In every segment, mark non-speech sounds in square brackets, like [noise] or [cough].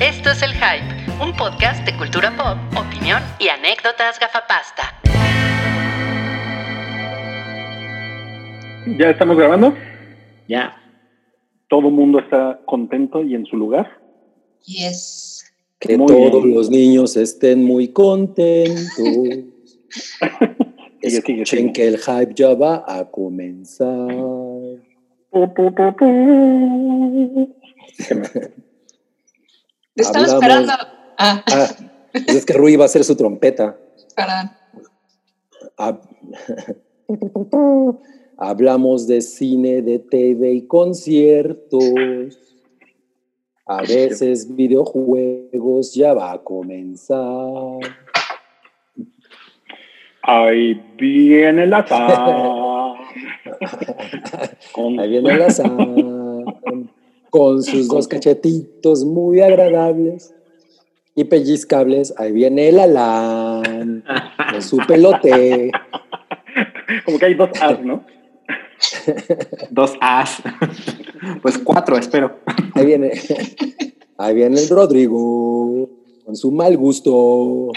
Esto es El Hype, un podcast de cultura pop, opinión y anécdotas gafapasta. ¿Ya estamos grabando? Ya. ¿Todo el mundo está contento y en su lugar? Yes. Que Muy todos bien. los niños estén muy contentos. [laughs] Sigue, Escuchen sigue. que el hype ya va a comenzar. [laughs] Te estaba Hablamos- esperando. Ah, Ah, pues es que Rui va a hacer su trompeta. Hablamos de cine, de TV y conciertos. A veces videojuegos ya va a comenzar. Ahí viene la [laughs] Ahí viene la con sus dos cachetitos muy agradables y pellizcables. Ahí viene el Alan con su pelote. Como que hay dos as, ¿no? Dos As. Pues cuatro, espero. Ahí viene, ahí viene el Rodrigo con su mal gusto.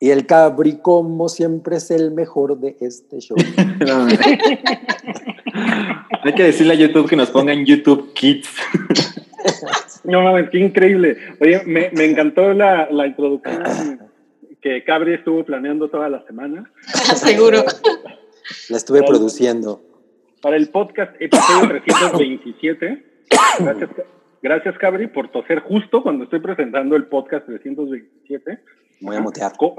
Y el Cabri, como siempre, es el mejor de este show. [laughs] Hay que decirle a YouTube que nos pongan YouTube Kids. [laughs] No mames, qué increíble. Oye, me, me encantó la, la introducción que Cabri estuvo planeando toda la semana. [laughs] Seguro. La estuve produciendo. Para el podcast episodio 327. Gracias, gracias, Cabri, por toser justo cuando estoy presentando el podcast 327. Voy a mutear. Co-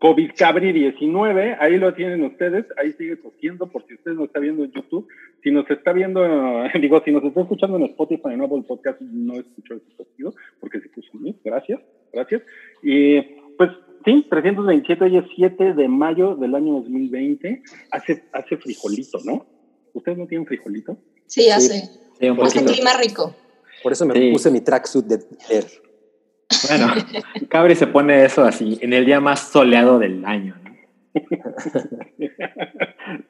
COVID Cabri 19, ahí lo tienen ustedes, ahí sigue tosiendo por si usted nos está viendo en YouTube. Si nos está viendo, [laughs] digo, si nos está escuchando en Spotify, en Apple Podcast, no escuchó ese tosido porque se puso mí. Gracias, gracias. Y pues sí, 327, hoy es 7 de mayo del año 2020. Hace, hace frijolito, ¿no? ¿Ustedes no tienen frijolito? Sí, hace. Sí, Hace clima rico. Por eso me Sí. puse mi tracksuit de leer. Bueno, Cabri se pone eso así en el día más soleado del año. ¿no? [laughs]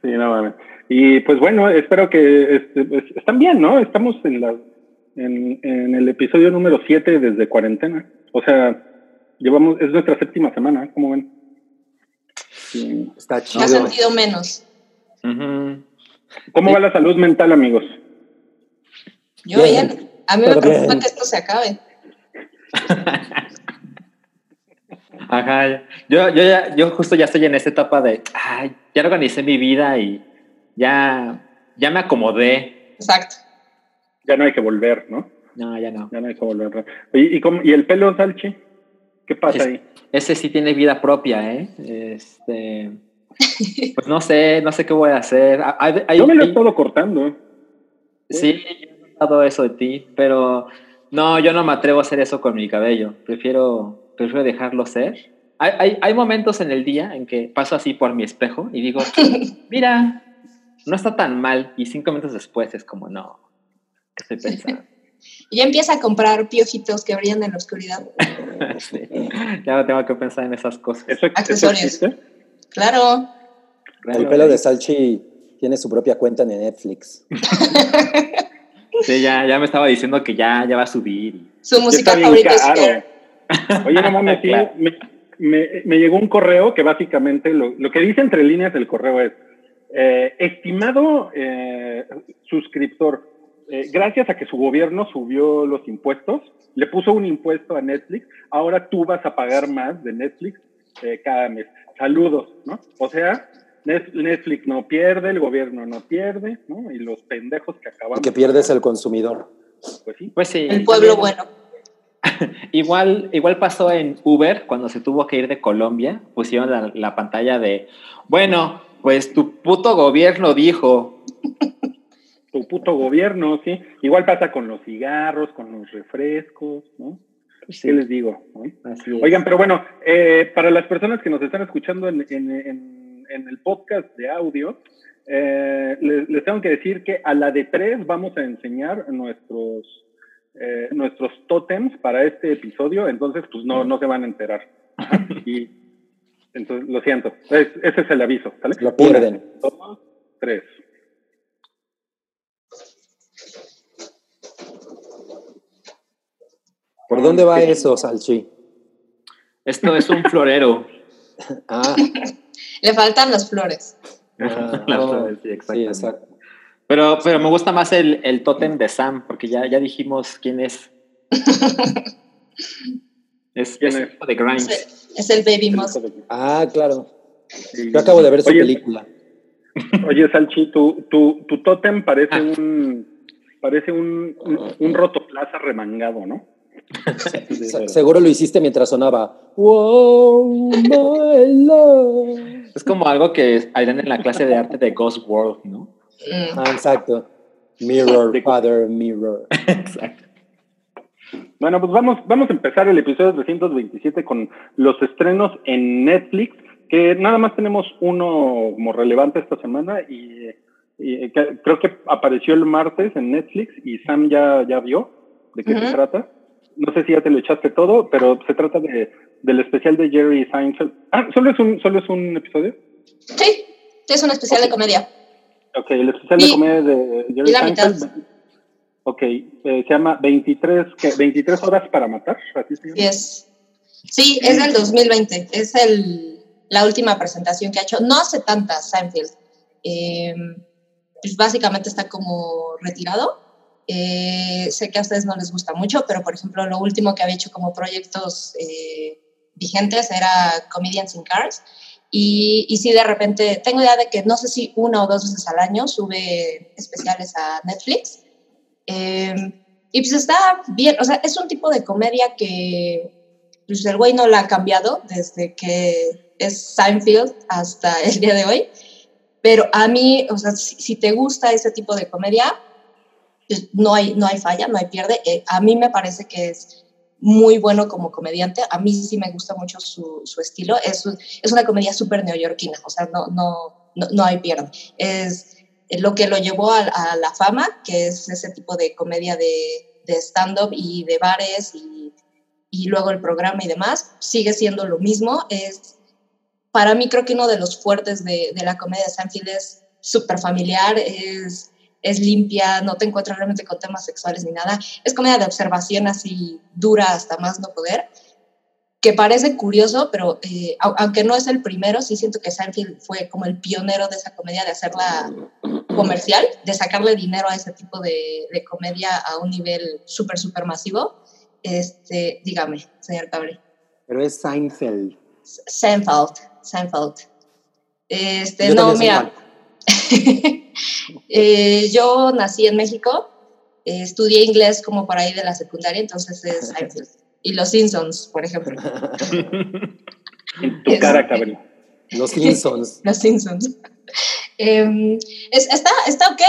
Sí, no mames. Y pues bueno, espero que este, pues, están bien, ¿no? Estamos en la en, en el episodio número 7 desde cuarentena. O sea, llevamos, es nuestra séptima semana, ¿cómo ven? Sí. Está Me ha chido. sentido menos. ¿Cómo Sí. va la salud mental, amigos? Yo Bien. bien. A mí me preocupa bien. que esto se acabe. [laughs] Ajá. Yo, yo, ya, yo justo ya estoy en esa etapa de, ay, ya organicé mi vida y ya, ya me acomodé. Exacto. Ya no hay que volver, ¿no? No, ya no. Ya no hay que volver. ¿y, cómo- y el pelo, Salchi? ¿Qué pasa Es- ahí? Ese sí tiene vida propia, ¿eh? Este, pues no sé, no sé qué voy a hacer. Hay- hay- Yo me lo he estado cortando. Sí, yo he notado eso de ti, pero no, yo no me atrevo a hacer eso con mi cabello. Prefiero, prefiero dejarlo ser. Hay, hay, hay momentos en el día en que paso así por mi espejo y digo, [laughs] mira, no está tan mal. Y cinco minutos después es como, no, ¿qué estoy pensando? Y [laughs] ya empieza a comprar piojitos que brillan en la oscuridad. [laughs] Sí, ya no tengo que pensar en esas cosas. ¿Eso, eso Accesorios. existe? Claro. El pelo de Salchi tiene su propia cuenta en Netflix. Sí, ya, ya me estaba diciendo que ya, ya va a subir. Su música favorita es caro. [laughs] Oye, no mames, [laughs] sí, Claro. me, me- me llegó un correo que básicamente lo, lo que dice entre líneas del correo es, eh, estimado eh, suscriptor, eh, gracias a que su gobierno subió los impuestos, le puso un impuesto a Netflix, ahora tú vas a pagar más de Netflix eh, cada mes. Saludos, ¿no? O sea, Netflix no pierde, el gobierno no pierde, ¿no? Y los pendejos que acabamos... El que pierde es el consumidor. Pues sí. Pues sí. El pueblo también- bueno. [laughs] Igual, igual pasó en Uber cuando se tuvo que ir de Colombia. Pusieron la, la pantalla de, bueno, pues tu puto gobierno dijo. [laughs] tu puto gobierno, ¿sí? Igual pasa con los cigarros, con los refrescos, ¿no? ¿Qué les digo? no? Así es. Oigan, pero bueno, eh, para las personas que nos están escuchando en, en- en- en el podcast de audio, eh, les, les tengo que decir que a la de tres vamos a enseñar nuestros eh, nuestros tótems para este episodio, entonces pues no, no se van a enterar. Y entonces, lo siento, Es- ese es el aviso, ¿sale? Lo pierden. Una, dos, tres. ¿Por dónde va eso, Salchi? Esto es un florero. [laughs] Ah, Le faltan las flores. [laughs] ah, Las oh, flores, sí, sí, exactamente. exacto. Pero, pero me gusta más el, el tótem de Sam, porque ya, ya dijimos quién es. es, [laughs] ¿Quién es es? hijo de Grimes. Es, es el baby moss. Ah, claro. Sí. Yo acabo de ver su Oye, película. Oye, Salchi, tu, tu, tu tótem parece Ah. un parece un, un, un rotoplaza remangado, ¿no? [laughs] Se- Seguro lo hiciste mientras sonaba. Wow, my love. Es como algo que harían en la clase de arte de Ghost World, ¿no? Mm. Ah, exacto. Mirror, [laughs] father, mirror. Exacto. Bueno, pues vamos, vamos a empezar el episodio 327 con los estrenos en Netflix, que nada más tenemos uno como relevante esta semana y, y que- creo que apareció el martes en Netflix y Sam ya, ya vio de qué se trata. No sé si ya te lo echaste todo, pero se trata de, del especial de Jerry Seinfeld. Ah, ¿solo es un, solo es un episodio? Sí, es un especial de comedia. Ok, el especial de comedia de Jerry y la mitad. Seinfeld. Ok, eh, se llama 23, ¿qué? 23 horas para matar, así se llama. Sí, es. Sí, es del 2020. Es el, la última presentación que ha hecho. No hace tantas, Seinfeld. Eh, pues básicamente está como retirado. Eh, sé que a ustedes no les gusta mucho, pero por ejemplo, lo último que había hecho como proyectos eh, vigentes era Comedians in Cars. Y, y sí, de repente, tengo idea de que no sé si una o dos veces al año sube especiales a Netflix. Eh, y pues está bien, o sea, es un tipo de comedia que pues el güey no la ha cambiado desde que es Seinfeld hasta el día de hoy. Pero a mí, o sea, si, si te gusta ese tipo de comedia, no hay, no hay falla, no hay pierde. Eh, a mí me parece que es muy bueno como comediante. A mí sí me gusta mucho su, su estilo. Es, es una comedia súper neoyorquina, o sea, no, no, no, no hay pierde. Es lo que lo llevó a, la fama, que es ese tipo de comedia de, stand-up y de bares y, y luego el programa y demás, sigue siendo lo mismo. Es, para mí creo que uno de los fuertes de, de la comedia de Seinfeld es súper familiar, es, es limpia, no te encuentras realmente con temas sexuales ni nada. Es comedia de observación así dura hasta más no poder, que parece curioso, pero eh, au- aunque no es el primero, sí siento que Seinfeld fue como el pionero de esa comedia, de hacerla comercial, de sacarle dinero a ese tipo de, de comedia a un nivel súper, súper masivo. Este, dígame, señor Cabri. Pero es Seinfeld. Seinfeld, Seinfeld. Este, Yo no, mira. [laughs] Eh, yo nací en México, eh, estudié inglés como por ahí de la secundaria, entonces es Seinfeld. Y los Simpsons, por ejemplo. Tu Es- cara, cabrón. Los [laughs] Simpsons. Los Simpsons. Em, es- está, está ok.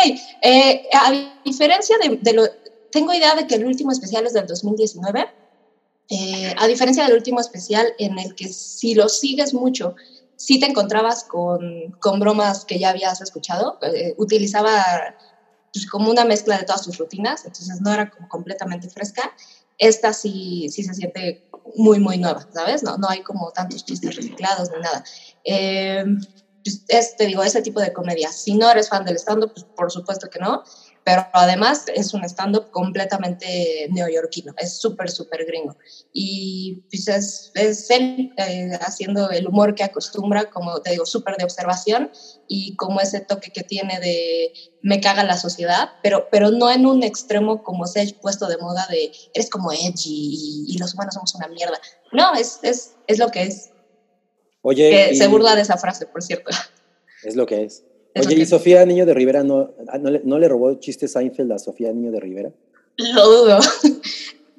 Eh, a diferencia de, de lo... Tengo idea de que el último especial es del 2019. Eh, a diferencia del último especial en el que si lo sigues mucho, sí te encontrabas con, con bromas que ya habías escuchado. Eh, utilizaba pues, como una mezcla de todas sus rutinas, entonces no era como completamente fresca. Esta sí, sí se siente muy, muy nueva, ¿sabes? No, no hay como tantos chistes reciclados ni nada. Eh, pues, es, te digo, ese tipo de comedia. Si no eres fan del stand-up, pues por supuesto que no, pero además es un stand-up completamente neoyorquino, es súper, súper gringo. Y pues es, es él eh, haciendo el humor que acostumbra, como te digo, súper de observación y como ese toque que tiene de me caga la sociedad, pero, pero no en un extremo como se ha puesto de moda de eres como edgy y, y los humanos somos una mierda. No, es, es, es lo que es. Oye, Que y- se burla de esa frase, por cierto. Es lo que es. Oye, que ¿y. Sofía Niño de Rivera no, ah, no, le, no le robó chistes Seinfeld a Sofía Niño de Rivera? Lo dudo. [laughs]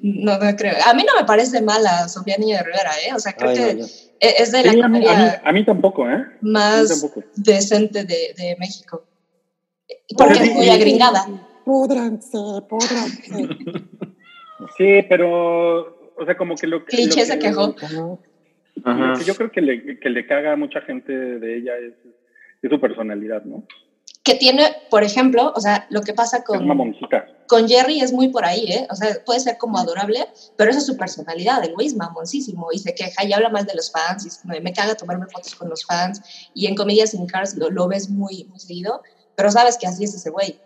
No, no creo. A mí no me parece mala Sofía Niño de Rivera, ¿eh? O sea, creo Ay, que no. e- es de la Sí, a mí, a, mí, comedia a mí tampoco, ¿eh? Más tampoco. decente de, de México. Porque es muy agringada. Púdranse, púdranse. [laughs] Sí, pero, o sea, como que lo que... Cliché lo se que- quejó. Ajá. Lo que yo creo que le, que le caga a mucha gente de ella es, es su personalidad, ¿no? Que tiene, por ejemplo, o sea, lo que pasa Es con, mamoncita. con Jerry es muy por ahí, ¿eh? O sea, puede ser como adorable, pero esa es su personalidad. El güey es mamoncísimo y se queja y habla mal de los fans y es como me caga tomarme fotos con los fans. Y en Comedias in Cars lo, lo ves muy, muy seguido, pero sabes que así es ese güey.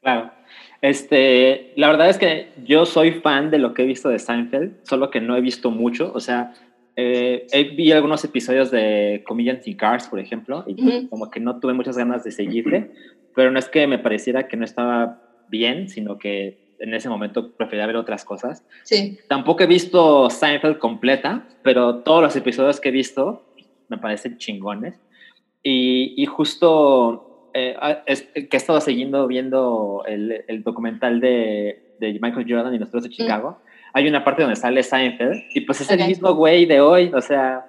Claro. Este, la verdad es que yo soy fan de lo que he visto de Seinfeld, solo que no he visto mucho. O sea, eh, vi algunos episodios de Comedians in Cars, por ejemplo, y Ujú. como que no tuve muchas ganas de seguirle, pero no es que me pareciera que no estaba bien, sino que en ese momento prefería ver otras cosas. Sí. Tampoco he visto Seinfeld completa, pero todos los episodios que he visto me parecen chingones. Y, y justo eh, ah, es- que he estado siguiendo viendo el, el documental de, de Michael Jordan y los Toros de Chicago, hay una parte donde sale Seinfeld y pues es Ok. el mismo güey de hoy, o sea,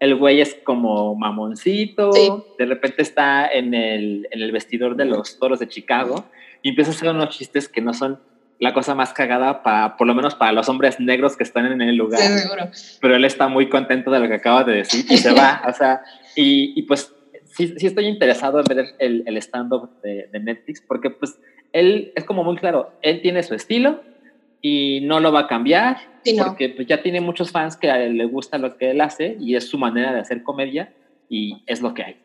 el güey es como mamoncito, Sí. de repente está en el, en el vestidor de los Toros de Chicago y empieza a hacer unos chistes que no son la cosa más cagada para, por lo menos para los hombres negros que están en el lugar Sí, seguro. pero él está muy contento de lo que acaba de decir y se va, o sea, y, y pues sí, sí estoy interesado en ver el, el stand-up de, de Netflix, porque pues él es como muy claro, él tiene su estilo y no lo va a cambiar, Sí, no. porque pues ya tiene muchos fans que a él le gusta lo que él hace y es su manera de hacer comedia y es lo que hay,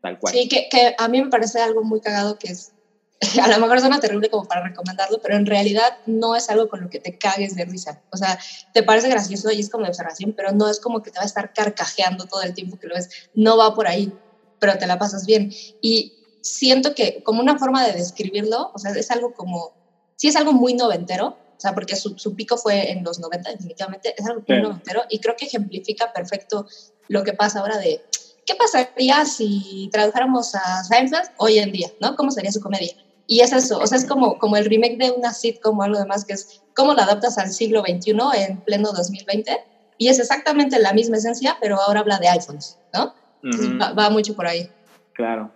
tal cual. Sí, que, que a mí me parece algo muy cagado que es, [laughs] a lo mejor suena terrible como para recomendarlo, pero en realidad no es algo con lo que te cagues de risa. O sea, te parece gracioso y es como de observación, pero no es como que te va a estar carcajeando todo el tiempo que lo ves. No va por ahí, pero te la pasas bien. Y siento que como una forma de describirlo, o sea, es algo como, sí es algo muy noventero, o sea, porque su, su pico fue en los 90, definitivamente, es algo muy Sí. noventero y creo que ejemplifica perfecto lo que pasa ahora de, ¿qué pasaría si tradujéramos a Seinfeld hoy en día, ¿no? ¿Cómo sería su comedia? Y es eso, o sea, es como, como el remake de una sitcom o algo demás, que es cómo la adaptas al siglo XXI en pleno 2020. Y es exactamente la misma esencia, pero ahora habla de iPhones, ¿no? Entonces Ujú, va, va mucho por ahí. claro.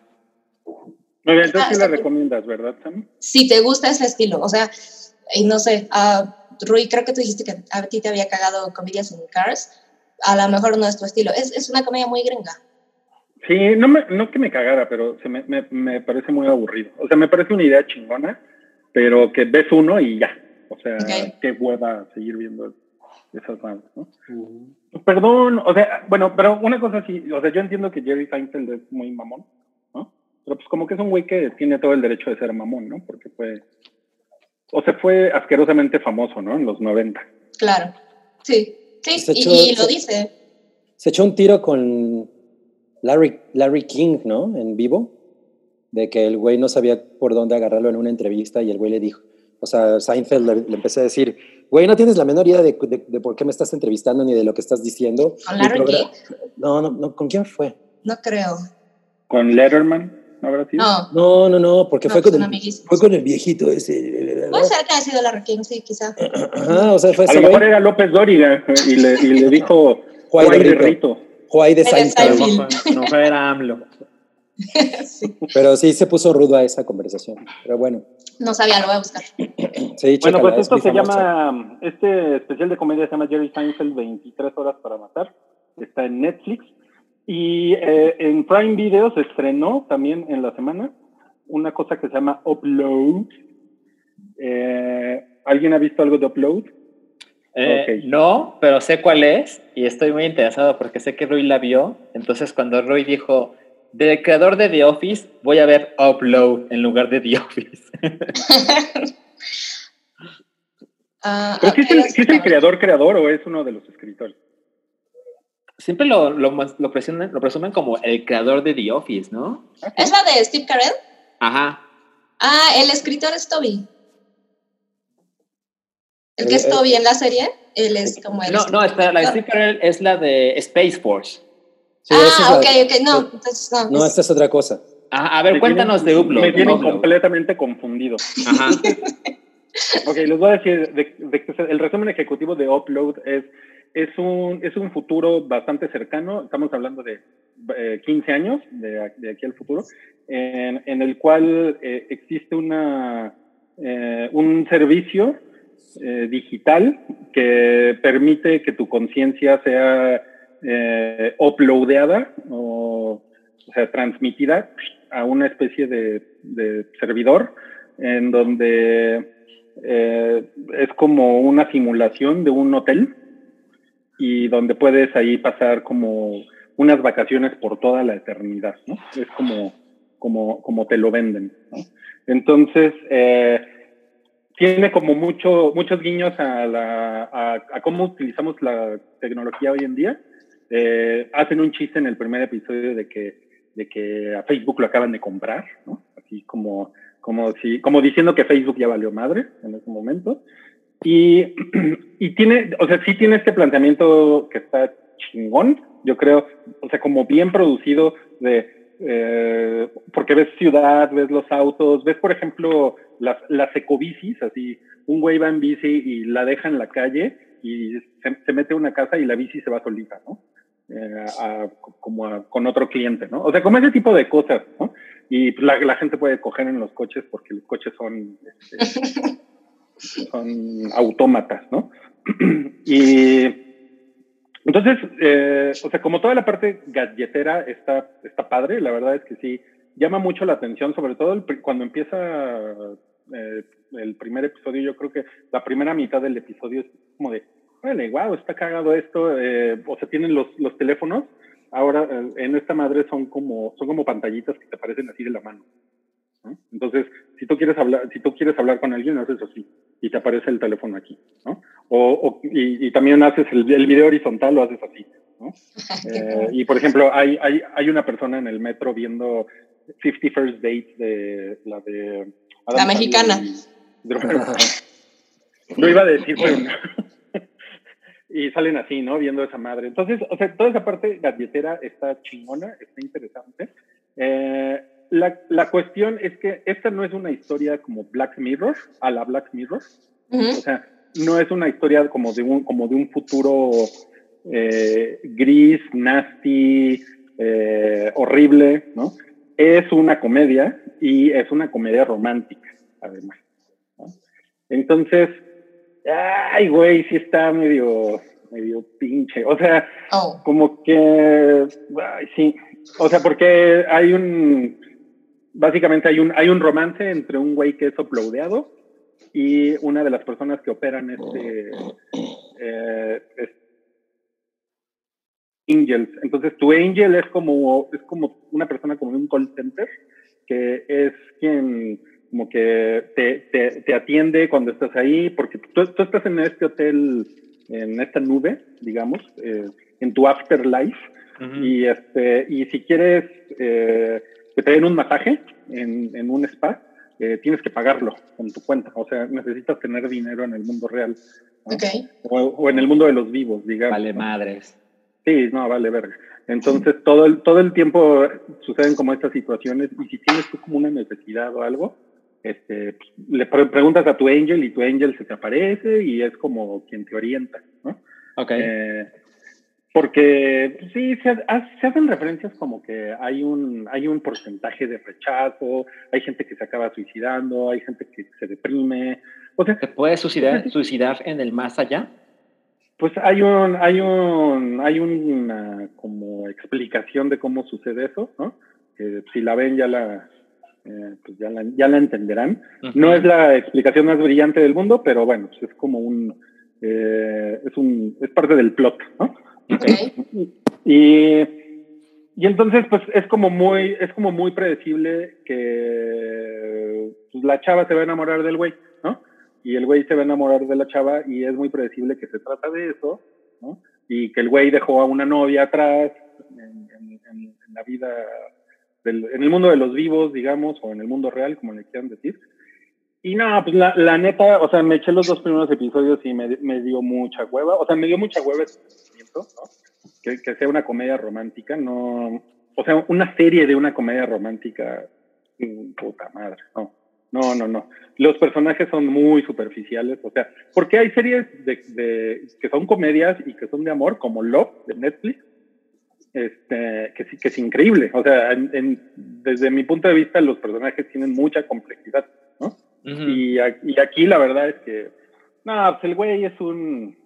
Muy bien, entonces Ah, sí la recomiendas, ¿verdad, Sam? Si te gusta ese estilo, o sea, y no sé, a Rui, creo que tú dijiste que a ti te había cagado comedias en Cars, a lo mejor no es tu estilo, es, es una comedia muy gringa. Sí, no, me, no que me cagara, pero se me, me, me parece muy aburrido. O sea, me parece una idea chingona, pero que ves uno y ya. O sea, Ok. qué hueva seguir viendo esas madres, ¿no? Perdón, o sea, bueno, pero una cosa sí, o sea, yo entiendo que Jerry Seinfeld es muy mamón. Pero pues como que es un güey que tiene todo el derecho de ser mamón, ¿no? Porque fue, o sea, fue asquerosamente famoso, ¿no? En los 90. Claro, sí, sí, Se y, echó- y lo se- dice. Se echó un tiro con Larry, Larry King, ¿no? En vivo, de que el güey no sabía por dónde agarrarlo en una entrevista y el güey le dijo, o sea, Seinfeld le, le empecé a decir, güey, no tienes la menor idea de, de- de por qué me estás entrevistando ni de lo que estás diciendo. ¿Con Larry progra- No, no, no, ¿con quién fue? No creo. Con Letterman, ¿no habrá sido? No, No, no, no, porque No, fue, pues con el, fue con el viejito ese. puede ser que haya sido Larry King, sí, quizá. Ajá, o sea, fue A lo mejor era López Dóriga eh, y le, y le dijo Juay de Rito. Rito. Juay de. Seinfeld. No, no era AMLO. [laughs] Sí. Pero sí se puso rudo a esa conversación. Pero bueno, No sabía, lo voy a buscar. sí, Bueno, chécala, pues es esto se famosa. llama, este especial de comedia se llama Jerry Seinfeld 23 horas para matar. Está en Netflix. Y eh, en Prime Video se estrenó también en la semana una cosa que se llama Upload. Eh, ¿Alguien ha visto algo de Upload? Eh. No, pero sé cuál es y estoy muy interesado porque sé que Rui la vio. Entonces, cuando Rui dijo, del creador de The Office, voy a ver Upload en lugar de The Office. [laughs] ¿Pero sí es, sí el creador creador o es uno de los escritores? Siempre lo, lo, lo presumen, lo presumen como el creador de The Office, ¿no? ¿Es la de Steve Carell? Ajá. Ah, el escritor es Toby. El que Eh, es eh. Toby en la serie, él es como el. No, no, espera, la de Steve Carell es la de Space Force. Sí, es ah, la- ok, ok, no, entonces no. No, es- esta es otra cosa. Ajá, a ver, Me cuéntanos tienen- de Upload. Me tienen Upload. completamente confundido. Ajá. [laughs] Ok, les voy a decir, de, de el resumen ejecutivo de Upload es, es, un, es un futuro bastante cercano, estamos hablando de eh, 15 años de, de aquí al futuro, en, el cual eh, existe una, eh, un servicio eh, digital que permite que tu conciencia sea eh, uploadeada o, o sea, transmitida a una especie de, de servidor en donde eh, es como una simulación de un hotel y donde puedes ahí pasar como unas vacaciones por toda la eternidad, ¿no? Es como, como, como te lo venden, ¿no? Entonces, eh, tiene como mucho, muchos guiños a, la, a, cómo utilizamos la tecnología hoy en día. Eh, hacen un chiste en el primer episodio de que, de que a Facebook lo acaban de comprar, ¿no? Así como, como, si, como diciendo que Facebook ya valió madre en ese momento. Y, [clears throat] y tiene, o sea, sí tiene este planteamiento que está chingón, yo creo, o sea, como bien producido de, eh, porque ves ciudad, ves los autos, ves, por ejemplo, las, las ecobicis, así, un güey va en bici y la deja en la calle y se, mete a una casa y la bici se va solita, ¿no? Eh, como con otro cliente, ¿no? O sea, como ese tipo de cosas, ¿no? Y la, la gente puede coger en los coches porque los coches son, este, [laughs] son autómatas, ¿no? [clears throat] y entonces, eh, o sea, como toda la parte galletera está, está padre, la verdad es que sí, llama mucho la atención, sobre todo cuando empieza eh, el primer episodio, yo creo que la primera mitad del episodio es como de, vale, wow, está cagado esto, eh, o sea, tienen los, los teléfonos, ahora en esta madre son como, son como pantallitas que te aparecen así de la mano. Entonces, si tú quieres hablar, si tú quieres hablar con alguien, haces así y te aparece el teléfono aquí, ¿no? O, y, también haces el, video horizontal, lo haces así, ¿no? [laughs] Eh, y por ejemplo, hay, hay, hay una persona en el metro viendo 50 First Dates de la de la mexicana. [laughs] Lo iba a decir, pero [laughs] y salen así, ¿no? Viendo esa madre. Entonces, o sea, toda esa parte galletera está chingona, está interesante. Eh, la, la, cuestión es que esta no es una historia como Black Mirror, a la Black Mirror. O sea, no es una historia como de un, como de un futuro eh, gris, nasty, eh, horrible, ¿no? Es una comedia y es una comedia romántica, además. Entonces, ay, güey, sí está medio, medio pinche. O sea, oh. como que, ay, sí. O sea, porque hay un, básicamente hay un, hay un romance entre un güey que es uploadeado y una de las personas que operan este, eh, Angels. Entonces, tu Angel es como, es como una persona como un call center, que es quien como que te, te, atiende cuando estás ahí, porque tú, tú, estás en este hotel, en esta nube, digamos, eh, en tu afterlife, y, este, y si quieres eh, te den un masaje en, en un spa, eh, tienes que pagarlo con tu cuenta. O sea, necesitas tener dinero en el mundo real. O, en el mundo de los vivos, digamos. Vale, madres. Sí, no, vale, verga. Entonces, todo el, todo el tiempo suceden como estas situaciones y si tienes tú como una necesidad o algo, este, pues, le preguntas a tu angel y tu angel se te aparece y es como quien te orienta, ¿no? Ok. Eh, porque pues, sí, se, hacen referencias como que hay un, hay un porcentaje de rechazo, hay gente que se acaba suicidando, hay gente que se deprime. O sea, ¿Se puede suicidar, suicidar en el más allá? Pues hay un, hay un, hay una como explicación de cómo sucede eso, ¿no? Que si la ven ya la, eh, pues ya la, ya la entenderán. No es la explicación más brillante del mundo, pero bueno, pues es como un, eh, es un, es parte del plot, ¿no? Y, y entonces, pues es como muy, es como muy predecible que pues, la chava se va a enamorar del güey, ¿no? Y el güey se va a enamorar de la chava y es muy predecible que se trata de eso, ¿no? Y que el güey dejó a una novia atrás en, la vida, del, en el mundo de los vivos, digamos, o en el mundo real, como le quieran decir. Y no, pues la, la, neta, o sea, me eché los dos primeros episodios y me, me dio mucha hueva. O sea, me dio mucha hueva Que, que, sea una comedia romántica, no. O sea, una serie de una comedia romántica, mm, puta madre, no. No, no, no. Los personajes son muy superficiales, o sea, porque hay series de, de que son comedias y que son de amor, como Love de Netflix, este, que que es increíble. O sea, en, desde mi punto de vista, los personajes tienen mucha complejidad, ¿no? y, aquí la verdad es que, no, pues el güey es un,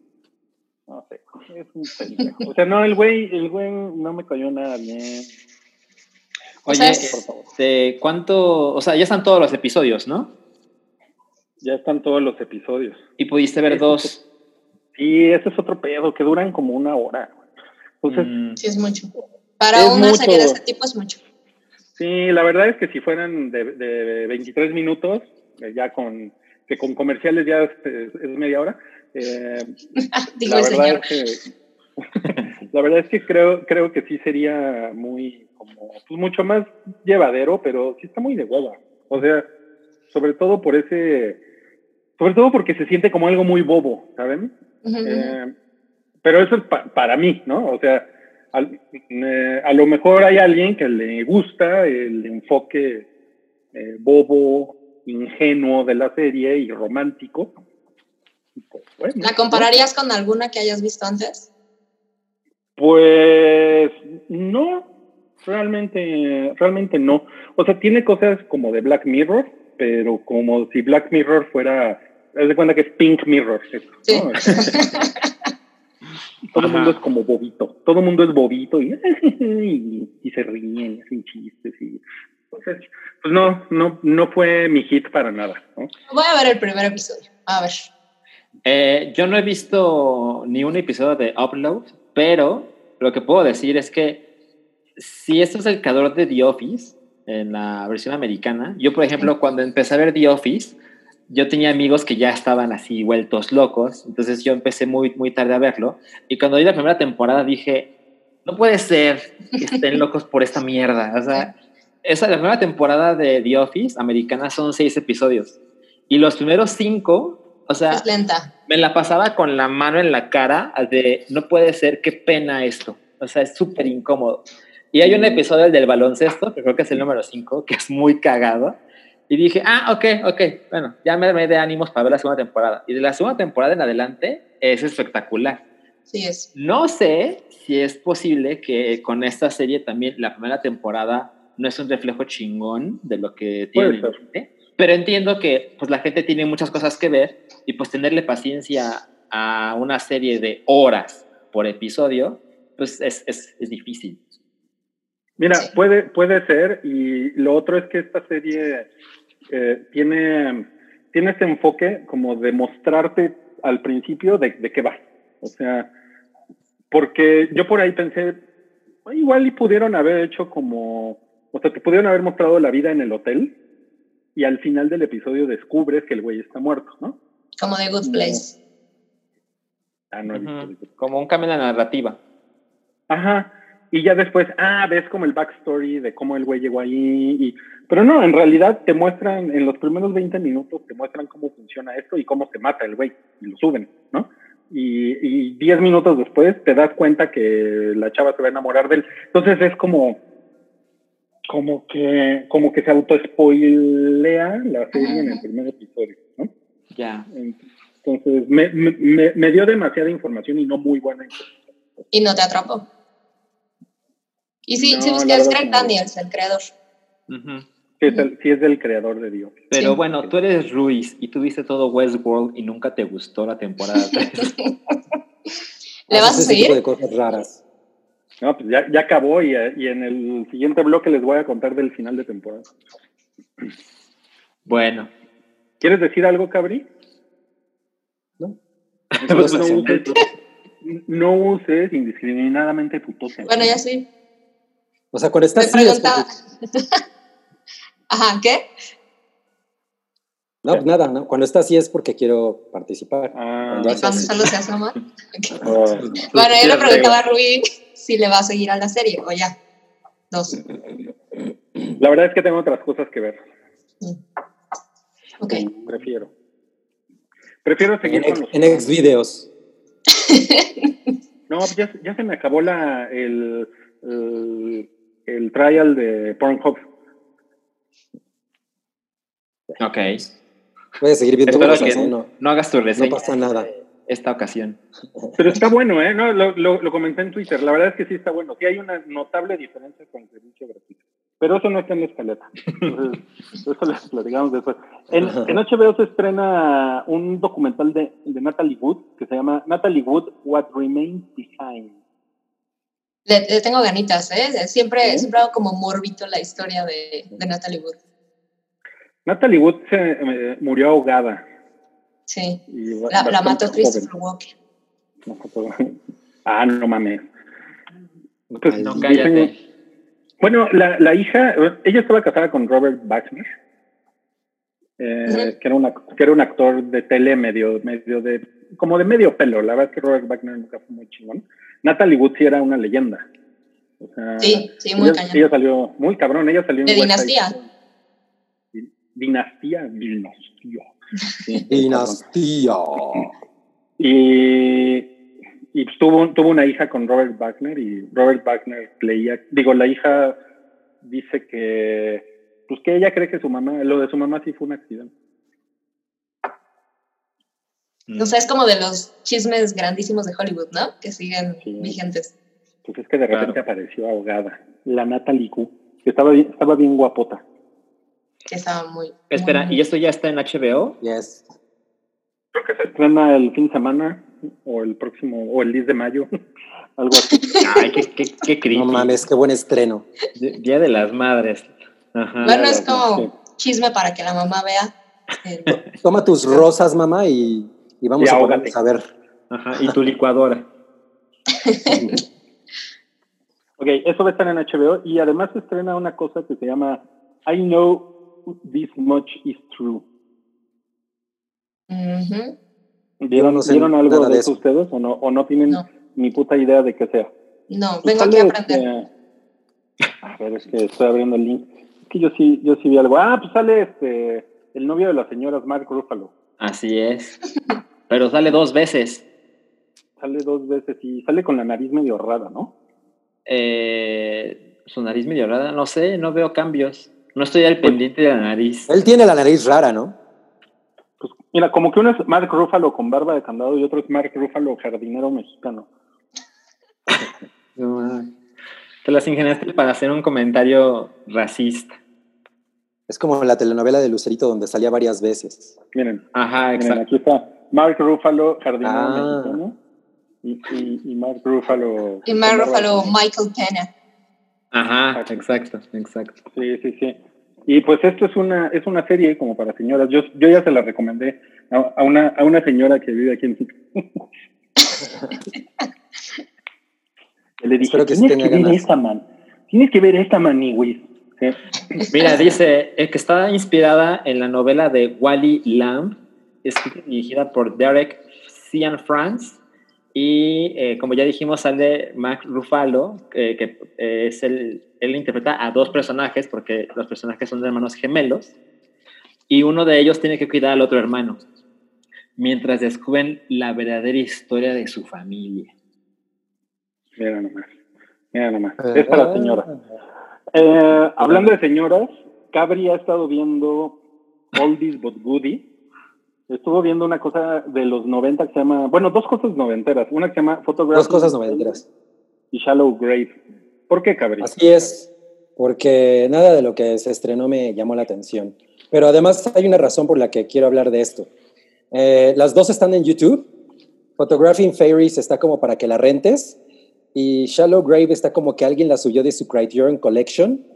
no sé, es un pendejo. O sea, no, el güey, el güey no me cayó nada bien. Oye, ¿de cuánto, o sea, ya están todos los episodios, ¿no? Ya están todos los episodios. ¿Y pudiste ver dos? sí, ese es otro pedo, que duran como una hora. Entonces, mm. Sí, es mucho. Para una serie de ese tipo es mucho. Sí, la verdad es que si fueran de, de 23 minutos, eh, ya con que con comerciales ya es, es media hora. Eh, [laughs] Digo la el verdad señor. es que [laughs] la verdad es que creo creo que sí sería muy como pues mucho más llevadero pero sí está muy de hueva o sea sobre todo por ese sobre todo porque se siente como algo muy bobo saben. Eh, pero eso es pa- para mí no o sea al- eh, a lo mejor hay alguien que le gusta el enfoque eh, bobo ingenuo de la serie y romántico bueno, ¿La compararías con alguna que hayas visto antes? Pues no, realmente, realmente no. O sea, tiene cosas como de Black Mirror, pero como si Black Mirror fuera, haz de cuenta que es Pink Mirror. eso, Sí. ¿no? [laughs] Todo el mundo es como bobito, todo el mundo es bobito y, [laughs] y, y se ríen y hacen chistes y entonces, pues no, no, no fue mi hit para nada. ¿no? Voy a ver el primer episodio. A ver. Eh, yo no he visto ni un episodio de Upload, pero lo que puedo decir es que si esto es el creador de The Office, en la versión americana, yo, por ejemplo, cuando empecé a ver The Office, yo tenía amigos que ya estaban así vueltos locos, entonces yo empecé muy, muy tarde a verlo, y cuando vi la primera temporada dije, no puede ser que estén [laughs] locos por esta mierda, o sea, esa, la primera temporada de The Office americana son seis episodios, y los primeros cinco, o sea, Es lenta. me la pasaba con la mano en la cara de no puede ser, qué pena esto. O sea, es súper incómodo. Y hay un episodio el del baloncesto, que creo que es el número 5, que es muy cagado. Y dije, ah, ok, ok, bueno, ya me armé de ánimos para ver la segunda temporada. Y de la segunda temporada en adelante es espectacular. Sí es. No sé si es posible que con esta serie también la primera temporada no es un reflejo chingón de lo que Puede tiene. ser. ¿eh? Pero entiendo que pues, la gente tiene muchas cosas que ver y pues tenerle paciencia a una serie de horas por episodio, pues es, es, es difícil. Mira, Sí. puede, puede ser, y lo otro es que esta serie eh, tiene, tiene este enfoque como de mostrarte al principio de, de qué va. O sea, porque yo por ahí pensé, igual y pudieron haber hecho como, o sea, te pudieron haber mostrado la vida en el hotel y al final del episodio descubres que el güey está muerto, ¿no? Como The Good Place. Ah, no he visto el- Ujú. Como un cambio en la narrativa. Ajá. Y ya después, ah, ves como el backstory de cómo el güey llegó ahí. Y... Pero no, en realidad te muestran, en los primeros 20 minutos, te muestran cómo funciona esto y cómo se mata el güey. Y lo suben, ¿no? Y, y 10 minutos después te das cuenta que la chava se va a enamorar de él. Entonces es como, como que, como que se autoespoilea la serie en el primer episodio. Ya. Entonces me, me, me- dio demasiada información y no muy buena información. Y no te atrapó. Y sí, No, sí, es verdad Greg. Daniels, el creador. Ujú. Sí es, el- sí es del creador de Dios. Pero Sí. bueno, tú eres Ruiz y tú viste todo Westworld y nunca te gustó la temporada [laughs] 3. ¿Le vas a ese tipo seguir? de cosas raras. No, pues ya, ya acabó y, y en el siguiente bloque les voy a contar del final de temporada. bueno, ¿Quieres decir algo, Cabri? ¿no? Entonces, [laughs] Pues, no, uses, no uses indiscriminadamente tu tótem. Bueno, ya sí. O sea, cuando Me estás así es preguntaba. [laughs] Ajá, ¿qué? No, pues nada, ¿no? Cuando está así es porque quiero participar. Ah, Cuando ¿Y hace cuando solo se asoma? oh. Bueno, yo le preguntaba a Rui si le va a seguir a la serie o ya. Dos. La verdad es que tengo otras cosas que ver. Ok. Prefiero. Prefiero seguir En, con ex, los... en ex videos. [laughs] No, ya, ya se me acabó la, el, el, el trial de Pornhub. ok. Voy a seguir viendo Espero cosas, que ¿eh? no, no, no hagas tu reseña no pasa nada. esta ocasión. Pero está bueno, ¿eh? No, lo, lo, lo comenté en Twitter. La verdad es que sí está bueno. Sí hay una notable diferencia con el servicio gratuito. Pero eso no está en la escaleta. Entonces, [laughs] eso les platicamos después. En, en HBO se estrena un documental de, de Natalie Wood que se llama Natalie Wood, What Remains Behind. Le, le tengo ganitas, ¿eh? Siempre, ¿Sí? siempre hago como morbito la historia de, de Natalie Wood. Natalie Wood se eh, murió ahogada. Sí. y La, la mató. Christopher mató- [laughs] Ah, no mames. Pues, No, dicen- cállate. Bueno, la, la hija, ella estaba casada con Robert Baxter. eh, que, era una, que era un actor de tele medio, medio de, como de medio pelo. La verdad es que Robert Wagner nunca fue muy chingón. Natalie Wood sí era una leyenda. O sea, Sí, sí, muy ella, cañón. ella salió muy cabrón, ella salió en De West Dinastía. Story. Dinastía, dinastía. [laughs] Sí, Dinastía. Y, y pues tuvo, tuvo una hija con Robert Wagner y Robert Wagner leía, digo, la hija dice que, pues que ella cree que su mamá, lo de su mamá sí fue un accidente. O sea, es como de los chismes grandísimos de Hollywood, ¿no? Que siguen Sí. vigentes. Pues es que de repente Claro. apareció ahogada. La Natalie Q, que estaba bien, estaba bien guapota. Que estaba muy. Espera, muy- ¿y esto ya está en HBO? Yes. Creo que se estrena el fin de semana o el próximo, o el 10 de mayo, [laughs] algo así. Ay, qué, qué, qué creepy. No mames, qué buen estreno. Día de las Madres. Ajá. Bueno, es sí. como chisme para que la mamá vea. [laughs] eh, Toma tus rosas, mamá, y, y vamos Y a ponernos a ver. Ajá, y tu licuadora. [laughs] Ok, eso va a estar en HBO y además se estrena una cosa que se llama I Know This Much Is True. ujú. ¿Vieron, ¿vieron algo de de eso ustedes o no, o no tienen No. ni puta idea de qué sea? No, vengo aquí a aprender. este, a ver, es que estoy abriendo el link. Es que yo sí, yo sí vi algo. Ah, pues sale este el novio de las señoras, Mark Ruffalo. Así es. Pero sale dos veces. Sale dos veces y sale con la nariz medio rara, ¿no? Eh, su nariz medio rara, no sé, no veo cambios. No estoy al pendiente de la nariz. Él tiene la nariz rara, ¿no? Pues mira, como que uno es Mark Ruffalo con barba de candado y otro es Mark Ruffalo jardinero mexicano. No, [laughs] Te las ingeniaste para hacer un comentario racista. Es como la telenovela de Lucerito donde salía varias veces. Miren, Ajá, miren, exacto. aquí está Mark Ruffalo jardinero Ah. mexicano y, y, y Mark Ruffalo. Y Mark Ruffalo. Michael Pena. Ajá, exacto, exacto. Sí, sí, sí. Y pues esto es una, es una serie como para señoras. Yo, yo ya se la recomendé a, a una, a una señora que vive aquí en México. [laughs] Le dije, Espero que tienes que ver ganas". esta, man. Tienes que ver esta maniwis. Sí. Mira, dice eh, que está inspirada en la novela de Wally Lamb, escrita y dirigida por Derek Cian France. Y eh, como ya dijimos, sale Mark Ruffalo, eh, que eh, es el, él interpreta a dos personajes, porque los personajes son hermanos gemelos, y uno de ellos tiene que cuidar al otro hermano, mientras descubren la verdadera historia de su familia. Mira nomás. Mira nomás. Ah. Es para señora. Eh, hablando de señoras, Cabri ha estado viendo Oldies but Goodie. Estuvo viendo una cosa de los 90 que se llama, bueno, dos cosas noventeras. Una que se llama Photography. Dos cosas noventeras. Y Shallow Grave. ¿Por qué, Cabri? Así es, porque nada de lo que se estrenó me llamó la atención. Pero además hay una razón por la que quiero hablar de esto. Eh, las dos están en YouTube. Photographing Fairies está como para que la rentes. Y Shallow Grave está como que alguien la subió de su Criterion Collection.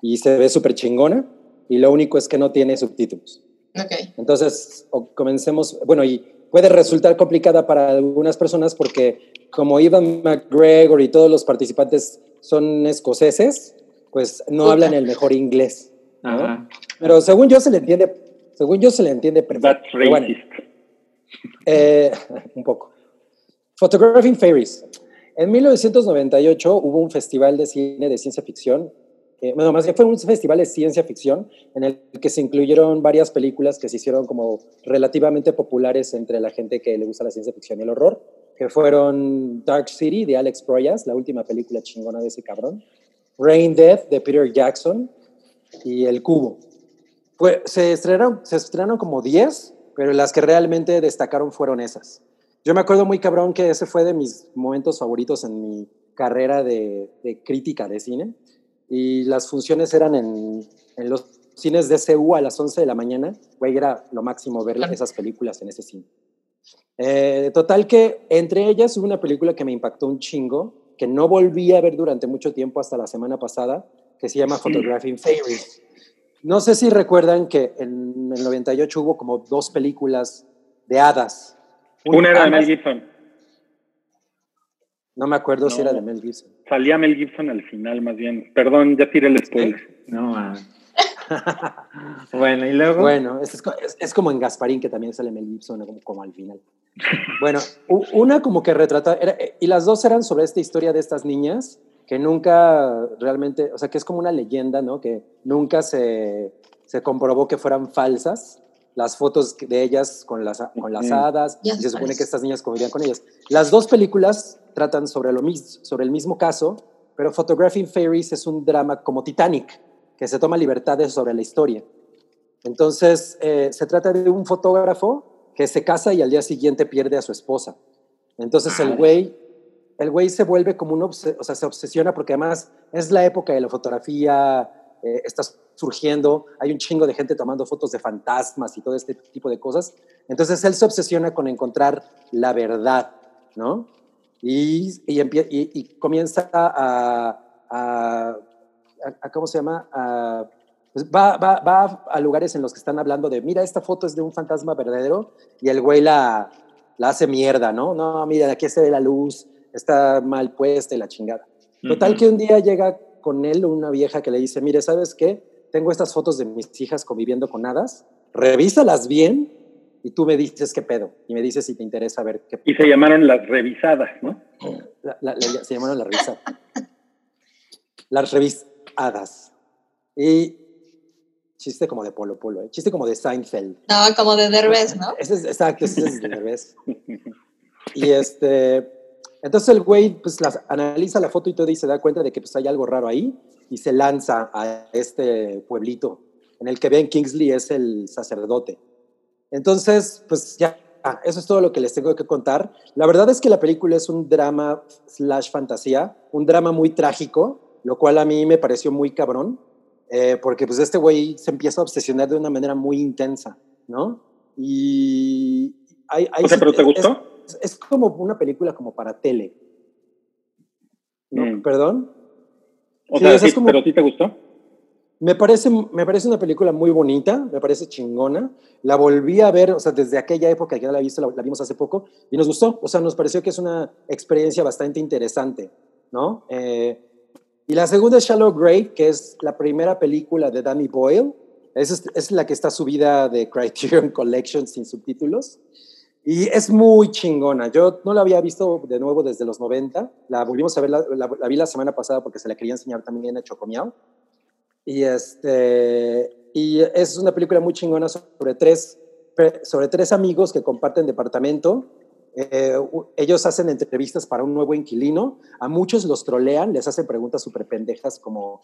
Y se ve súper chingona. Y lo único es que no tiene subtítulos. Ok. Entonces, comencemos, bueno, y puede resultar complicada para algunas personas porque como Ivan McGregor y todos los participantes son escoceses, pues no Puta. hablan el mejor inglés. ¿no? Ajá. Pero según yo se le entiende, según yo se le entiende perfecto. That's bueno, racist. eh, [laughs] un poco. Photographing Fairies. En 1998 hubo un festival de cine de ciencia ficción. Eh, más bien fue un festival de ciencia ficción en el que se incluyeron varias películas que se hicieron como relativamente populares entre la gente que le gusta la ciencia ficción y el horror, que fueron Dark City de Alex Proyas, la última película chingona de ese cabrón, Rain Death de Peter Jackson y El Cubo. Fue- se, estrenaron, se estrenaron como 10, pero las que realmente destacaron fueron esas. Yo me acuerdo muy cabrón que ese fue de mis momentos favoritos en mi carrera de, de crítica de cine. Y las funciones eran en, en los cines de CU a las 11 de la mañana. Güey, era lo máximo ver Claro. esas películas en ese cine. Eh, total que entre ellas hubo una película que me impactó un chingo, que no volví a ver durante mucho tiempo hasta la semana pasada, que se llama Photographing Fairies. No sé si recuerdan que en el 98 hubo como dos películas de hadas. Una era de Mel Gibson. No me acuerdo si era de Mel Gibson. Salía Mel Gibson al final, más bien. Perdón, ya tiré el spoiler. No, [laughs] ah. [laughs] bueno, y luego. Bueno, es, es, es, como en Gasparín, que también sale Mel Gibson, como, como al final. Bueno, una como que retrata, era, y las dos eran sobre esta historia de estas niñas que nunca realmente, o sea, que es como una leyenda, ¿no? Que nunca se, se comprobó que fueran falsas las fotos de ellas con las, con las hadas, y se supone que estas niñas convivían con ellas. Las dos películas tratan sobre, lo mismo, sobre el mismo caso, pero Photographing Fairies es un drama como Titanic, que se toma libertades sobre la historia. Entonces, eh, se trata de un fotógrafo que se casa y al día siguiente pierde a su esposa. Entonces, el güey el güey se vuelve como un, o sea, se obsesiona porque además es la época de la fotografía, eh, está surgiendo, hay un chingo de gente tomando fotos de fantasmas y todo este tipo de cosas. Entonces él se obsesiona con encontrar la verdad, ¿no? Y, y, y comienza a, a, a, ¿cómo se llama? Pues va, va, va, a lugares en los que están hablando de, mira, esta foto es de un fantasma verdadero, y el güey la, la hace mierda, ¿no? No, mira, aquí se ve la luz, está mal puesta y la chingada. Total que un día llega con él una vieja que le dice, mire, ¿sabes qué? Tengo estas fotos de mis hijas conviviendo con hadas, revísalas bien y tú me dices qué pedo. Y me dices si te interesa ver qué Y se llamaron las revisadas, ¿no? se llamaron las revisadas. las revisadas. Y chiste como de Polo Polo, ¿eh? chiste como de Seinfeld. No, como de Derbez, ¿no? Ese es, exacto, ese es de Derbez. y este entonces el güey pues analiza la foto y todo y se da cuenta de que pues hay algo raro ahí y se lanza a este pueblito en el que Ben Kingsley es el sacerdote. Entonces, pues ya, eso es todo lo que les tengo que contar. La verdad es que la película es un drama slash fantasía, un drama muy trágico, lo cual a mí me pareció muy cabrón, eh, porque pues este güey se empieza a obsesionar de una manera muy intensa, ¿no? Y... Hay, hay, ¿pero te gustó? Es como una película como para tele. ¿No? Mm. ¿Perdón? O sea, es como, ¿pero a ti te gustó? Me parece, me parece una película muy bonita, me parece chingona. La volví a ver, o sea, desde aquella época que ya la, visto, la, vimos hace poco, y nos gustó. O sea, nos pareció que es una experiencia bastante interesante, ¿no? Eh, y la segunda es Shallow Grave, que es la primera película de Danny Boyle. Es, es la que está subida de Criterion [laughs] Collection sin subtítulos. Y es muy chingona. Yo no la había visto de nuevo desde los 90. La volvimos a ver, la, la, vi la semana pasada porque se la quería enseñar también a Chocomiao. Y, este, y es una película muy chingona sobre tres, sobre tres amigos que comparten departamento. Eh, ellos hacen entrevistas para un nuevo inquilino. A muchos los trolean, les hacen preguntas súper pendejas como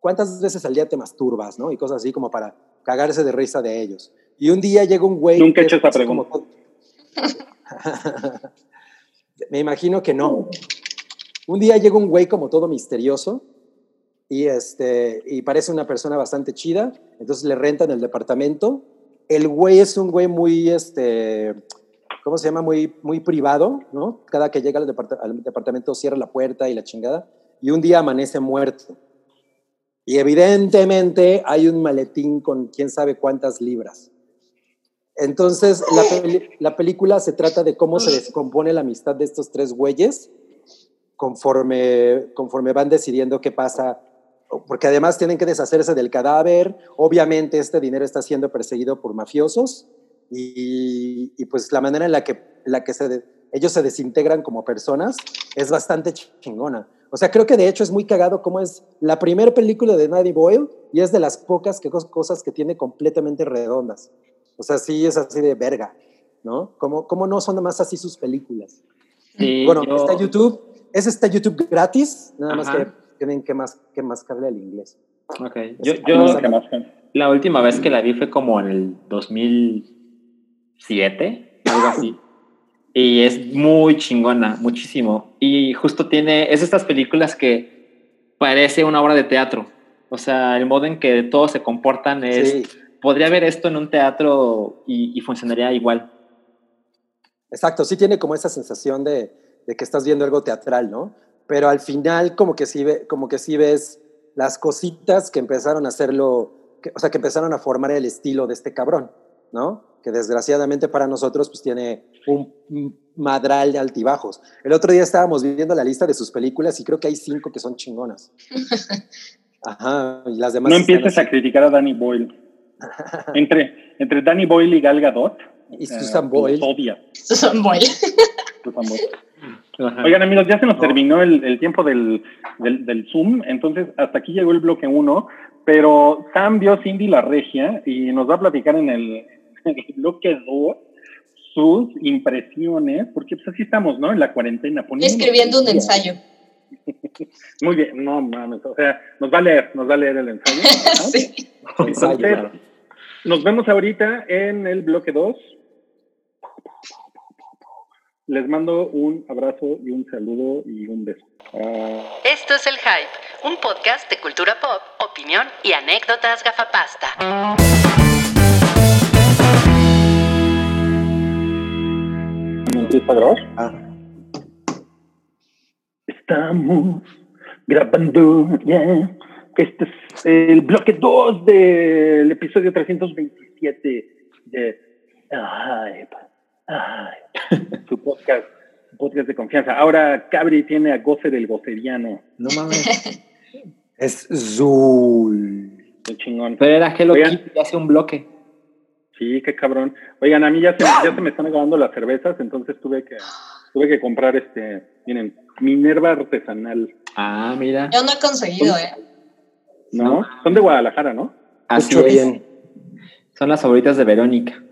¿cuántas veces al día te masturbas? ¿no? Y cosas así como para cagarse de risa de ellos. Y un día llega un güey... Nunca he hecho esta pregunta. Como, [laughs] Me imagino que no. Un día llega un güey como todo misterioso y, este, y parece una persona bastante chida, entonces le rentan el departamento. El güey es un güey muy, este, ¿cómo se llama? Muy, muy privado, ¿no? Cada que llega al, al departamento cierra la puerta y la chingada, y un día amanece muerto. Y evidentemente hay un maletín con quién sabe cuántas libras. Entonces, [laughs] la, película se trata de cómo se descompone la amistad de estos tres güeyes conforme, conforme van decidiendo qué pasa, porque además tienen que deshacerse del cadáver, obviamente este dinero está siendo perseguido por mafiosos y, pues la manera en la que, la que se ellos se desintegran como personas es bastante chingona. O sea, creo que de hecho es muy cagado cómo es la primera película de Nadie Boyle y es de las pocas que, cosas que tiene completamente redondas. O sea, sí es así de verga, ¿no? ¿Cómo, cómo no son más así sus películas? bueno, está YouTube, es este YouTube gratis, nada más que tienen que más que mascarle al inglés. Ok, yo, yo la última vez que la vi fue como en el 2007, algo así. Y es muy chingona, muchísimo. Y justo tiene, es estas películas que parece una obra de teatro. O sea, el modo en que todos se comportan es podría ver esto en un teatro y, funcionaría igual. Exacto, sí tiene como esa sensación de, que estás viendo algo teatral, ¿no? Pero al final como que sí, ve, como que sí ves las cositas que empezaron a hacerlo, o sea, que empezaron a formar el estilo de este cabrón, ¿no? Que desgraciadamente para nosotros pues tiene un madral de altibajos. El otro día estábamos viendo la lista de sus películas y creo que hay cinco que son chingonas. [laughs] Ajá, y las demás. No empieces así. a criticar a Danny Boyle. [laughs] Entre, entre Danny Boyle y Gal Gadot. Y eh, Susan Boyle. Boyle. [laughs] Susan Boyle. Ajá. Oigan, amigos, ya se nos No. terminó el, el tiempo del, del, del Zoom, entonces hasta aquí llegó el bloque 1, pero Sam vio Cindy la regia y nos va a platicar en el, [laughs] en el bloque 2 sus impresiones, porque pues así estamos, ¿no? En la cuarentena. Escribiendo un ensayo. Muy bien, no mames, o sea, nos va a leer, nos va a leer el ensayo. [laughs] ¿no? Sí. Entonces, claro. nos vemos ahorita en el bloque 2. Les mando un abrazo y un saludo y un beso. Ah, Esto es El Hype, un podcast de cultura pop, opinión y anécdotas gafapasta. ¿me empieza a grabar? Ah, Estamos grabando ya. Este es el bloque 2 del episodio 327 de Ay, ay, su podcast, su podcast de confianza. Ahora Cabri tiene a Goce del Voceriano. No mames. [laughs] es Zul. Qué chingón. Pero era Hello. Kitty hace un bloque. Sí, qué cabrón. Oigan, a mí ya se, ya se me están acabando las cervezas, entonces tuve que tuve que comprar este, miren, Minerva artesanal, Ah, mira. Yo no he conseguido, ¿eh? ¿no? No. Son de Guadalajara, ¿no? Así Mucho es. bien. Son las favoritas de Verónica.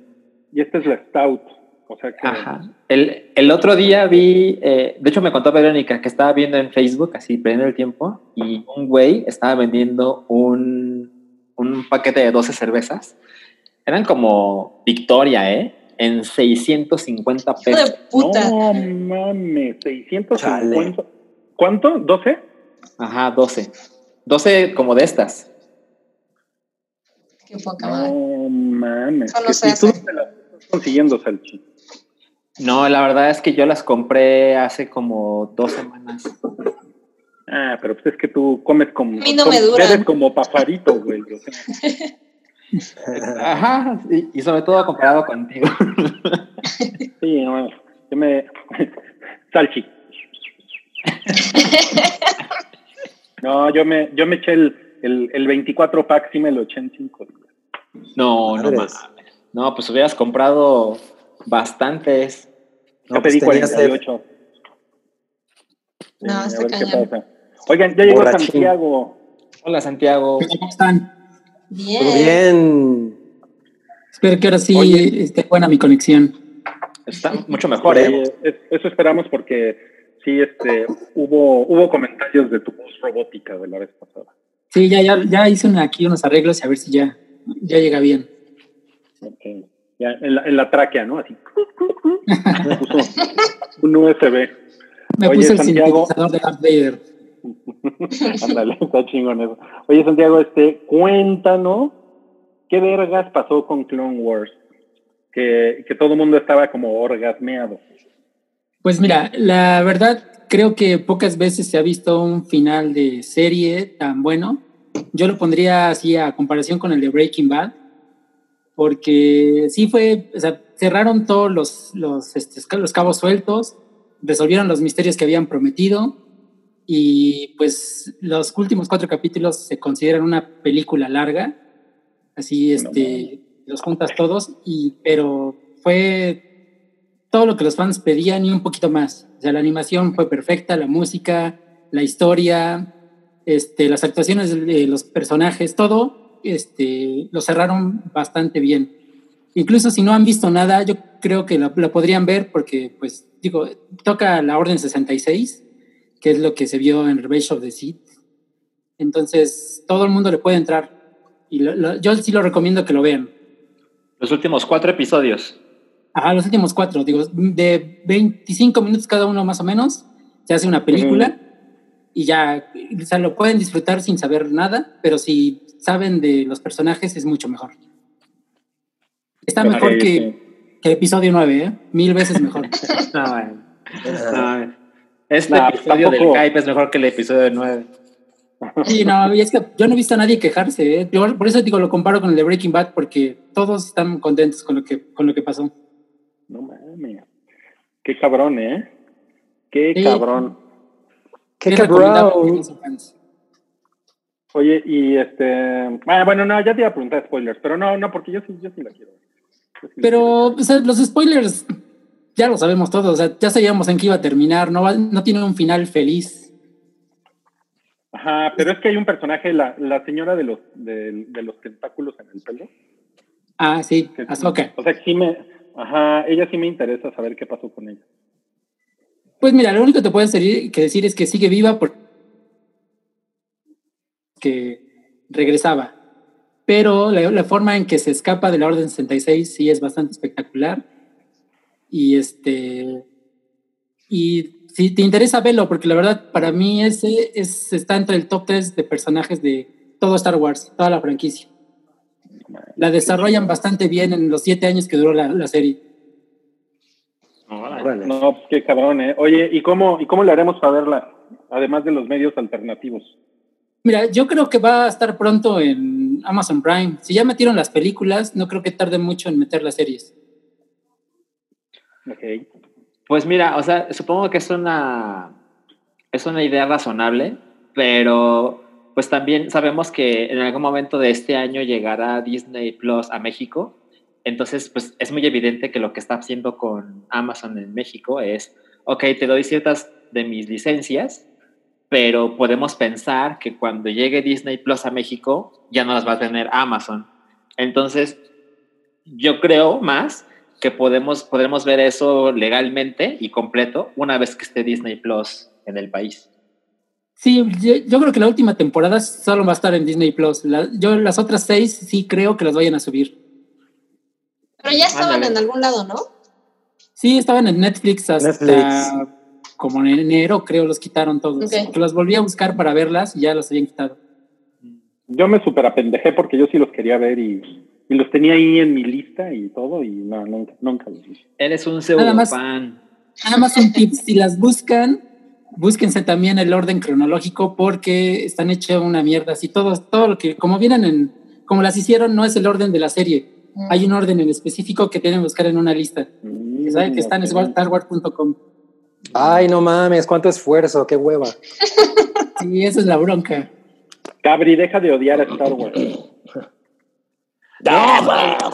Y esta es la Stout. O sea que Ajá. El, el otro día vi, eh, de hecho me contó Verónica que estaba viendo en Facebook, así perdiendo el tiempo, y un güey estaba vendiendo un, un paquete de 12 cervezas. Eran como Victoria, ¿eh? En 650 Hijo pesos. de puta. No mames, 650. Chale. ¿Cuánto? ¿12? Ajá, 12. 12 como de estas. Qué poca madre. No mames. Que se si tú hace. te la estás consiguiendo, Salchi. No, la verdad es que yo las compré hace como dos semanas. Ah, pero pues es que tú comes como. A mí no me com- duran. Eres como pajarito, güey. o sea. [laughs] Ajá, y, y sobre todo comparado contigo. [laughs] sí, no, yo me. Salchi. No, yo me, yo me eché el, el, el 24 pack, sí me lo eché en 5 días. No, no mames. No, pues hubieras comprado bastantes. Yo No, pues pedí tenías sed. 48. No, a está ver qué cañón. pasa. Oigan, ya llegó Borrachín. Santiago. Hola, Santiago. ¿Cómo están? Bien. Muy bien. Espero que ahora sí Oye. esté buena mi conexión. Está mucho mejor, ¿eh? Es- eso esperamos porque sí, este, hubo, hubo comentarios de tu voz robótica de la vez pasada. Sí, ya, ya, ya hice una- aquí unos arreglos y a ver si ya, ya llega bien. Ok. Ya, en, la, en la tráquea, ¿no? Así. [laughs] Puso un USB. Me Oye, puse el Santiago. sintetizador de Darth Vader. [laughs] Ándale, está chingón eso. Oye, Santiago, este, cuéntanos qué vergas pasó con Clone Wars. Que, que todo el mundo estaba como orgasmeado. Pues mira, la verdad creo que pocas veces se ha visto un final de serie tan bueno. Yo lo pondría así a comparación con el de Breaking Bad, porque sí fue, o sea, cerraron todos los, los, este, los cabos sueltos, resolvieron los misterios que habían prometido y pues los últimos cuatro capítulos se consideran una película larga, así este, los juntas todos, y, pero fue todo lo que los fans pedían y un poquito más. O sea, la animación fue perfecta, la música, la historia, este, las actuaciones de los personajes, todo este, lo cerraron bastante bien. Incluso si no han visto nada, yo creo que lo, lo podrían ver porque, pues, digo, toca la Orden 66, que es lo que se vio en Revenge of the Sith. Entonces, todo el mundo le puede entrar. Y lo- lo- yo sí lo recomiendo que lo vean. Los últimos cuatro episodios. Ajá, los últimos cuatro, digo, de 25 minutos cada uno más o menos, se hace una película y ya, o sea, lo pueden disfrutar sin saber nada, pero si saben de los personajes es mucho mejor. Está mejor que, que el episodio 9, ¿eh? Mil veces mejor. No, [laughs] bueno. No, este Nah, episodio tampoco- del hype es mejor que el episodio 9. [laughs] Sí, no, y es que yo no he visto a nadie quejarse, ¿eh? Yo por eso digo, lo comparo con el de Breaking Bad, porque todos están contentos con lo que, con lo que pasó. No mames. Qué cabrón, ¿eh? Qué Sí. cabrón. ¡Qué cabrón! Oye, y este. Ah, bueno, no, ya te iba a preguntar spoilers, pero no, no, porque yo sí, yo sí la quiero. Yo sí la Pero quiero. o sea, los spoilers ya lo sabemos todos, o sea, ya sabíamos en qué iba a terminar, no, va- no tiene un final feliz. Ajá, pero es que hay un personaje, la, la señora de los, de, de los tentáculos en el pelo. Ah, sí, que-. O sea, sí me. Ajá, ella sí me interesa saber qué pasó con ella. Pues mira, lo único que te puedo decir, que decir es que sigue viva porque regresaba. Pero la, la forma en que se escapa de la Orden 66 sí es bastante espectacular. Y este. Y si te interesa verlo, porque la verdad para mí ese es, está entre el top 3 de personajes de todo Star Wars, toda la franquicia. La desarrollan bastante bien en los siete años que duró la, la serie. Órale. No, pues qué cabrón, ¿eh? Oye, ¿y cómo, ¿y cómo le haremos para verla? Además de los medios alternativos. Mira, yo creo que va a estar pronto en Amazon Prime. Si ya metieron las películas, no creo que tarde mucho en meter las series. Ok. Pues mira, o sea, supongo que es una, es una idea razonable, pero pues también sabemos que en algún momento de este año llegará Disney Plus a México. Entonces, pues es muy evidente que lo que está haciendo con Amazon en México es, ok, te doy ciertas de mis licencias, pero podemos pensar que cuando llegue Disney Plus a México ya no las va a tener Amazon. Entonces, yo creo más que podemos, podremos ver eso legalmente y completo una vez que esté Disney Plus en el país. Sí, yo, yo creo que la última temporada solo va a estar en Disney Plus. La- yo las otras seis sí creo que las vayan a subir. Pero ya estaban Ándale. en algún lado, ¿no? Sí, estaban en Netflix hasta Netflix. como en enero, creo, los quitaron todos. Ok. Porque Los volví a buscar para verlas y ya los habían quitado. Yo me super apendejé porque yo sí los quería ver y, y los tenía ahí en mi lista y todo, y no, nunca, nunca los vi. Eres un Nada más. fan. Nada más un tip, si las buscan, búsquense también el orden cronológico porque están hechas una mierda. Así todo, todo lo que, como vienen en, como las hicieron, no es el orden de la serie. Mm. Hay un orden en específico que tienen que buscar en una lista. Mm, Que saben que está en starwars.com. Ay, no mames, cuánto esfuerzo, qué hueva. Sí, esa es la bronca. Cabri, deja de odiar a Star Wars. [laughs]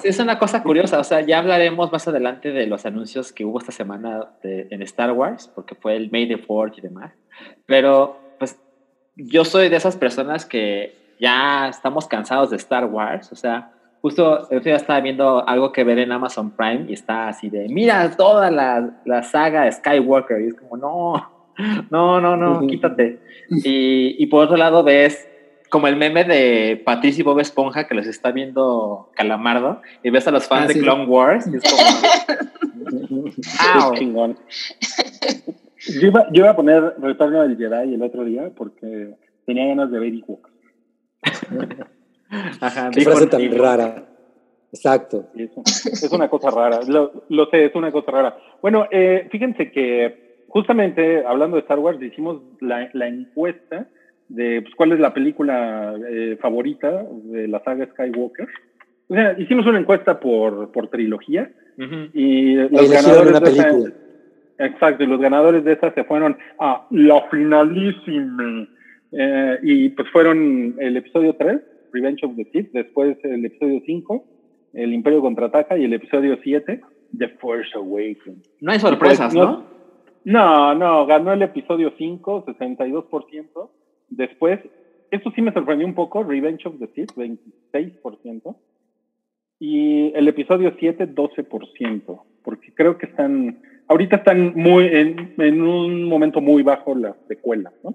Sí, Es una cosa curiosa, o sea, ya hablaremos más adelante de los anuncios que hubo esta semana de- en Star Wars, porque fue el May the Fourth y demás. Pero, pues, yo soy de esas personas que ya estamos cansados de Star Wars, o sea, justo el otro día estaba viendo algo que ver en Amazon Prime y está así de, mira toda la, la saga de Skywalker, y es como, no, [laughs] no, no, no, quítate. Y, y por otro lado ves como el meme de Patricio y Bob Esponja que los está viendo Calamardo y ves a los fans Ah, de sí. Clone Wars y es como, [laughs] Au. Chingón. Yo iba, yo iba a poner Retorno del Jedi el otro día porque tenía ganas de ver Ewoks. [laughs] ajá, Qué frase tan rara. Exacto. Es una cosa rara, lo, lo sé, es una cosa rara. Bueno, eh, fíjense que justamente hablando de Star Wars, hicimos la, la encuesta de pues, cuál es la película eh, favorita de la saga Skywalker. O sea, hicimos una encuesta por, por trilogía Ujú. y los ganadores una de esa- película. Exacto, y los ganadores de esa se fueron a la finalísima. Eh, y pues fueron el episodio 3, Revenge of the Sith, después el episodio 5, El Imperio Contraataca, y el episodio 7, The Force Awakens. No hay sorpresas, Pues, ¿no? No, no, ganó el episodio 5, 62%. Después, esto sí me sorprendió un poco, Revenge of the Sith, 26%. Y el episodio 7, 12%. Porque creo que están, ahorita están muy, en, en un momento muy bajo las secuelas, ¿no?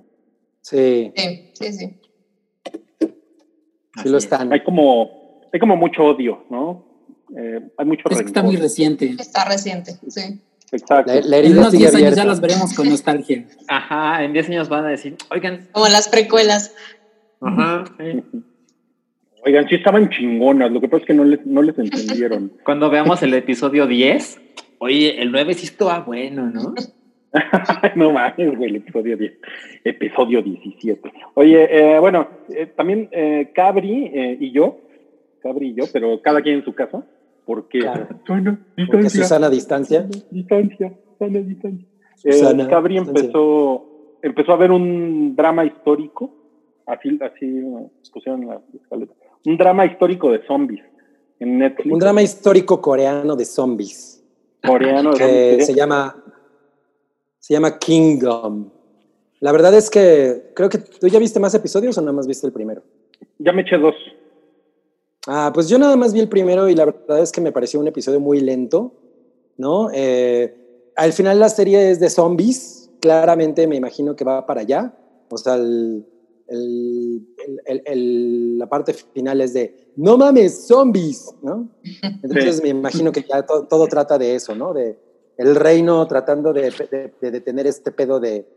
Sí, Sí, sí, sí. sí lo están. Hay como, hay como mucho odio, ¿no? Eh, hay mucho Es que está muy reciente. Está reciente, sí. Exacto. La, la En unos sigue 10 años abierta. ya los veremos con nostalgia. Ajá, en 10 años van a decir, oigan, Como las precuelas. ajá, sí. [laughs] Oigan, sí estaban chingonas, lo que pasa es que no les, no les entendieron. [laughs] cuando veamos el episodio 10, oye, el 9 sí estaba bueno, ¿no? [laughs] no mames, güey, el episodio 10. Episodio 17. Oye, eh, bueno, eh, también eh, Cabri eh, y yo, Cabri y yo, pero cada quien en su casa, [laughs] porque Claro. Susana, Porque distancia, Susana a distancia. distancia, Susana, distancia. Eh, Susana, Cabri distancia. empezó, empezó a ver un drama histórico Así, así pusieron la escaleta. Un drama histórico de zombies en Netflix. Un drama histórico coreano de zombies. Coreano de que zombies. se llama, se llama Kingdom. La verdad es que creo que tú ya viste más episodios o nada más viste el primero. Ya me eché dos. Ah, pues yo nada más vi el primero y la verdad es que me pareció un episodio muy lento, ¿no? Eh, al final la serie es de zombies, claramente me imagino que va para allá, o sea, el, el- el- el- la parte final es de, no mames, zombies, ¿no? Entonces Sí. me imagino que ya to- todo trata de eso, ¿no? De el reino tratando de, de- de detener este pedo de,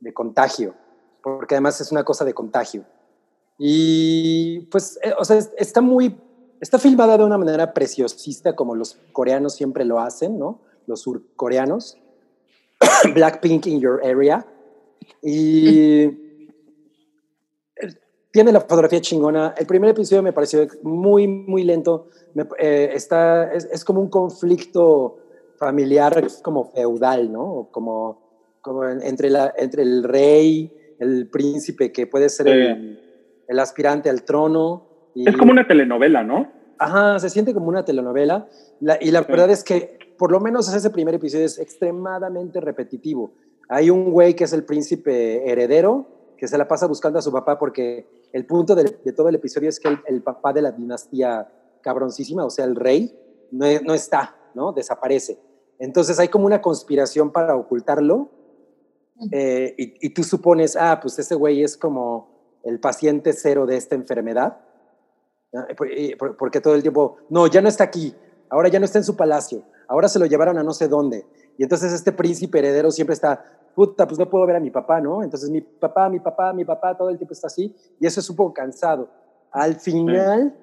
de contagio, porque además es una cosa de contagio. Y pues, eh, o sea, es- está muy, está filmada de una manera preciosista como los coreanos siempre lo hacen, ¿no? Los surcoreanos. [coughs] Blackpink in your area. Y eh, tiene la fotografía chingona. El primer episodio me pareció muy, muy lento. Me- eh, está, es, es como un conflicto familiar, como feudal, ¿no? Como, como en- entre, la, entre el rey, el príncipe, que puede ser Sí. el, el aspirante al trono. y- Es como una telenovela, ¿no? Ajá, se siente como una telenovela. La- y la Sí. verdad es que, por lo menos ese primer episodio es extremadamente repetitivo. Hay un güey que es el príncipe heredero, que se la pasa buscando a su papá porque el punto de, de todo el episodio es que el, el papá de la dinastía cabroncísima, o sea, el rey, no, no está, ¿no? Desaparece. Entonces hay como una conspiración para ocultarlo eh, y, y tú supones, ah, pues ese güey es como el paciente cero de esta enfermedad. Porque todo el tiempo, no, ya no está aquí, ahora ya no está en su palacio, ahora se lo llevaron a no sé dónde. Y entonces este príncipe heredero siempre está, puta, pues no puedo ver a mi papá, ¿no? Entonces mi papá, mi papá, mi papá, todo el tiempo está así, y eso es un poco cansado. Al final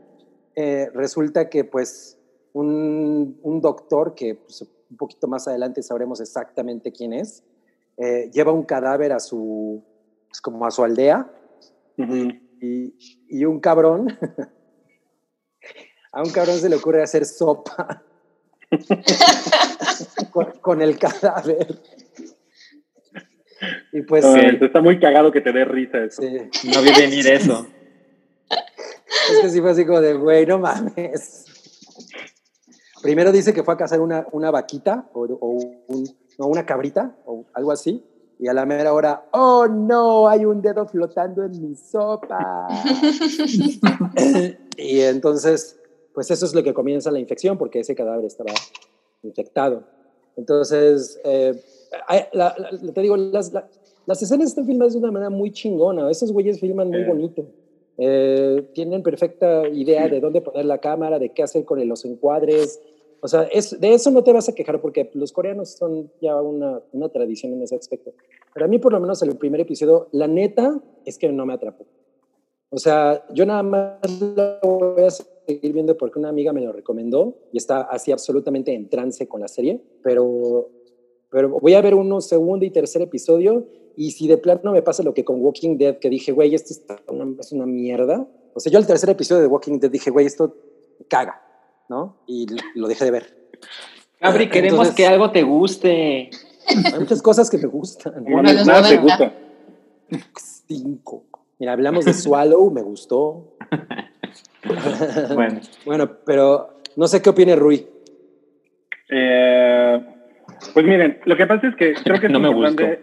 eh, resulta que pues un, un doctor, que pues, un poquito más adelante sabremos exactamente quién es, eh, lleva un cadáver a su, pues, como a su aldea, Y, y un cabrón, [laughs] a un cabrón se le ocurre hacer sopa [laughs] con, con el cadáver. Y pues, No, eh, Está muy cagado que te dé risa eso. sí, No vi venir eso. [laughs] es que sí fue así como de, güey, no mames. Primero dice que fue a cazar una, una vaquita o, o un- no, una cabrita o algo así. Y a la mera hora, oh no, hay un dedo flotando en mi sopa. [laughs] [laughs] y entonces, pues eso es lo que comienza la infección, porque ese cadáver estaba infectado. Entonces, eh, la- la- te digo, las, la- las escenas están filmadas de una manera muy chingona. Esos güeyes filman muy bonito. Eh, tienen perfecta idea de dónde poner la cámara, de qué hacer con los encuadres. O sea, es, de eso no te vas a quejar porque los coreanos son ya una, una tradición en ese aspecto. Pero a mí, por lo menos, el primer episodio, la neta es que no me atrapó. O sea, yo nada más lo voy a seguir viendo porque una amiga me lo recomendó y está así absolutamente en trance con la serie, pero, pero voy a ver uno segundo y tercer episodio y si de plano me pasa lo que con Walking Dead, que dije, güey, esto está una- es una mierda. O sea, yo al tercer episodio de Walking Dead dije, güey, esto caga, ¿no? Y lo dejé de ver. Gabri, queremos Entonces- que algo te guste. Hay muchas cosas que me gustan. Nada te 90. gusta. Cinco. Mira, hablamos de Swallow, me gustó. [laughs] Bueno, Bueno, pero no sé qué opine Rui. Eh, pues miren, lo que pasa es que creo que [laughs] es No me importante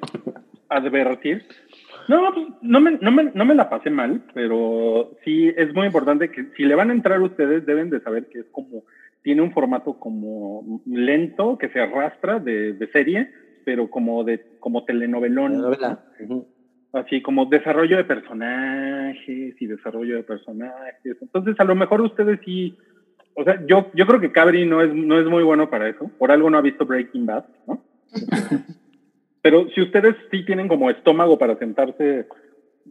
advertir. No, pues, no me, no, me, no me la pasé mal, pero sí es muy importante que si le van a entrar ustedes deben de saber que es como, tiene un formato como lento, que se arrastra de, de serie, pero como de como telenovelón. Así como desarrollo de personajes y desarrollo de personajes. Entonces, a lo mejor ustedes sí, o sea, yo, yo creo que Cabri no es, no es muy bueno para eso. Por algo no ha visto Breaking Bad, ¿no? [laughs] Pero si ustedes sí tienen como estómago para sentarse,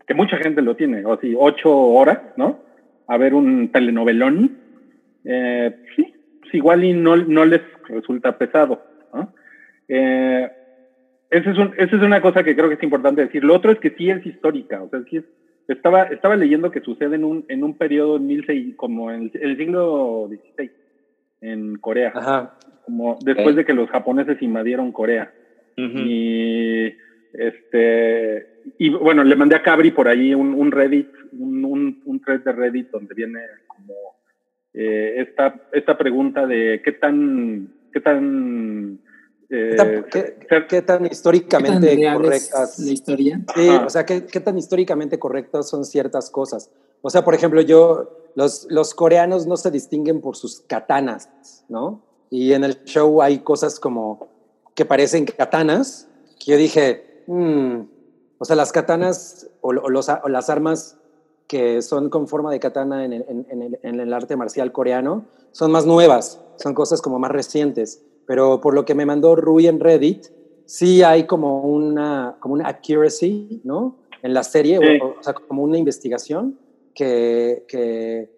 que mucha gente lo tiene, o así, ocho horas, ¿no? A ver un telenovelón, eh, sí, pues igual y no, no les resulta pesado, ¿no? Eh, esa es, un, esa es una cosa que creo que es importante decir. Lo otro es que sí es histórica, o sea, sí es, estaba, estaba leyendo que sucede en un, en un periodo en 1600, como en el, siglo XVI, en Corea, Ajá. como después de que los japoneses invadieron Corea. Ujú. Y este y bueno, le mandé a Cabri por ahí un, un Reddit, un, un, un, thread de Reddit donde viene como eh, esta, esta pregunta de qué tan, qué tan ¿Qué, tan, qué, qué tan históricamente ¿Qué tan correctas? la historia? Sí, o sea, ¿qué, ¿qué, tan históricamente correctas son ciertas cosas? O sea, por ejemplo, yo, los, los coreanos no se distinguen por sus katanas, ¿no? Y en el show hay cosas como que parecen katanas, que yo dije, mmm, o sea, las katanas o, o, los, o, las armas que son con forma de katana en el, en, en, el, en el arte marcial coreano son más nuevas, son cosas como más recientes pero por lo que me mandó Rui en Reddit, sí hay como una, como una accuracy, ¿no? En la serie, sí. o, o, sea, como una investigación que, que,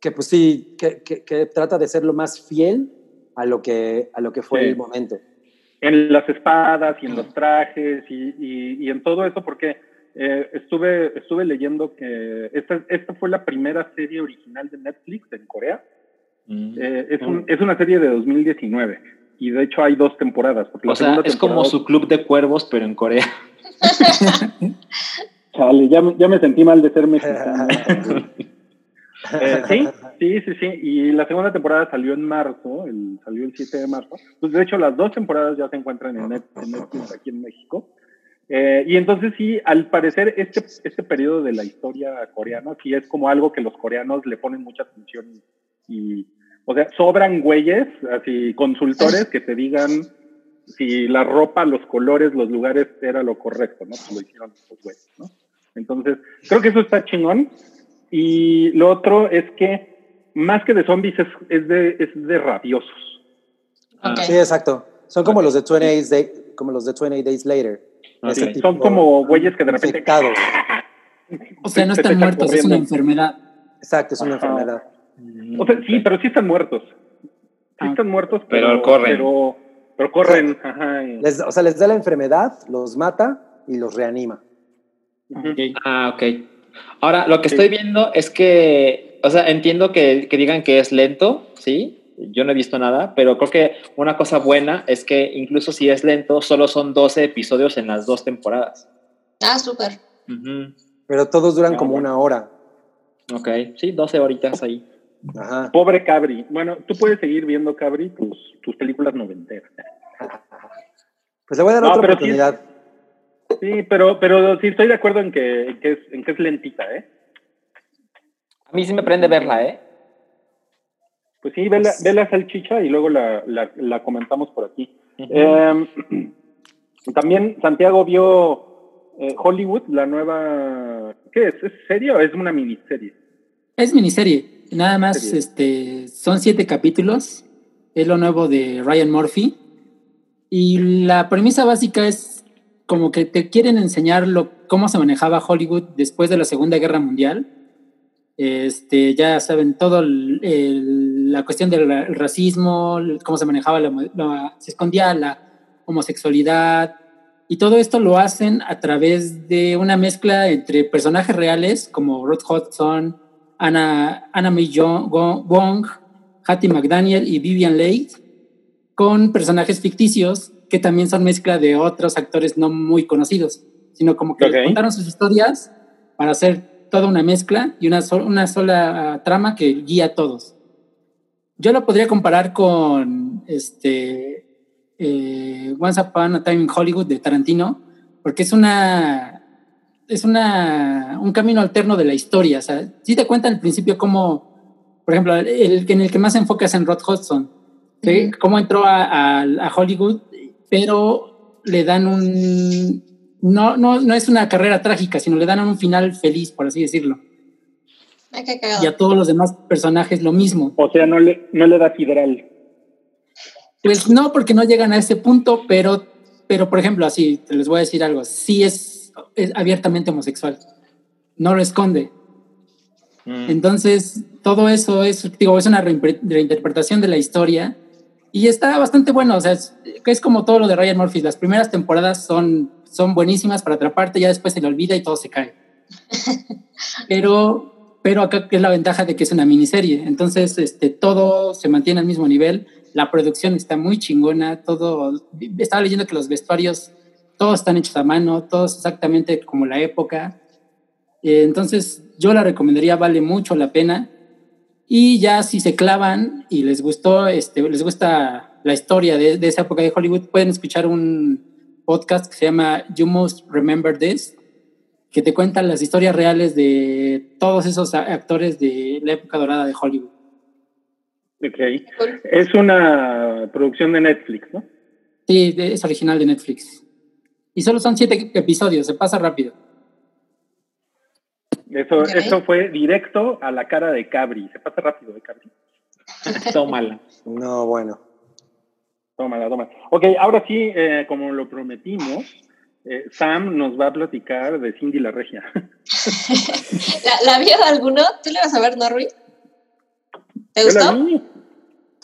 que pues sí, que, trata de ser lo más fiel a lo que, a lo que fue sí. el momento. En las espadas y en los trajes y, y, y en todo eso, porque eh, estuve, estuve leyendo que esta, esta fue la primera serie original de Netflix en Corea. Mm. Eh, es, un, es, una serie de 2019 y de hecho hay dos temporadas. o sea, es como su club de cuervos, pero en Corea. [laughs] Chale, ya, ya, me sentí mal de ser mexicano. [laughs] eh, [laughs] sí, sí, sí, sí. Y la segunda temporada salió en marzo, el, salió el 7 de marzo. Pues de hecho, las dos temporadas ya se encuentran en Netflix, en Netflix aquí en México. Eh, y entonces sí, al parecer este, este periodo de la historia coreana sí es como algo que los coreanos le ponen mucha atención y, o sea, sobran güeyes, así consultores que te digan si la ropa, los colores, los lugares era lo correcto, ¿no? Pues lo hicieron los güeyes, ¿no? Entonces, creo que eso está chingón. Y lo otro es que más que de zombies es, es de, es de rabiosos. Okay. Sí, exacto. Son como los de 20 Days, Day, como los de 20 Days Later. Okay. Son como güeyes que de repente... Infectados. O sea, no están muertos, corriendo. es una enfermedad. Exacto, es una Ajá. enfermedad. O sea, sí, pero sí están muertos. Sí Ah. están muertos, pero, pero corren. Pero, pero corren. O sea, Ajá, les, o sea, les da la enfermedad, los mata y los reanima. Okay. Ah, ok. Ahora, lo que sí. estoy viendo es que, o sea, entiendo que, que, digan que es lento, ¿sí? Yo no he visto nada, pero creo que una cosa buena es que incluso si es lento, solo son 12 episodios en las dos temporadas. Ah, súper. Uh -huh. Pero todos duran ah, como bueno. una hora. Ok, sí, 12 horitas ahí. Ajá. Pobre Cabri. Bueno, tú puedes seguir viendo, Cabri, tus, tus películas noventeras. [laughs] Pues le voy a dar no, otra oportunidad. Sí, pero, pero sí estoy de acuerdo en que, en que, es, en que es lentita, ¿eh? A mí sí me prende verla, ¿eh? Pues sí, ve la, ve la salchicha y luego la, la, la comentamos por aquí. Uh -huh. eh, también Santiago vio eh, Hollywood, la nueva... ¿Qué es? ¿Es serie o es una miniserie? Es miniserie. Nada más, este, son siete capítulos. Es lo nuevo de Ryan Murphy. Y la premisa básica es como que te quieren enseñar lo, cómo se manejaba Hollywood después de la Segunda Guerra Mundial. Este, ya saben, todo el, el, la cuestión del racismo, cómo se manejaba, la, la, se escondía la homosexualidad. Y todo esto lo hacen a través de una mezcla entre personajes reales como Rod Hudson, Anna, Anna May Wong, Hattie McDaniel y Vivian Leigh, con personajes ficticios que también son mezcla de otros actores no muy conocidos, sino como que okay. contaron sus historias para hacer toda una mezcla y una, so una sola uh, trama que guía a todos. Yo lo podría comparar con este, eh, Once Upon a Time in Hollywood de Tarantino, porque es una es una, un camino alterno de la historia. O sea, sí te cuenta al principio cómo, por ejemplo, el, en el que más se enfoca es en Rod Hudson, ¿sí? uh -huh. cómo entró a, a, a, Hollywood, pero le dan un... No, no, no es una carrera trágica, sino le dan un final feliz, por así decirlo. Ay, qué y a todos los demás personajes lo mismo. O sea, no le, no le da fidral. Pues no, porque no llegan a ese punto, pero, pero por ejemplo, así, te les voy a decir algo, sí es es abiertamente homosexual. No lo esconde. Mm. Entonces, todo eso es, digo, es una reinterpretación de la historia y está bastante bueno. O sea, es, es, como todo lo de Ryan Murphy. Las primeras temporadas son, son buenísimas para atraparte, ya después se le olvida y todo se cae. [laughs] pero, pero acá es la ventaja de que es una miniserie. Entonces, este, todo se mantiene al mismo nivel. La producción está muy chingona. Todo. Estaba leyendo que los vestuarios todos están hechos a mano, todos exactamente como la época. Eh, entonces, yo la recomendaría, vale mucho la pena. Y ya si se clavan y les gustó, este, les gusta la historia de, de esa época de Hollywood, pueden escuchar un podcast que se llama You Must Remember This, que te cuentan las historias reales de todos esos actores de la época dorada de Hollywood. Ok. Es una producción de Netflix, ¿no? Sí, es original de Netflix. Y solo son siete episodios, se pasa rápido. Eso, eso fue directo a la cara de Cabri. Se pasa rápido, ¿eh, Cabri? [laughs] Tómala. No, bueno. Tómala, tómala. Ok, ahora sí, eh, como lo prometimos, eh, Sam nos va a platicar de Cindy la Regia. [laughs] ¿La, ¿La, vio alguno? ¿Tú le vas a ver, Norri? ¿Te gustó?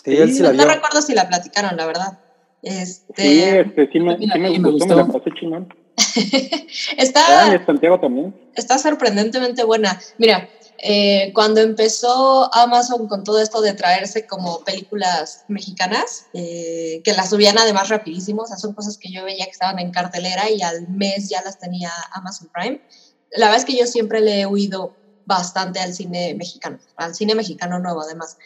Sí, él sí la no vio. recuerdo si la platicaron, la verdad. Este, Sí, este, sí, me, sí me Sí, me gustó, me la pasé chingón. [laughs] está, Ah, y Santiago también. está sorprendentemente buena. Mira, eh, cuando empezó Amazon con todo esto de traerse como películas mexicanas, eh, que las subían además rapidísimo, o sea, son cosas que yo veía que estaban en cartelera y al mes ya las tenía Amazon Prime. La verdad es que yo siempre le he huido bastante al cine mexicano, al cine mexicano nuevo además.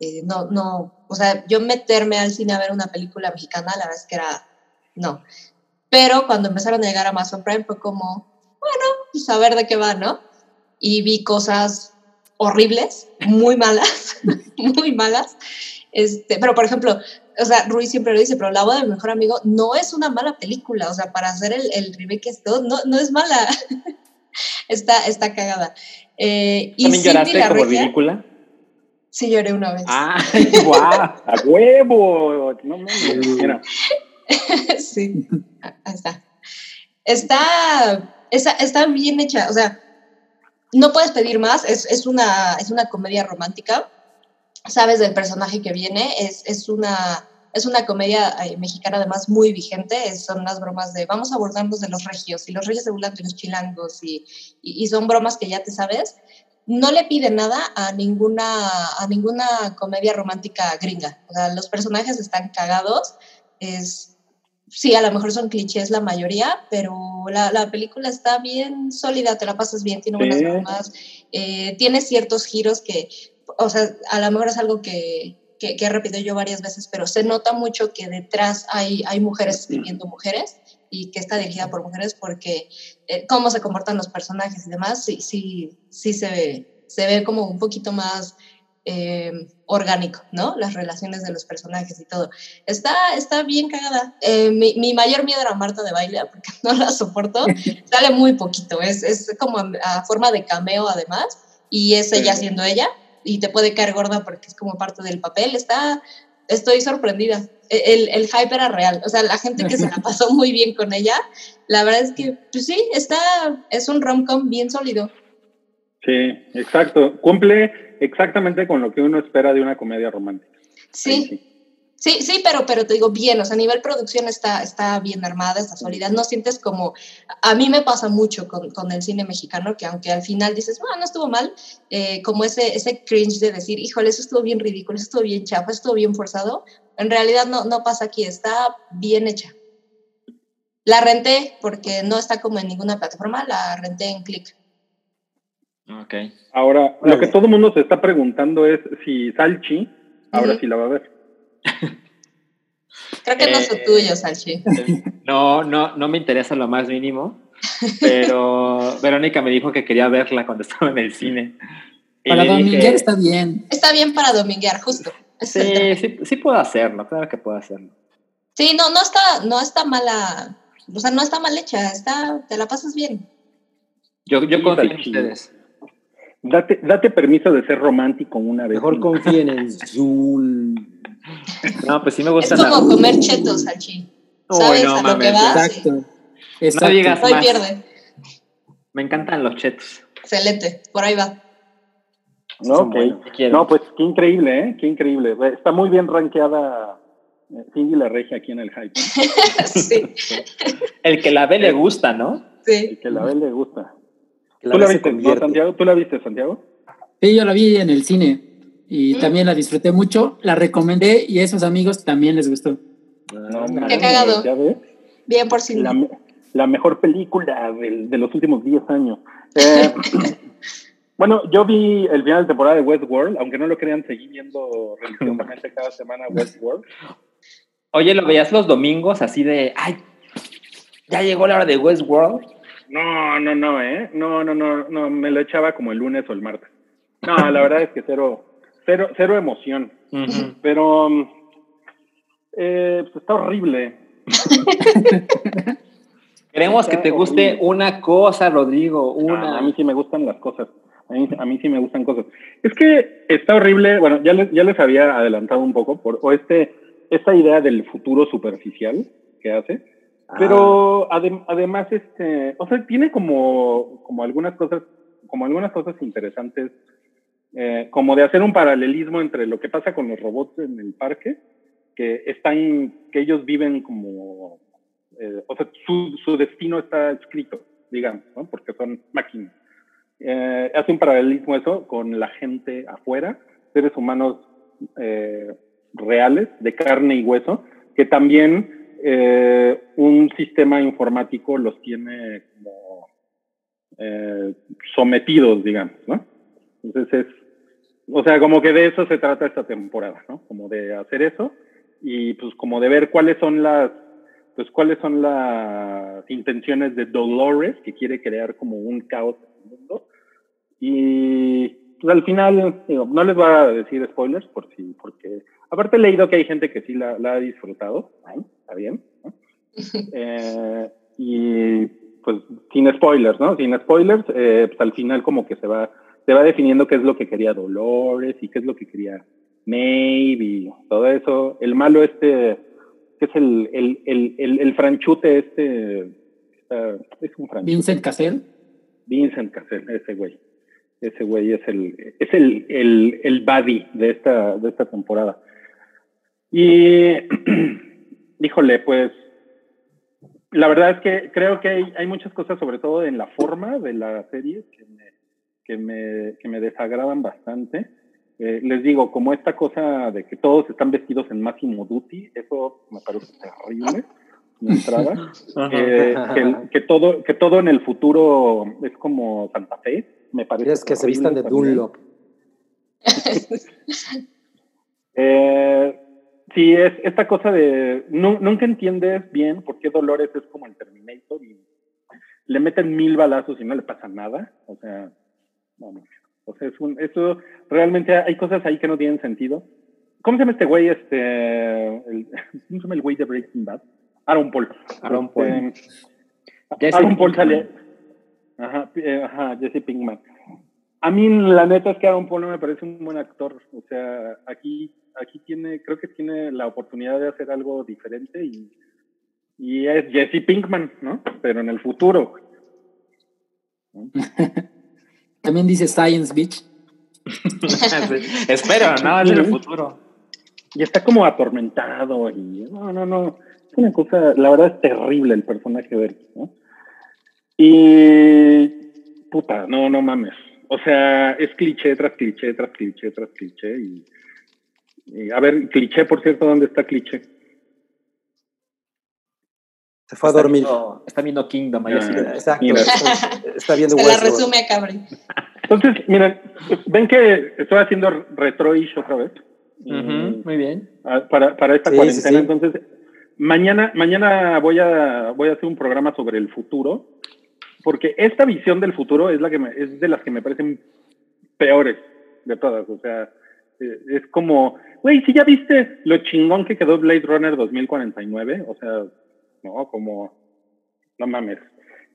Eh, no, no, o sea, yo meterme al cine a ver una película mexicana, la verdad es que era, no. Pero cuando empezaron a llegar a Amazon Prime fue como, bueno, pues a ver de qué va, ¿no? Y vi cosas horribles, muy malas, [laughs] muy malas. Este, pero por ejemplo, o sea, Ruiz siempre lo dice, pero La boda de mi mejor amigo no es una mala película, o sea, para hacer el, el remake esto, no, no es mala. [laughs] está, está cagada. Eh, y ¿También Cindy lloraste la como Regia, ridícula? Sí lloré una vez. ¡Ay, [laughs] guau! ¡A huevo! No mames. Mira, sí. Está, está. está bien hecha, o sea, no puedes pedir más, es, es, una, es una comedia romántica, sabes del personaje que viene, es, es, una, es una comedia eh, mexicana además muy vigente, son las bromas de vamos a burlarnos de los regios, y los regios se burlan de los chilangos, y, y, y son bromas que ya te sabes. No le pide nada a ninguna, a ninguna comedia romántica gringa. O sea, los personajes están cagados. Es, sí, a lo mejor son clichés la mayoría, pero la, la película está bien sólida, te la pasas bien, tiene buenas bromas, eh, tiene ciertos giros que, o sea, a lo mejor es algo que, que, que he repetido yo varias veces, pero se nota mucho que detrás hay, hay mujeres escribiendo mujeres y que está dirigida por mujeres porque eh, cómo se comportan los personajes y demás, sí, sí, sí se ve, se ve como un poquito más eh, orgánico, ¿no? Las relaciones de los personajes y todo. Está, está bien cagada. Eh, mi, mi, mayor miedo era Marta de baile, [laughs] porque no la soporto. [laughs] Sale muy poquito, es, es como a, a, forma de cameo además, y es ella siendo ella, y te puede caer gorda porque es como parte del papel. Está, estoy sorprendida. El, el, hype era real, o sea, la gente que se la pasó [laughs] muy bien con ella, la verdad es que, pues sí, está, es un rom-com bien sólido. Sí, exacto. Cumple exactamente con lo que uno espera de una comedia romántica. Sí. sí. Sí, sí, pero, pero te digo bien, o sea, a nivel producción está, está bien armada, está sólida, no sientes como, a mí me pasa mucho con, con el cine mexicano, que aunque al final dices, bueno, no estuvo mal, eh, como ese, ese cringe de decir, híjole, eso estuvo bien ridículo, eso estuvo bien chafa, eso estuvo bien forzado, en realidad no, no pasa aquí, está bien hecha. La renté porque no está como en ninguna plataforma, la renté en Click. Ok. Ahora, vale. lo que todo el mundo se está preguntando es si Salchi, ahora uh -huh. sí la va a ver. Creo que no es eh, tuyo, Salchi. No, no, no me interesa lo más mínimo, pero [laughs] Verónica me dijo que quería verla cuando estaba en el cine. Y para dominguear dije, está bien. Está bien para dominguear, justo. Sí, sí, sí puedo hacerlo, claro que puedo hacerlo. Sí, no, no está, no está mala, o sea, no está mal hecha, está, te la pasas bien. Yo, yo confío en ustedes. Date, date permiso de ser romántico una vez. Mejor confíen en Zul. No, pues sí me gusta. Es como comer chetos, Salchi. ¿Sabes no, a lo que vas? Exacto. Exacto. No digas Hoy más. pierde. Me encantan los chetos. Excelente, por ahí va. No, okay. no, pues qué increíble, ¿eh? Qué increíble. Está muy bien rankeada eh, Cindy la Regia aquí en el hype. [laughs] sí. El que la ve le gusta, ¿no? Sí. El que la ve le gusta. La ¿Tú la viste, ¿no, Santiago? ¿Tú la viste, Santiago? Sí, yo la vi en el cine y ¿Mm? también la disfruté mucho, la recomendé y a esos amigos también les gustó. No, Qué cagado. Bien por sí. La, la mejor película del- de, los últimos 10 años. [laughs] Eh, bueno, yo vi el final de temporada de Westworld, aunque no lo crean, seguí viendo religiosamente cada semana Westworld. Oye, ¿lo veías los domingos así de, ay, ya llegó la hora de Westworld? No, no, no, ¿eh? No, no, no, no, me lo echaba como el lunes o el martes. No, la verdad es que cero, cero, cero emoción. Pero mm, eh, pues está horrible. [laughs] Queremos que te guste horrible. una cosa, Rodrigo, Ah, una. a mí sí me gustan las cosas. A mí, a mí sí me gustan cosas. Es que está horrible. Bueno, ya les, ya les había adelantado un poco por o este esta idea del futuro superficial que hace. Pero adem- además, este, o sea, tiene como, como algunas cosas, como algunas cosas interesantes, eh, como de hacer un paralelismo entre lo que pasa con los robots en el parque, que están, que ellos viven como, eh, o sea, su, su destino está escrito, digamos, ¿no? Porque son máquinas. Eh, hace un paralelismo eso con la gente afuera, seres humanos eh, reales, de carne y hueso, que también eh, un sistema informático los tiene como eh, sometidos, digamos, ¿no? Entonces es, o sea, como que de eso se trata esta temporada, ¿no? Como de hacer eso y pues como de ver cuáles son las, pues cuáles son las intenciones de Dolores, que quiere crear como un caos en el mundo. Y pues al final, digo, no les voy a decir spoilers por si, porque aparte he leído que hay gente que sí la, la ha disfrutado, Ay, está bien, ¿no? Eh, y pues sin spoilers, ¿no? Sin spoilers, eh, pues al final como que se va, se va definiendo qué es lo que quería Dolores y qué es lo que quería Maeve y todo eso. El malo este, que es el, el, el, el, el franchute este, es un franchute. Vincent Cassell. Vincent Cassell, ese güey. Ese güey es el, es el, el, el buddy de esta, de esta temporada. Y, [clears throat] híjole, pues, la verdad es que creo que hay, hay muchas cosas, sobre todo en la forma de la serie, que me, que me, que me desagradan bastante. Eh, les digo, como esta cosa de que todos están vestidos en Máximo Duty, eso me parece terrible. [laughs] Eh, que, que todo, que todo en el futuro es como Santa Fe, me parece. Es que se vistan de también. Dunlop. [laughs] Eh, sí, es esta cosa de. nu- nunca entiendes bien por qué Dolores es como el Terminator y le meten mil balazos y no le pasa nada. O sea, no, no. O sea, es un, eso realmente hay cosas ahí que no tienen sentido. ¿Cómo se llama este güey? Este, el, [laughs] ¿Cómo se llama el güey de Breaking Bad? Aaron Paul. Aaron Paul. Este, Jesse Aaron Paul Pinkman. sale. Ajá, eh, ajá, Jesse Pinkman. A mí la neta es que Aaron Paul no me parece un buen actor. O sea, aquí, aquí tiene, creo que tiene la oportunidad de hacer algo diferente y, y es Jesse Pinkman, ¿no? Pero en el futuro. [laughs] También dice Science Beach. [laughs] Espero, no, es en el futuro. Y está como atormentado y no, no, no. Es una cosa, la verdad es terrible el personaje de él, ¿no? Y puta, no, no mames. O sea, es cliché tras cliché, tras cliché, tras cliché. Y, y, a ver, cliché, por cierto, ¿dónde está cliché? Se fue a Está dormir. viendo- Está viendo Kingdom. ahí Ah, así Exacto. Mira. Está viendo [laughs] Se la Westworld. resume a Cabri. Entonces, miren, ven que estoy haciendo retroish otra vez. Muy bien. Ah, para, para esta Sí, cuarentena. sí, sí. Entonces, mañana, mañana voy a, voy a hacer un programa sobre el futuro, porque esta visión del futuro es la que me, es de las que me parecen peores de todas. O sea, es como, güey, si ya viste lo chingón que quedó Blade Runner 2049, o sea, no, como, no mames.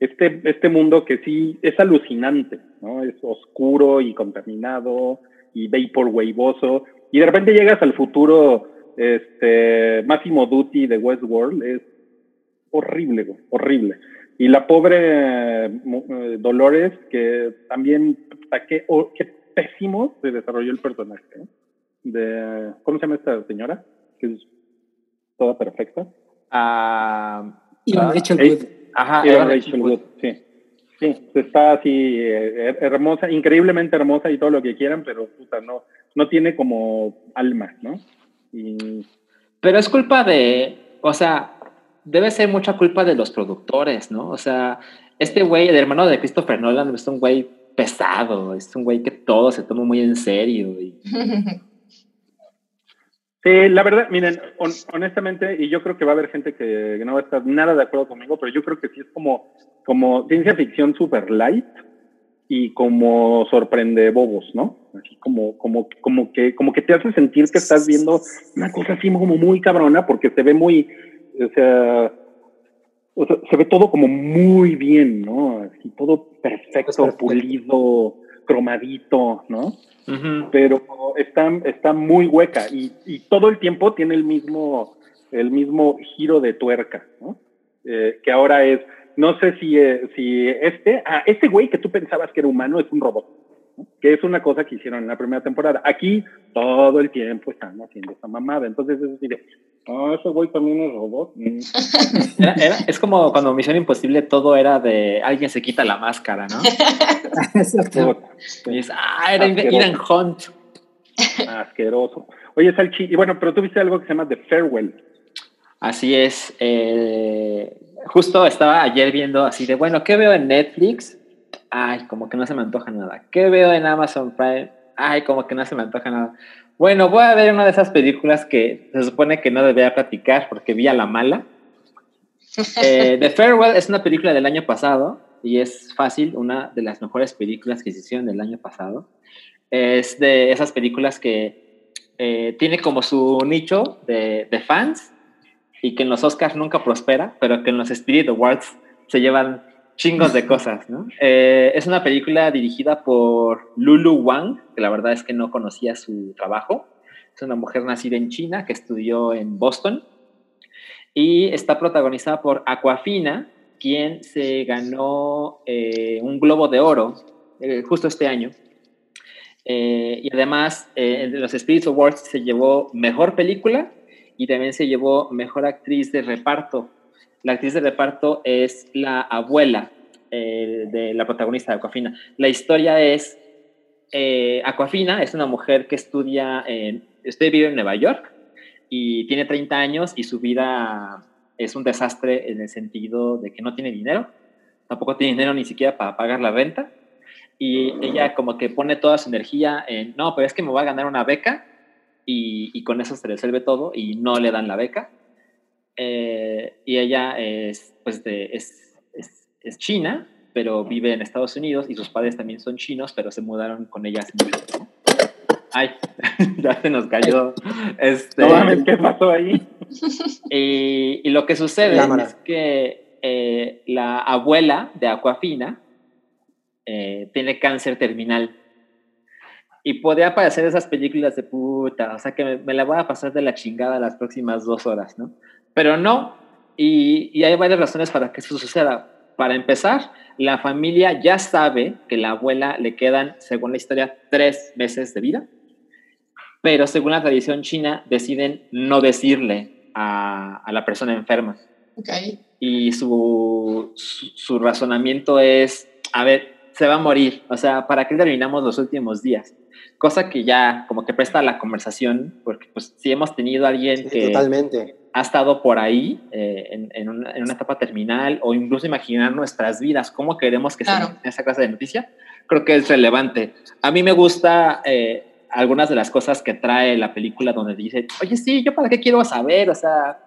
Este, este mundo que sí es alucinante, ¿no? Es oscuro y contaminado y vaporwaveoso. Y de repente llegas al futuro, este, Máximo Duty de Westworld, es horrible, horrible. Y la pobre eh, eh, Dolores, que también, qué, qué pésimo se desarrolló el personaje. ¿no? De, ¿Cómo se llama esta señora? Que es toda perfecta. Ah, Ivan ah, Rachel eh, Wood. Ajá, Rachel Rachel Wood, sí. Sí, está así eh, her- hermosa, increíblemente hermosa y todo lo que quieran, pero puta, no, no tiene como alma, ¿no? Y Pero es culpa de, o sea, debe ser mucha culpa de los productores, ¿no? O sea, este güey, el hermano de Christopher Nolan, es un güey pesado, es un güey que todo se toma muy en serio. Y... Sí, [laughs] la verdad, miren, honestamente, y yo creo que va a haber gente que, no va a estar nada de acuerdo conmigo, pero yo creo que sí es como, como ciencia ficción super light y como sorprende bobos, ¿no? Así como, como, como que, como que te hace sentir que estás viendo una cosa así como muy cabrona porque se ve muy, o sea, se ve todo como muy bien, ¿no? Así todo perfecto, pulido, cromadito, ¿no? Pero está, está muy hueca y, y, todo el tiempo tiene el mismo, el mismo giro de tuerca, ¿no? Eh, que ahora es, no sé si, eh, si este, ah, este güey que tú pensabas que era humano es un robot, que es una cosa que hicieron en la primera temporada. Aquí todo el tiempo están haciendo esa mamada, entonces es decir, Ah, ese güey también es robot. Mm. [laughs] es como cuando Misión Imposible todo era de alguien se quita la máscara, ¿no? [laughs] y ah, era Ethan Hunt. Asqueroso. Oye, Salchi, y bueno, pero tú viste algo que se llama The Farewell. Así es. Eh, justo estaba ayer viendo así de, bueno, ¿qué veo en Netflix? Ay, como que no se me antoja nada. ¿Qué veo en Amazon Prime? Ay, como que no se me antoja nada. Bueno, voy a ver una de esas películas que se supone que no debería platicar porque vi a la mala. [laughs] Eh, The Farewell es una película del año pasado y es fácil, una de las mejores películas que se hicieron del año pasado. Es de esas películas que eh, tiene como su nicho de, de, fans y que en los Oscars nunca prospera, pero que en los Spirit Awards se llevan chingos de cosas, ¿no? Eh, es una película dirigida por Lulu Wang, que la verdad es que no conocía su trabajo. Es una mujer nacida en China que estudió en Boston y está protagonizada por Aquafina, quien se ganó eh, un Globo de Oro eh, justo este año. y además, en los Spirit Awards se llevó Mejor Película y también se llevó Mejor Actriz de Reparto la actriz de reparto es la abuela eh, de la protagonista de Aquafina. La historia es, eh, Aquafina es una mujer que estudia, en, vive en Nueva York y tiene 30 años y su vida es un desastre en el sentido de que no tiene dinero, tampoco tiene dinero ni siquiera para pagar la renta y ella como que pone toda su energía en, no, pero es que me voy a ganar una beca y, con eso se resuelve todo y no le dan la beca eh, y ella es, pues es, es, china, pero vive en Estados Unidos y sus padres también son chinos, pero se mudaron con ella hace mucho. Ay, [laughs] ya se nos cayó. Este, no ¿qué pasó ahí? Y, y lo que sucede es que eh, la abuela de Aquafina eh, tiene cáncer terminal. Y podría aparecer esas películas de puta, o sea que me, me, la voy a pasar de la chingada las próximas dos horas, ¿no? Pero no, y, hay varias razones para que eso suceda. Para empezar, la familia ya sabe que la abuela le quedan, según la historia, tres meses de vida, pero según la tradición china deciden no decirle a, la persona enferma. Okay. Y su, su, razonamiento es, a ver, se va a morir, o sea, ¿para qué terminamos los últimos días? Cosa que ya como que presta la conversación, porque pues si hemos tenido a alguien que... Totalmente ha estado por ahí eh, en, una, etapa terminal o incluso imaginar nuestras vidas, cómo queremos que sea esa clase de noticia, creo que es relevante. A mí me gusta eh, algunas de las cosas que trae la película donde dice, oye, sí, yo para qué quiero saber, o sea,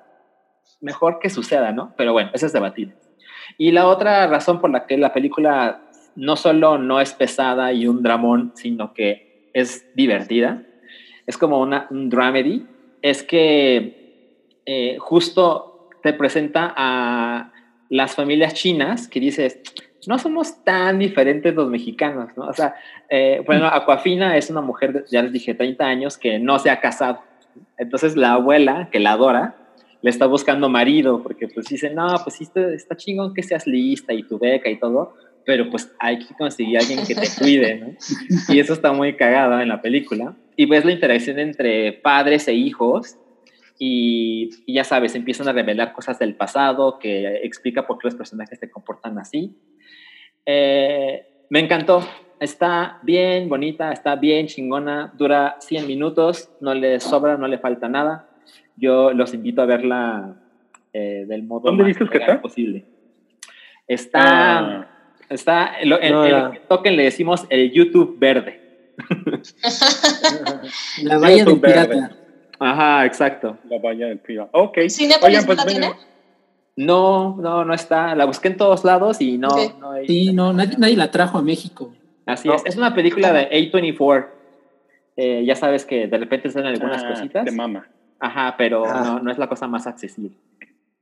mejor que suceda, ¿no? Pero bueno, eso es debatible. Y la otra razón por la que la película no solo no es pesada y un dramón, sino que es divertida, es como una, un dramedy, es que eh, justo te presenta a las familias chinas que dices, no somos tan diferentes los mexicanos, ¿no? O sea, eh, bueno, Aquafina es una mujer, ya les dije, 30 años que no se ha casado. Entonces la abuela, que la adora, le está buscando marido, porque pues dice, no, pues sí, está chingón que seas lista y tu beca y todo, pero pues hay que conseguir a alguien que te cuide, ¿no? Y eso está muy cagado en la película. Y ves la interacción entre padres e hijos, y, ya sabes, empiezan a revelar cosas del pasado que explica por qué los personajes se comportan así. Eh, me encantó, está bien bonita, está bien chingona, dura 100 minutos, no le sobra, no le falta nada. Yo los invito a verla eh, del modo ¿Dónde más dices que legal está? posible. Está, Ah. está, lo- en, No, en la- el token le decimos el YouTube verde. [laughs] La [laughs] valla YouTube verde. Ajá, exacto. La valla del privado. Ok. ¿Cinépolis Oigan, no pues la tiene? No, no, no está. La busqué en todos lados y no, no hay. Sí, no, nadie, nadie la trajo a México. Así No. es. Es una película de A24. Eh, ya sabes que de repente salen algunas ah, cositas. Te mama. Ajá, pero Ah. no, no es la cosa más accesible.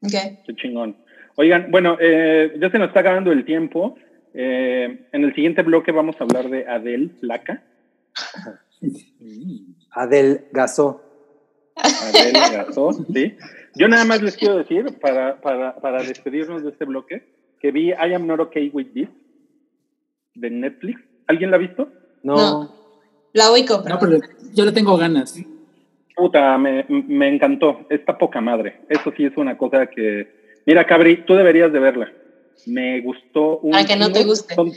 Ok. Qué chingón. Oigan, bueno, eh, ya se nos está acabando el tiempo. Eh, en el siguiente bloque vamos a hablar de Adele Flaca. [laughs] Adel Gasó. Yo nada más les quiero decir, para, para, para despedirnos de este bloque, que vi I Am Not Okay With This de Netflix. ¿Alguien la ha visto? No. No. La ubico, pero, No, pero yo le tengo ganas. Puta, me, me encantó. Está poca madre. Eso sí es una cosa que... Mira, Cabri, tú deberías de verla. Me gustó un... Para que no te guste. Son,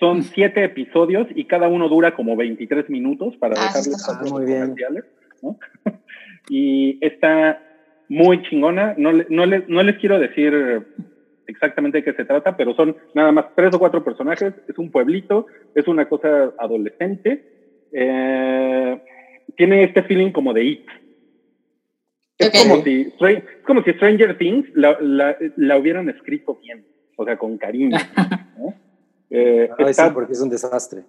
son siete episodios y cada uno dura como 23 minutos para Ah, dejarles pasos muy bien. comerciales, ¿no? Y está muy chingona. No, no, le- no les quiero decir exactamente de qué se trata, pero son nada más tres o cuatro personajes. Es un pueblito, es una cosa adolescente. Eh, tiene este feeling como de It. Es, Ok. como si, es como si Stranger Things la, la- la hubieran escrito bien, o sea, con cariño. [laughs] ¿no? Eh, sí, está, porque es un desastre.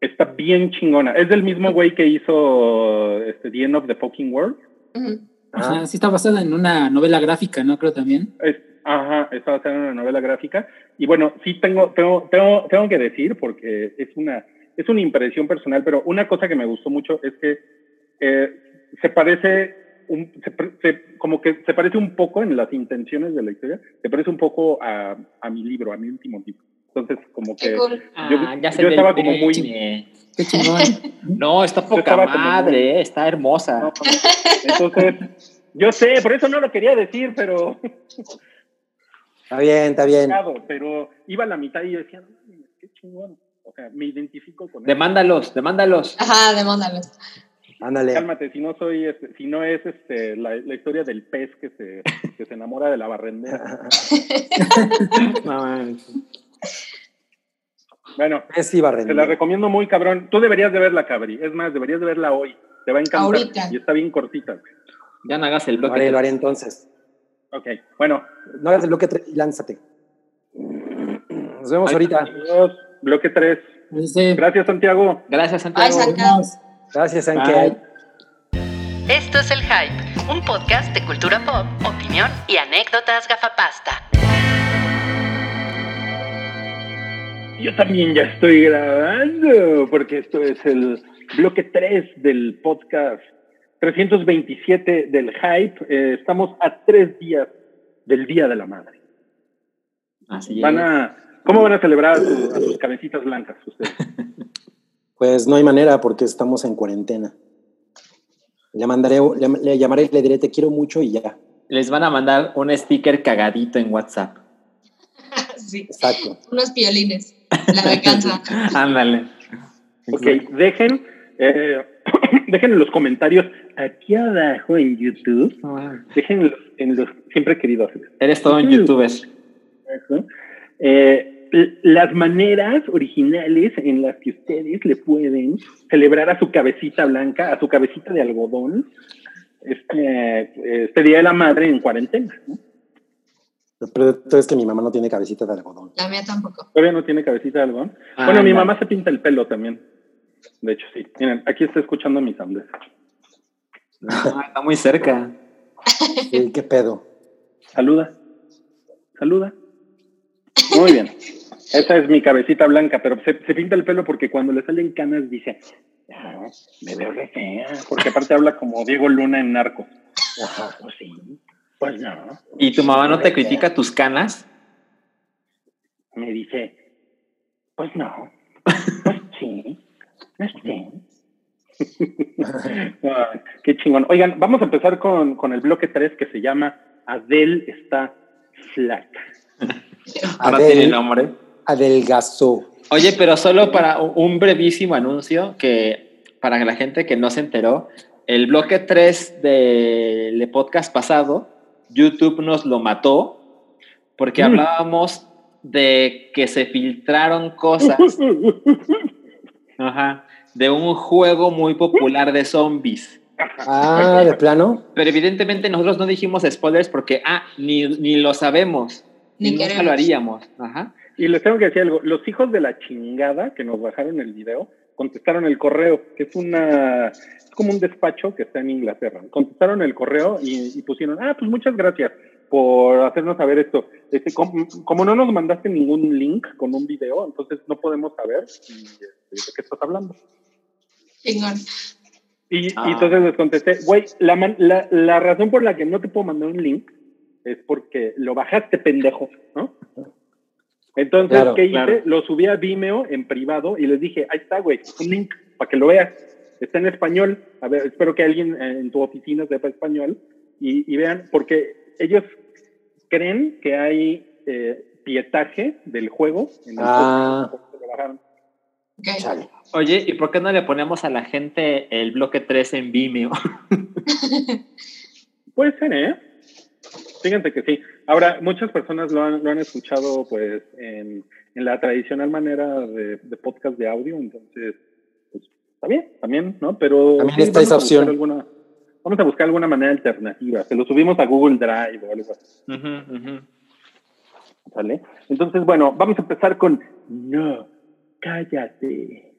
está bien chingona. Es del mismo güey que hizo este, The End of the Fucking World. Ajá. Ajá, sí está basada en una novela gráfica, ¿no? Creo también. Es- ajá, está basada en una novela gráfica. Y bueno, sí tengo, tengo, tengo, tengo que decir, porque es una, es una impresión personal, pero una cosa que me gustó mucho es que eh, se parece, un, se, se- como que se parece un poco en las intenciones de la historia, se parece un poco a, a mi libro, a mi último libro. Entonces, como que cool. yo, Ah, ya se yo [laughs] estaba como muy... Qué chingón. No, está poca madre, muy- está hermosa. No, entonces, yo sé, por eso no lo quería decir, pero... Está bien, está bien. pero iba a la mitad y yo decía, no, qué chingón. O sea, me identifico con él. Demándalos, demándalos. Ajá, demóndalos. Ándale. Cálmate, si no soy, este, si no es este, la, la historia del pez que se, que se enamora de la barrendera. [laughs] No, Bueno, Es iba a te la recomiendo muy cabrón. Tú deberías de verla, Cabri. Es más, deberías de verla hoy. Te va a encantar. Ahorita. Y está bien cortita. ya no hagas el Lo bloque. haré, lo haré entonces. Ok, bueno. No hagas el bloque 3 y lánzate. Nos vemos ahorita. amigos. Bloque 3. Pues, Gracias, Santiago. Gracias, Santiago. Santiago. vamos. Gracias, Bye. Anke. Esto es El Hype, un podcast de cultura pop, opinión y anécdotas gafapasta. Yo también ya estoy grabando, porque esto es el bloque 3 del podcast 327 del Hype. Eh, estamos a tres días del Día de la Madre. Así Van es. a, ¿Cómo van a celebrar a, su- a sus cabecitas blancas ustedes? [laughs] Pues no hay manera porque estamos en cuarentena. Le mandaré, le, le llamaré y le diré te quiero mucho y ya. Les van a mandar un sticker cagadito en WhatsApp. [laughs] Sí. Exacto. Unos piolines. La venganza. [laughs] Ándale. Ok, dejen, eh, [coughs] dejen en los comentarios aquí abajo en YouTube. Dejen en los, en los siempre queridos. Eres todo un youtuber. Eso. Eh, las maneras originales en las que ustedes le pueden celebrar a su cabecita blanca, a su cabecita de algodón, este, este Día de la Madre en cuarentena. ¿no? Pero es que mi mamá no tiene cabecita de algodón. La mía tampoco. Todavía no tiene cabecita de algodón. Ah, bueno, mi mamá se pinta el pelo también. De hecho, sí. Miren, aquí está escuchando mis sandés. Ah, está muy cerca. Sí, ¿Qué pedo? Saluda. Saluda. Muy bien. Esa es mi cabecita blanca, pero se, se pinta el pelo porque cuando le salen canas dice, "Ah, me veo re fea. Porque aparte habla como Diego Luna en Narcos. Ajá. Pues sí, pues no. ¿Y tu mamá no te critica tus canas? Me dice, pues no. [laughs] Pues sí. Pues sí. [laughs] Ah, qué chingón. Oigan, vamos a empezar con, con el bloque 3 que se llama Adele está flaca. Ahora Adel- tiene nombre. Adelgazó. Oye, pero solo para un brevísimo anuncio que para la gente que no se enteró, el bloque 3 del podcast pasado YouTube nos lo mató porque Mm. hablábamos de que se filtraron cosas [laughs] ajá, de un juego muy popular de zombies. Ah, de plano. Pero evidentemente nosotros no dijimos spoilers porque, ah, ni, ni lo sabemos. Ni Ni nunca lo haríamos. Ajá. Y les tengo que decir algo, los hijos de la chingada que nos bajaron el video contestaron el correo, que es una es como un despacho que está en Inglaterra. Contestaron el correo y, y pusieron, ah, pues muchas gracias por hacernos saber esto. Este, com- como, no nos mandaste ningún link con un video, entonces no podemos saber y, este, de qué estás hablando. Chingón. Y, y Ah. entonces les contesté, güey, la, man- la, la razón por la que no te puedo mandar un link es porque lo bajaste, pendejo, ¿no? Entonces, Claro, ¿qué hice? claro. Lo subí a Vimeo en privado y les dije, ahí está, güey, un link para que lo veas. Está en español. A ver, espero que alguien en tu oficina sepa español y, y vean, porque ellos creen que hay eh, pietaje del juego en el Ah. juego, por eso lo bajaron. Ok. Chale. Oye, ¿y por qué no le ponemos a la gente el bloque 3 en Vimeo? [laughs] [laughs] Puede ser, ¿eh? Fíjense que sí. Ahora, muchas personas lo han, lo han escuchado pues en, en la tradicional manera de, de podcast de audio, entonces, pues está bien, también, ¿no? Pero También sí, está vamos esa a buscar opción. Alguna, vamos a buscar alguna manera alternativa. Se lo subimos a Google Drive o algo así. ¿sale? Entonces, bueno, vamos a empezar con No, cállate.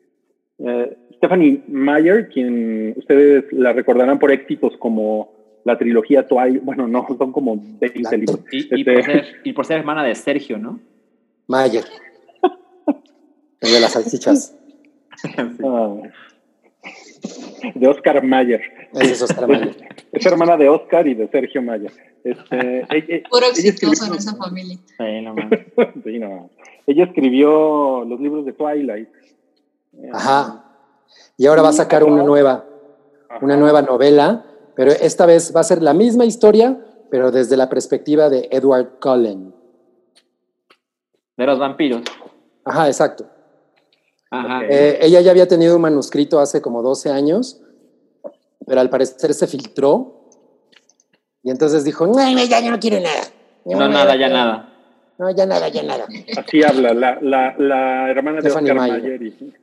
Eh, Stephanie Meyer, quien ustedes la recordarán por éxitos como la trilogía Twilight, bueno, no, son como 20 La- libros. Y, y Este, por ser, y por ser hermana de Sergio, ¿no? Mayer. El de las salchichas. [laughs] ah, de Oscar Mayer. Es Oscar Mayer. [laughs] Es hermana de Oscar y de Sergio Mayer. Este, ella- ella- Puro exitoso en esa familia. Sí, no. [laughs] Sí, no. Ella escribió los libros de Twilight. Ajá. Y ahora va a sacar una nueva, ajá. una nueva novela, pero esta vez va a ser la misma historia, pero desde la perspectiva de Edward Cullen. De los vampiros. Ajá, exacto. Ajá. Eh, ella ya había tenido un manuscrito hace como 12 años, pero al parecer se filtró. Y entonces dijo, no, no, ya no quiero nada. No, nada, ya nada. No, ya nada, ya nada. Así habla la, la, la hermana de Stephanie Oscar. Mayer. y-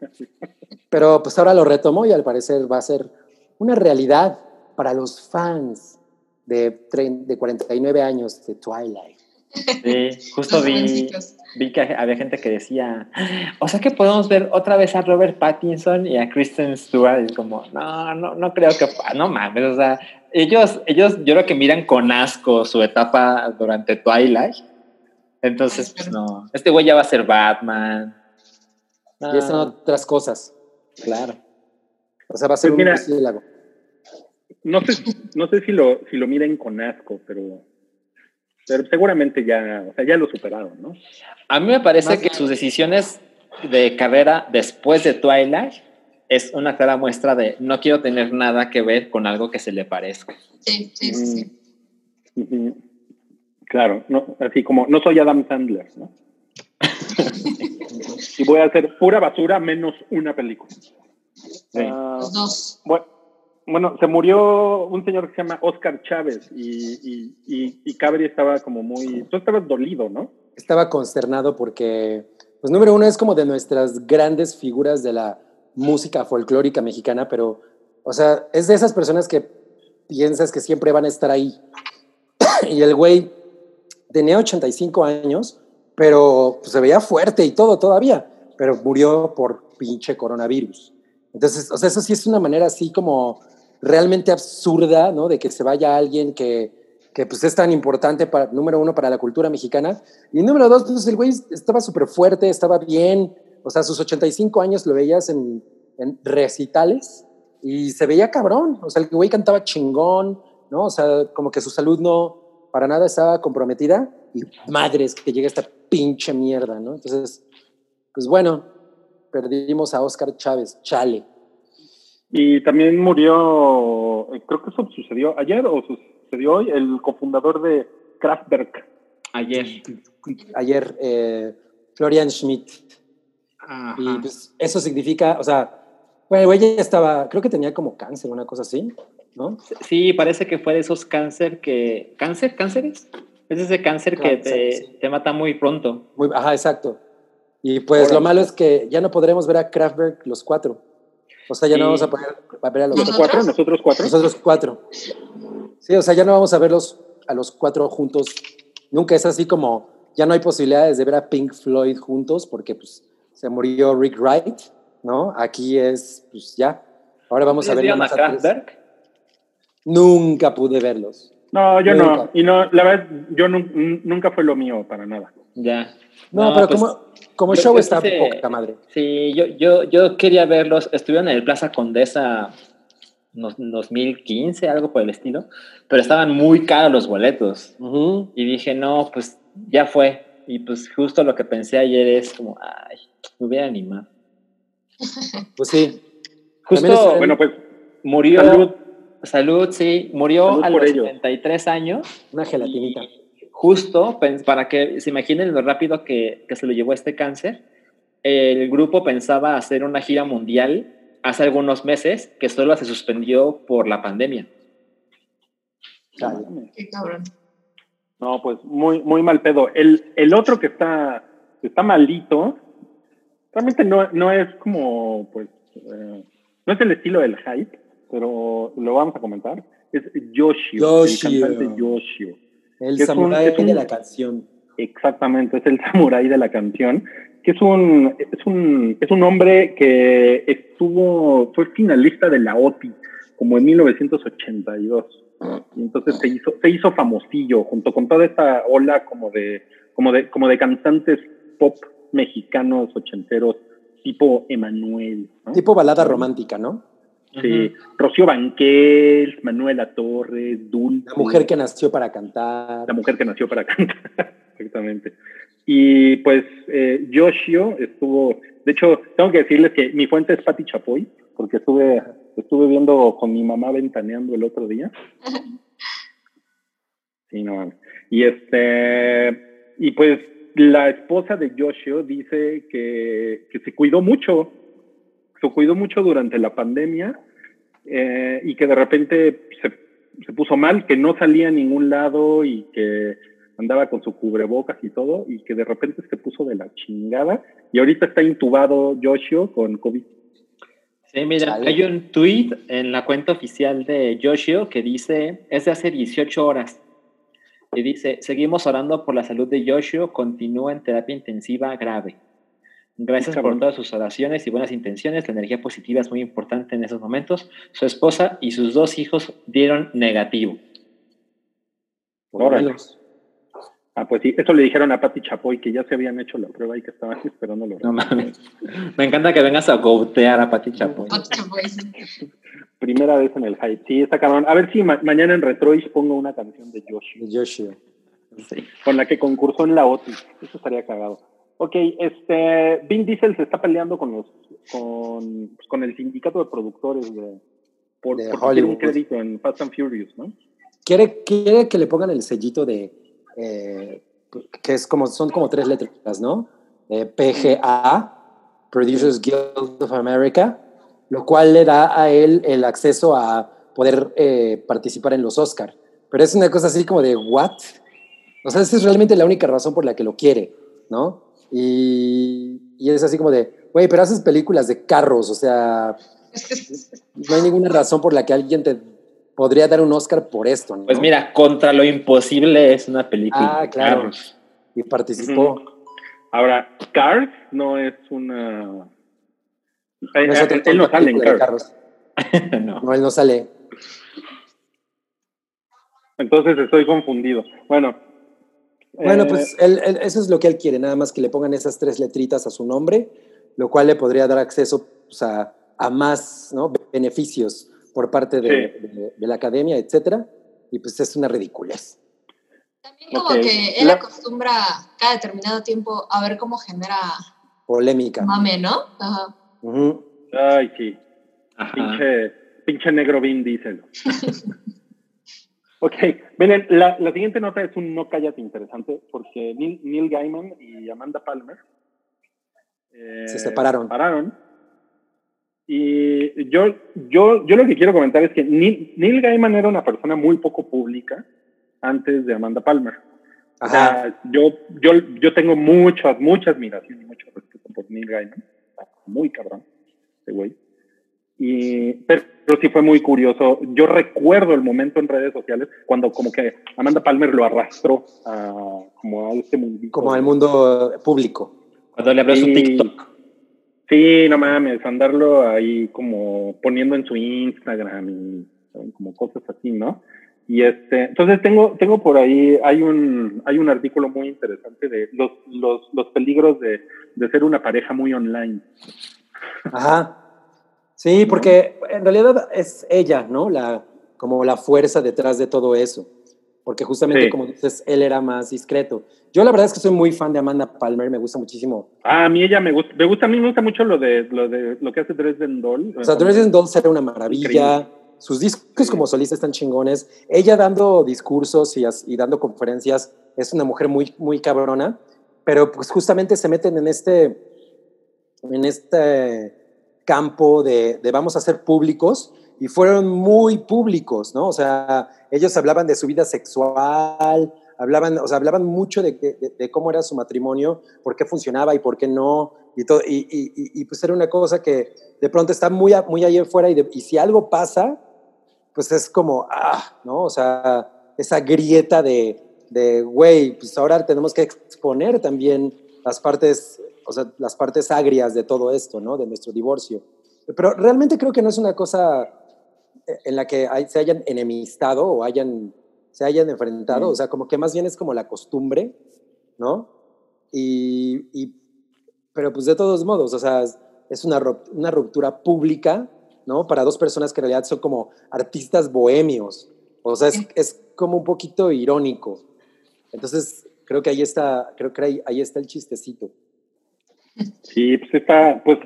Pero pues ahora lo retomó y al parecer va a ser una realidad para los fans de, tre- de 49 años de Twilight. Sí, justo vi, vi que había gente que decía, o sea que podemos ver otra vez a Robert Pattinson y a Kristen Stewart. Y es como, no, no, no creo que, no mames, o sea, ellos, ellos yo creo que miran con asco su etapa durante Twilight. Entonces, pues no, este güey ya va a ser Batman. Y están No, otras cosas. claro. O sea, va a ser Pues un mira, murciélago. No sé, no sé si lo, si lo miren con asco, pero, pero seguramente ya, o sea, ya lo superaron, ¿no? A mí me parece Más- que sus decisiones de carrera después de Twilight es una clara muestra de no quiero tener nada que ver con algo que se le parezca. Sí, sí, sí. sí. Ujú. Claro, no, así como no soy Adam Sandler, ¿no? [laughs] y voy a hacer pura basura menos una película. Ah, Los dos. bueno, bueno, se murió un señor que se llama Oscar Chávez y, y, y, y Cabri estaba como muy... Tú estabas dolido, ¿no? Estaba consternado porque, pues número uno es como de nuestras grandes figuras de la música folclórica mexicana, pero, o sea, es de esas personas que piensas que siempre van a estar ahí. [coughs] y el güey tenía 85 años, pero pues, se veía fuerte y todo todavía, pero murió por pinche coronavirus. Entonces, o sea, eso sí es una manera así como realmente absurda, ¿no? De que se vaya alguien que, que pues es tan importante para, número uno, para la cultura mexicana. Y número dos, pues el güey estaba súper fuerte, estaba bien. O sea, a sus 85 años lo veías en, en recitales y se veía cabrón. O sea, el güey cantaba chingón, ¿no? O sea, como que su salud no para nada estaba comprometida. Y madres, que llega esta pinche mierda, ¿no? Entonces, pues bueno, perdimos a Oscar Chávez, chale. Y también murió, eh, creo que eso sucedió ayer o sucedió hoy, el cofundador de Kraftwerk. Ayer. Ayer, eh, Florian Schmidt. Ajá. Y pues eso significa, o sea, bueno, el güey ya estaba, creo que tenía como cáncer, una cosa así. ¿no? Sí, parece que fue de esos cáncer que... ¿Cáncer? ¿Cánceres? Es ese cáncer que te, sí. te mata muy pronto. Muy, ajá, exacto. Y pues lo malo es que ya no podremos ver a Kraftwerk los cuatro. O sea, ya Sí. no vamos a poder a ver a los ¿Los ¿Nosotros? cuatro? ¿Nosotros cuatro? nosotros cuatro. Sí, o sea, ya no vamos a verlos a los cuatro juntos. Nunca es así como, ya no hay posibilidades de ver a Pink Floyd juntos porque pues se murió Rick Wright, ¿no? Aquí es, pues ya. Ahora vamos a ver ¿Vieron nada a más a? Nunca pude verlos. No, yo no. Y no, la verdad, yo nun- nunca fue lo mío para nada. Ya. No, pero pues, como, como yo- show yo está quise- poca madre. Sí, yo, yo, yo quería verlos. Estuvieron en el Plaza Condesa unos 2015, algo por el estilo, pero estaban muy caros los boletos. Y dije, no, pues ya fue. Y pues justo lo que pensé ayer es como, ay, me hubiera animado. [laughs] Pues sí. Justo Bueno, pues murió. salud. Salud, sí. Murió Salud a los ello. 73 años. Una gelatinita. Justo, para que se imaginen lo rápido que, que se lo llevó este cáncer, el grupo pensaba hacer una gira mundial hace algunos meses que solo se suspendió por la pandemia. Qué cabrón. No, pues muy, muy mal pedo. El, el otro que está, que está malito, realmente no, no es como, pues, eh, no es el estilo del hype, pero lo vamos a comentar. Es Yoshio, Yoshio. el cantante Yoshio. El un- samurái un- de la canción. Exactamente, es el [laughs] samurái de la canción, que es un, es un, es un hombre que estuvo, fue finalista de la OTI, como en 1982. Y entonces se hizo, se hizo famosillo junto con toda esta ola como de, como de, como de cantantes pop mexicanos ochenteros, tipo Emanuel, ¿no? Tipo balada romántica, ¿no? Sí, Rocío Banquels, Manuela Torres, Dulce. La mujer que nació para cantar. La mujer que nació para [laughs] cantar, exactamente. Y pues eh, Yoshio estuvo, de hecho, tengo que decirles que mi fuente es Patti Chapoy, porque estuve, estuve viendo con mi mamá ventaneando el otro día. [laughs] Sí, no mames. Y este, y pues la esposa de Yoshio dice que, que se cuidó mucho, se cuidó mucho durante la pandemia eh, y que de repente se, se puso mal, que no salía a ningún lado y que andaba con su cubrebocas y todo, y que de repente se puso de la chingada y ahorita está intubado Yoshio con COVID. Sí, mira, hay un tweet en la cuenta oficial de Yoshio que dice, es de hace 18 horas. Y dice, seguimos orando por la salud de Yoshio, continúa en terapia intensiva grave. Gracias por todas sus oraciones y buenas intenciones. La energía positiva es muy importante en esos momentos. Su esposa y sus dos hijos dieron negativo. Órale. Ah, pues sí, eso le dijeron a Patti Chapoy que ya se habían hecho la prueba y que estaban esperando los No mames. [laughs] Me encanta que vengas a gotear a Pati Chapoy. Primera vez en el hype. Sí, está cabrón. A ver si ma- mañana en Retroish pongo una canción de. Sí. con la que concursó en la OTI. Eso estaría cagado. Ok, este, Vin Diesel se está peleando con los, con, pues, con el sindicato de productores de, por, De Hollywood. un crédito en Fast and Furious, ¿no? Quiere, quiere que le pongan el sellito de. eh, que es como, son como tres letras, ¿no? Eh, PGA, Producers Guild of America, lo cual le da a él el acceso a poder eh, participar en los Oscar. Pero es una cosa así como de, ¿what? O sea, esa es realmente la única razón por la que lo quiere, ¿no? Y, y es así como de, güey, pero haces películas de carros, o sea, [laughs] no hay ninguna razón por la que alguien te podría dar un Oscar por esto, ¿no? Pues mira, Contra lo Imposible es una película. Ah, claro. carros. Y participó. Ahora, Cars no es una... Eh, No es eh, él no sale en Cars. carros. [laughs] no. No, él no sale. Entonces estoy confundido. Bueno. Bueno, eh, pues él- él- eso es lo que él quiere, nada más que le pongan esas tres letritas a su nombre, lo cual le podría dar acceso pues, a, a más ¿no? beneficios por parte de, Sí. de- de la academia, etcétera. Y pues es una ridiculez. También como Ok. que él La- acostumbra cada determinado tiempo a ver cómo genera Polémica. mame, ¿no? Ajá. Ujú. Ay, sí. Ajá. Pinche, pinche negro Vin Diesel. [laughs] ok, miren, la, la siguiente nota es un no cállate interesante porque Neil, Neil Gaiman y Amanda Palmer eh, Se separaron. separaron. Y yo, yo, yo lo que quiero comentar es que Neil, Neil Gaiman era una persona muy poco pública antes de Amanda Palmer. O sea, yo, yo, yo tengo mucha, mucha admiración y mucho respeto por Neil Gaiman. Muy cabrón, ese güey. Y, pero, sí fue muy curioso. Yo recuerdo el momento en redes sociales cuando como que Amanda Palmer lo arrastró a, como a este mundo. Como al mundo público. Cuando le abrió su TikTok. Sí, no mames, andarlo ahí como poniendo en su Instagram y como cosas así, ¿no? Y este, entonces tengo, tengo por ahí, hay un, hay un artículo muy interesante de los, los, los peligros de, de ser una pareja muy online. Ajá. Sí, porque en realidad es ella, ¿no? La, como la fuerza detrás de todo eso. Porque justamente, como dices, él era más discreto. Yo la verdad es que soy muy fan de Amanda Palmer, me gusta muchísimo. Ah, a mí ella me gusta, me gusta, a mí me gusta mucho lo de lo, de, lo que hace Dresden Doll. O sea, Dresden Doll será una maravilla. Sus discos como solista están chingones. Ella dando discursos y, y, dando conferencias es una mujer muy, muy cabrona, pero pues justamente se meten en este, en este campo de, de vamos a ser públicos y fueron muy públicos, ¿no? O sea, ellos hablaban de su vida sexual, hablaban, o sea, hablaban mucho de, de, de, cómo era su matrimonio, por qué funcionaba y por qué no, y, todo, y, y, pues era una cosa que de pronto está muy, muy ahí afuera y, y si algo pasa, pues es como, ah, ¿no? O sea, esa grieta de, de, güey, pues ahora tenemos que exponer también las partes, o sea, las partes agrias de todo esto, ¿no? De nuestro divorcio. Pero realmente creo que no es una cosa en la que hay, se hayan enemistado o hayan, se hayan enfrentado, o sea, como que más bien es como la costumbre, ¿no? Y, y pero pues de todos modos, o sea, es una, una ruptura pública ¿no? Para dos personas que en realidad son como artistas bohemios. O sea, es, es como un poquito irónico. Entonces, creo que ahí está, creo que ahí, ahí está el chistecito. Sí, pues está, pues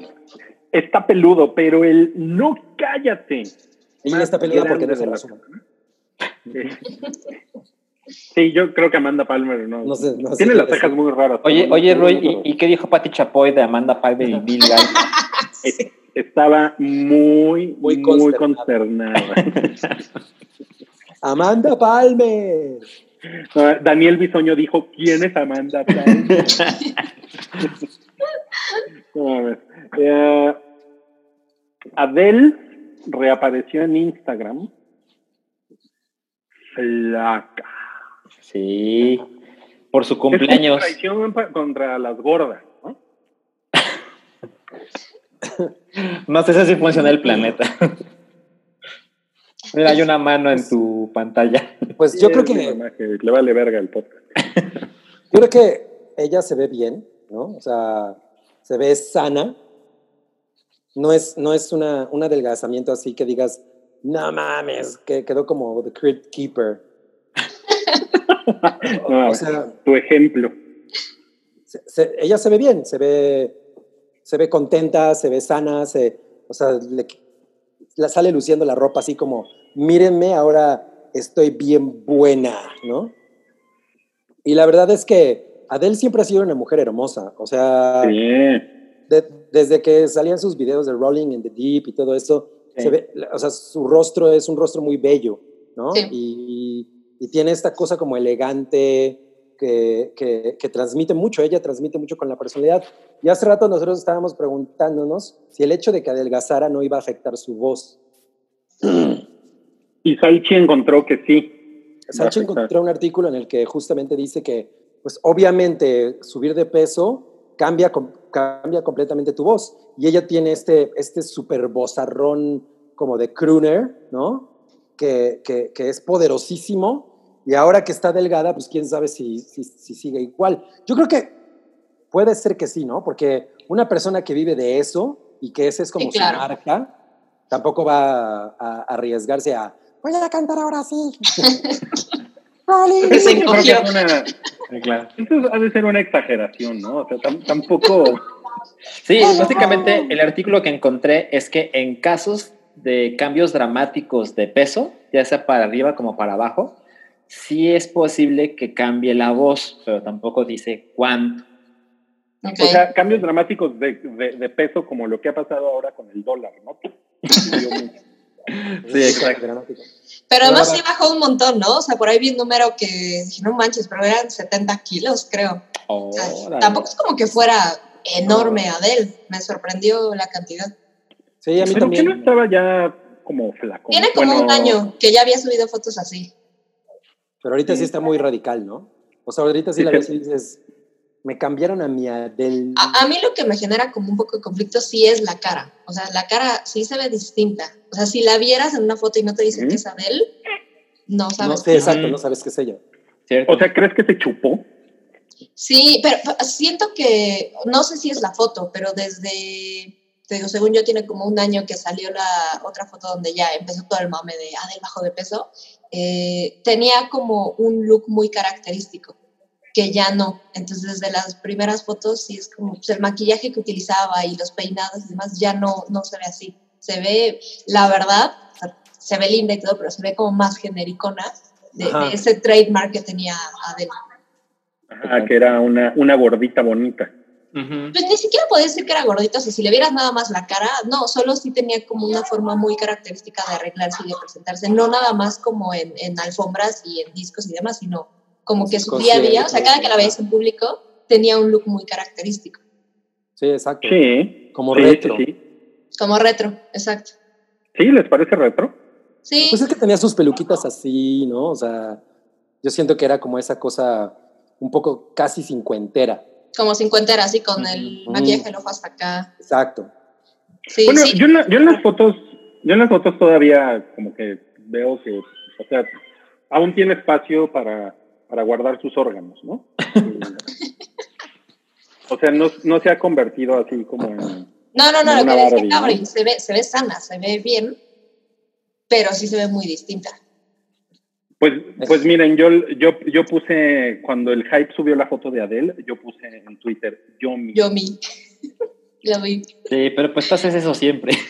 está peludo, pero el no cállate. Ella está peluda porque no se la Sí, yo creo que Amanda Palmer no. no, sé, no Tiene sé las cejas muy raras. Oye, oye, Roy, ¿y, ¿y, qué dijo Patti Chapoy de Amanda Palmer y Bill Gates? [laughs] Estaba muy, muy, muy consternada. Amanda Palmer. Uh, Daniel Bisoño dijo, ¿quién es Amanda Palmer? [laughs] uh, Adele reapareció en Instagram. Flaca. Sí. Por su cumpleaños. Es traición contra las gordas, ¿no? no sé si funciona el planeta. [laughs] Mira, hay una mano en tu pantalla. Pues yo creo que. Le vale verga el podcast. Yo creo que ella se ve bien, ¿no? O sea, se ve sana. No es, no es una, un adelgazamiento así que digas, no mames, que quedó como The Crypt Keeper. [laughs] no, o sea, tu ejemplo. Se, se, ella se ve bien, se ve, se ve contenta, se ve sana, se, o sea, le, la sale luciendo la ropa así como, mírenme, ahora estoy bien buena, ¿no? Y la verdad es que Adele siempre ha sido una mujer hermosa, o sea, sí. de, desde que salían sus videos de Rolling in the Deep y todo eso, sí. se ve, o sea, su rostro es un rostro muy bello, ¿no? Sí. Y, y, tiene esta cosa como elegante que, que, que, transmite mucho, ella transmite mucho con la personalidad. Y hace rato nosotros estábamos preguntándonos si el hecho de que adelgazara no iba a afectar su voz. Y Salchi encontró que sí. Salchi encontró un artículo en el que justamente dice que, pues obviamente, subir de peso cambia, cambia completamente tu voz. Y ella tiene este, este super vozarrón como de crooner, ¿no? Que, que, que, es poderosísimo. Y ahora que está delgada, pues quién sabe si, si, si sigue igual. Yo creo que puede ser que sí, ¿no? Porque una persona que vive de eso y que ese es como sí, claro. su marca, tampoco va a, a, arriesgarse a, voy a cantar ahora sí. [laughs] Claro. Eso ha de ser una exageración, ¿no? O sea, tampoco... Sí, básicamente el artículo que encontré es que en casos de cambios dramáticos de peso, ya sea para arriba como para abajo, sí es posible que cambie la voz, pero tampoco dice cuánto. O sea, cambios dramáticos de, de, de peso como lo que ha pasado ahora con el dólar, ¿no? Sí, exacto. Dramático. Pero además sí bajó un montón, ¿no? O sea, por ahí vi un número que dije, no manches, pero eran 70 kilos, creo. O sea, tampoco es como que fuera enorme Adele. Me sorprendió la cantidad. Sí, a mí Pero que no también. estaba ya como flaco. Tiene como Bueno, un año que ya había subido fotos así. Pero ahorita sí está muy radical, ¿no? O sea, ahorita sí Sí, la sí. ves y dices, me cambiaron a mi Adele. A, a mí lo que me genera como un poco de conflicto sí es la cara. O sea, la cara sí se ve distinta. O sea, si la vieras en una foto y no te dicen que es Adele, no sabes. no sé, que- exacto, no sabes qué es ella. ¿Cierto? O sea, ¿crees que se chupó? Sí, pero siento que, no sé si es la foto, pero desde, te digo, según yo, tiene como un año que salió la otra foto donde ya empezó todo el mame de Adele bajo de peso, eh, tenía como un look muy característico, que ya no. Entonces, desde las primeras fotos, sí es como pues, el maquillaje que utilizaba y los peinados y demás, ya no, no se ve así. Se ve, la verdad, se ve linda y todo, pero se ve como más genericona de, ese trademark que tenía Adele. Ajá, que era una, una gordita bonita. Pues ni siquiera podía decir que era gordita, o sea, si le vieras nada más la cara, no, solo sí tenía como una forma muy característica de arreglarse y de presentarse, no nada más como en, en alfombras y en discos y demás, sino como que su día a día, o sea, cada que la veías en público, tenía un look muy característico, Sí, exacto. Sí. Como sí, retro. Sí, sí. como retro, exacto. ¿Sí? ¿Les parece retro? Sí, Pues es que tenía sus peluquitas así, ¿no? O sea, yo siento que era como esa cosa un poco casi cincuentera. como cincuentera, así con el maquillaje del ojo hasta acá. Exacto. Sí, bueno, sí. yo, en la- yo en las fotos, yo en las fotos todavía como que veo que, o sea, aún tiene espacio para, para guardar sus órganos, ¿no? [laughs] o sea, no, no se ha convertido así como en... No, no, no, lo que decía Barbie, ¿no? Cabri, se ve, se ve sana, se ve bien, pero sí se ve muy distinta. Pues, pues miren, yo, yo, yo puse, cuando el hype subió la foto de Adele, yo puse en Twitter, yo mi. Yo mi. [laughs] Lo vi. Sí, pero pues tú haces eso siempre. [laughs]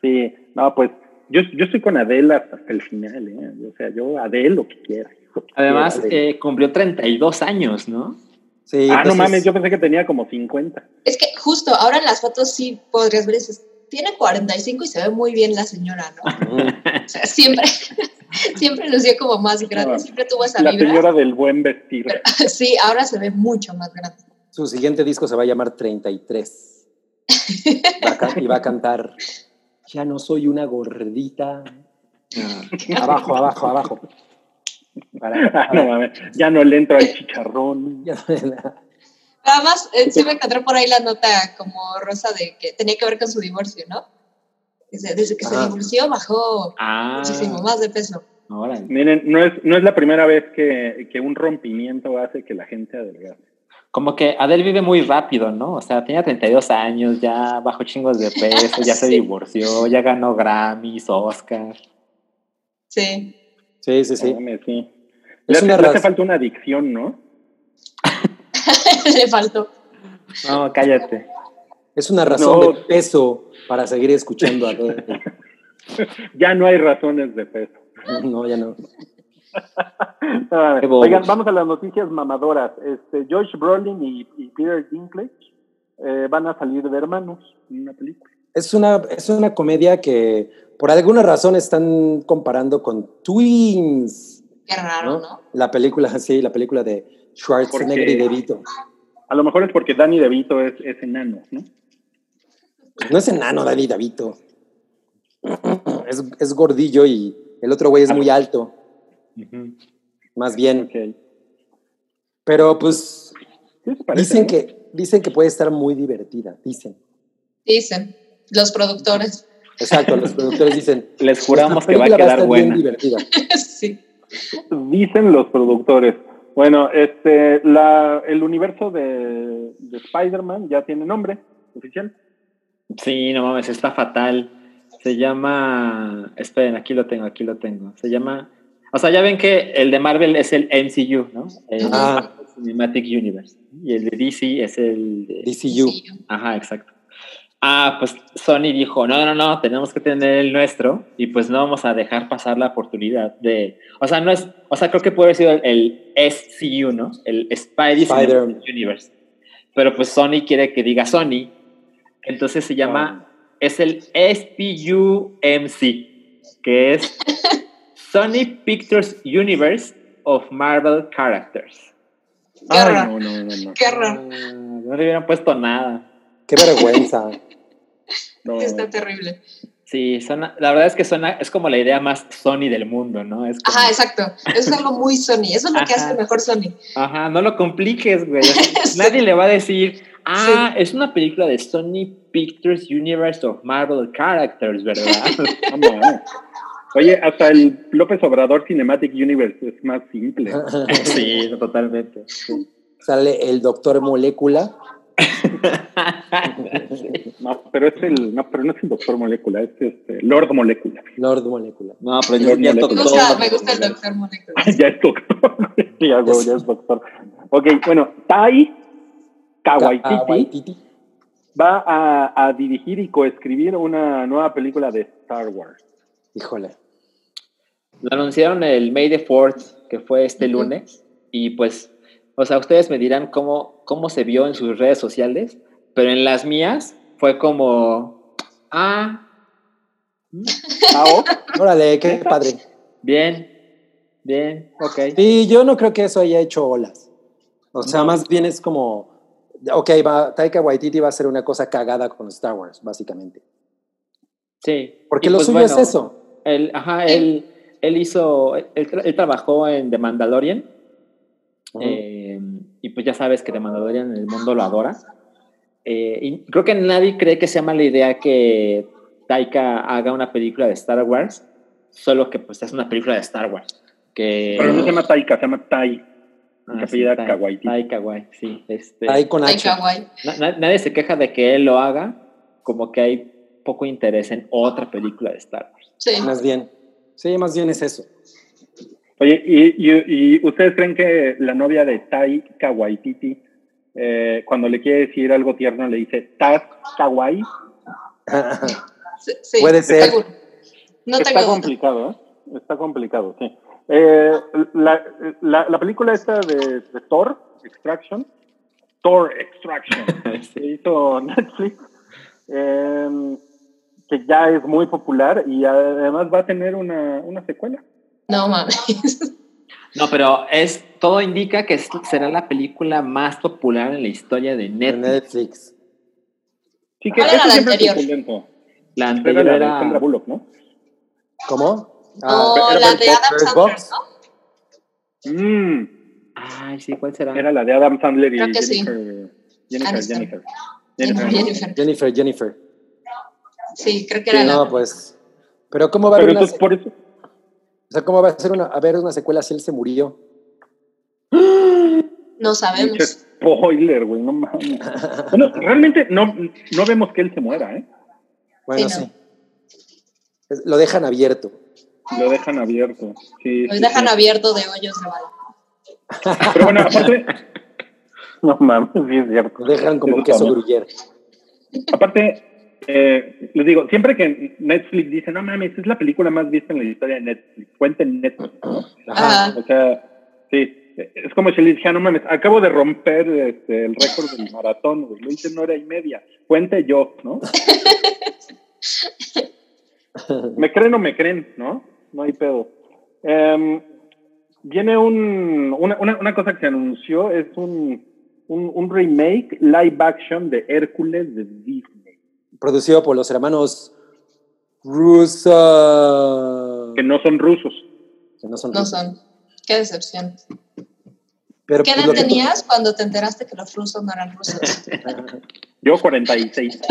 Sí, no, pues yo, yo estoy con Adele hasta el final, ¿eh? O sea, yo Adele lo que quiera. lo que Además, quiera, eh, cumplió 32 años, ¿no? Sí, ah, no entonces- mames, yo pensé que tenía como 50. Es que justo ahora en las fotos sí podrías ver, dices, tiene 45 y se ve muy bien la señora, ¿no? O sea, siempre, [laughs] siempre lució como más grande, No, siempre tuvo esa La vibra. señora del buen vestir. [laughs] Sí, ahora se ve mucho más grande. Su siguiente disco se va a llamar 33. Va a y va a cantar, ya no soy una gordita. Abajo, abajo, abajo. Para- [laughs] Ah, no mames, ya no le entro al chicharrón. ya no- Además, eh, sí me encontré por ahí la nota como rosa de que tenía que ver con su divorcio, ¿no? Desde que se Ajá. divorció bajó Ah, muchísimo más de peso. órale. Miren, no es, no es la primera vez que, que un rompimiento hace que la gente adelgace. Como que Adele vive muy rápido, ¿no? O sea, tenía 32 años, ya bajó chingos de peso, ya se [laughs] divorció, ya ganó Grammys, Oscar. Sí. Sí, sí, sí. Es Le, hace, una le hace raza. falta una adicción, ¿no? [laughs] Le faltó. No, cállate. Es una razón No. de peso para seguir escuchando a Adele. [laughs] Ya no hay razones de peso. No, ya no. Oigan, vamos a las noticias mamadoras. Este, Josh Brolin y, y Peter Dinklage eh, van a salir de hermanos en una película. Es una, es una comedia que por alguna razón están comparando con Twins. Qué raro, ¿no? ¿no? La película, [laughs] sí, la película de Schwarzenegger Porque- y De Vito. A lo mejor es porque Danny DeVito es, es enano, ¿no? No es enano, Danny DeVito. [clears throat] Es, es gordillo y el otro güey es muy alto, más bien. Pero pues ¿Qué les parece, dicen no? que, dicen que puede estar muy divertida, dicen. Dicen los productores. Exacto, los productores dicen. Les juramos "Esta que va a quedar estar bien buena. divertida. [laughs] sí. Dicen los productores. Bueno, este, la, el universo de, de Spider-Man ya tiene nombre oficial. Sí, no mames, está fatal. Se llama. Esperen, aquí lo tengo, aquí lo tengo. Se llama. O sea, ya ven que el de Marvel es el MCU, ¿no? El Ah. Cinematic Universe. Y el de DC es el. de- DCU. Ajá, exacto. Ah, pues Sony dijo, no, no, no, tenemos que tener el nuestro y pues no vamos a dejar pasar la oportunidad de, o sea, no es, o sea, creo que puede haber sido el, el SCU, ¿no? El Spidey Spider- Universe. Pero pues Sony quiere que diga Sony, entonces se llama, es el SPUMC, que es [laughs] Sony Pictures Universe of Marvel Characters. Qué Ay, horror. no, no, no, no. Qué Ah, horror. no le hubieran puesto nada. Qué vergüenza. no. [laughs] Está terrible. Sí, suena, la verdad es que suena, es como la idea más Sony del mundo, ¿no? Es como- Ajá, exacto. Es algo muy Sony. Eso es lo que hace mejor Sony. Ajá, no lo compliques, güey. [laughs] Sí. Nadie le va a decir, ah, es una película de Sony Pictures Universe of Marvel Characters, ¿verdad? [laughs] Oye, hasta el López Obrador Cinematic Universe es más simple. [laughs] sí, totalmente. Sí. Sale el doctor Molécula. [laughs] No, pero es el, no, pero no es el Doctor Molécula, es este Lord Molécula. Lord Molécula. No, pero Lord ya, Molecula. tocó. gusta, me gusta el Doctor Molecula. [laughs] ya es doctor. Sí, ya, güey, ya es doctor. Ok, bueno, Tai Kawaititi Waititi. va a, a dirigir y coescribir una nueva película de Star Wars. Híjole. Lo anunciaron el May the 4th, que fue este lunes, y pues, o sea, ustedes me dirán cómo, cómo se vio en sus redes sociales, pero en las mías fue como, ah, [laughs] Ah, oh, Órale, qué padre. bien, bien, ok. Sí, yo no creo que eso haya hecho olas. O sea, No. más bien es como, ok, va, Taika Waititi va a hacer una cosa cagada con Star Wars, básicamente. Sí. Porque Y lo pues suyo bueno, es eso. Él, ajá, él, él hizo, él, él trabajó en The Mandalorian, eh, y pues ya sabes que The Mandalorian en el mundo lo adora. Eh, y creo que nadie cree que sea mala idea que Taika haga una película de Star Wars, solo que pues es una película de Star Wars. Que, pero no se llama Taika, se llama Tai. Ah, Tai- Kawaititi. Taika Wai- sí. Este, Ahí con H. Na- nadie se queja de que él lo haga, como que hay poco interés en otra película de Star Wars. Sí. Más bien. Sí, más bien es eso. Oye, ¿y, y, y ustedes creen que la novia de Taika Waititi, eh, cuando le quiere decir algo tierno, le dice Taz Kawaii? Sí, sí, Puede ser. seguro. No Está tengo complicado, ¿eh? Está complicado, sí. Eh, la, la, la película esta de, de Thor, Extraction, Thor Extraction, [laughs] que hizo Netflix, eh, que ya es muy popular y además va a tener una, una secuela. No mames. No, pero es todo indica que será la película más popular en la historia de De Netflix. Netflix. Sí, que ¿Cuál era la anterior? La Era anterior la de era Sandra Bullock, ¿no? ¿Cómo? Ah, era la de Adam Sandler, Box. ¿no? Mm, Ay, sí, ¿cuál será? era la de Adam Sandler y Creo que sí. Jennifer. Jennifer. Jennifer, Jennifer. Jennifer. Jennifer, Jennifer. Sí, creo que Sí, era la. no, pues. Pero ¿cómo va a haber una, por eso. o sea, ¿cómo va a ser una, a ver una secuela si él se murió? No Mucho sabemos. spoiler, güey, no mames. Bueno, realmente no, no vemos que él se muera, ¿eh? Bueno, Sí, sí. no. Lo dejan abierto. Lo dejan abierto. Sí, Los sí, dejan sí. abierto de hoyos de bala. Pero bueno, aparte. [laughs] No mames, sí es cierto. Lo dejan como Eso queso gruyere. Aparte, eh, les digo, siempre que Netflix dice, no mames, es la película más vista en la historia de Netflix, cuenta en Netflix, ¿no? Ajá. Ajá. O sea, sí, es como si le dijera, no mames, acabo de romper este, el récord del maratón, güey, lo hice en hora y media, cuente yo, ¿no? [laughs] ¿Me creen o me creen, no? No hay pedo. Em, viene un, una, una, una cosa que se anunció, es un, un, un remake live action de Hércules de Disney, Producido por los hermanos Russo. que no son rusos. Que no son. No rusos. son. Qué decepción. Pero, ¿Qué pues, edad tenías cuando te enteraste que los rusos no eran rusos? [laughs] Yo 46. [laughs]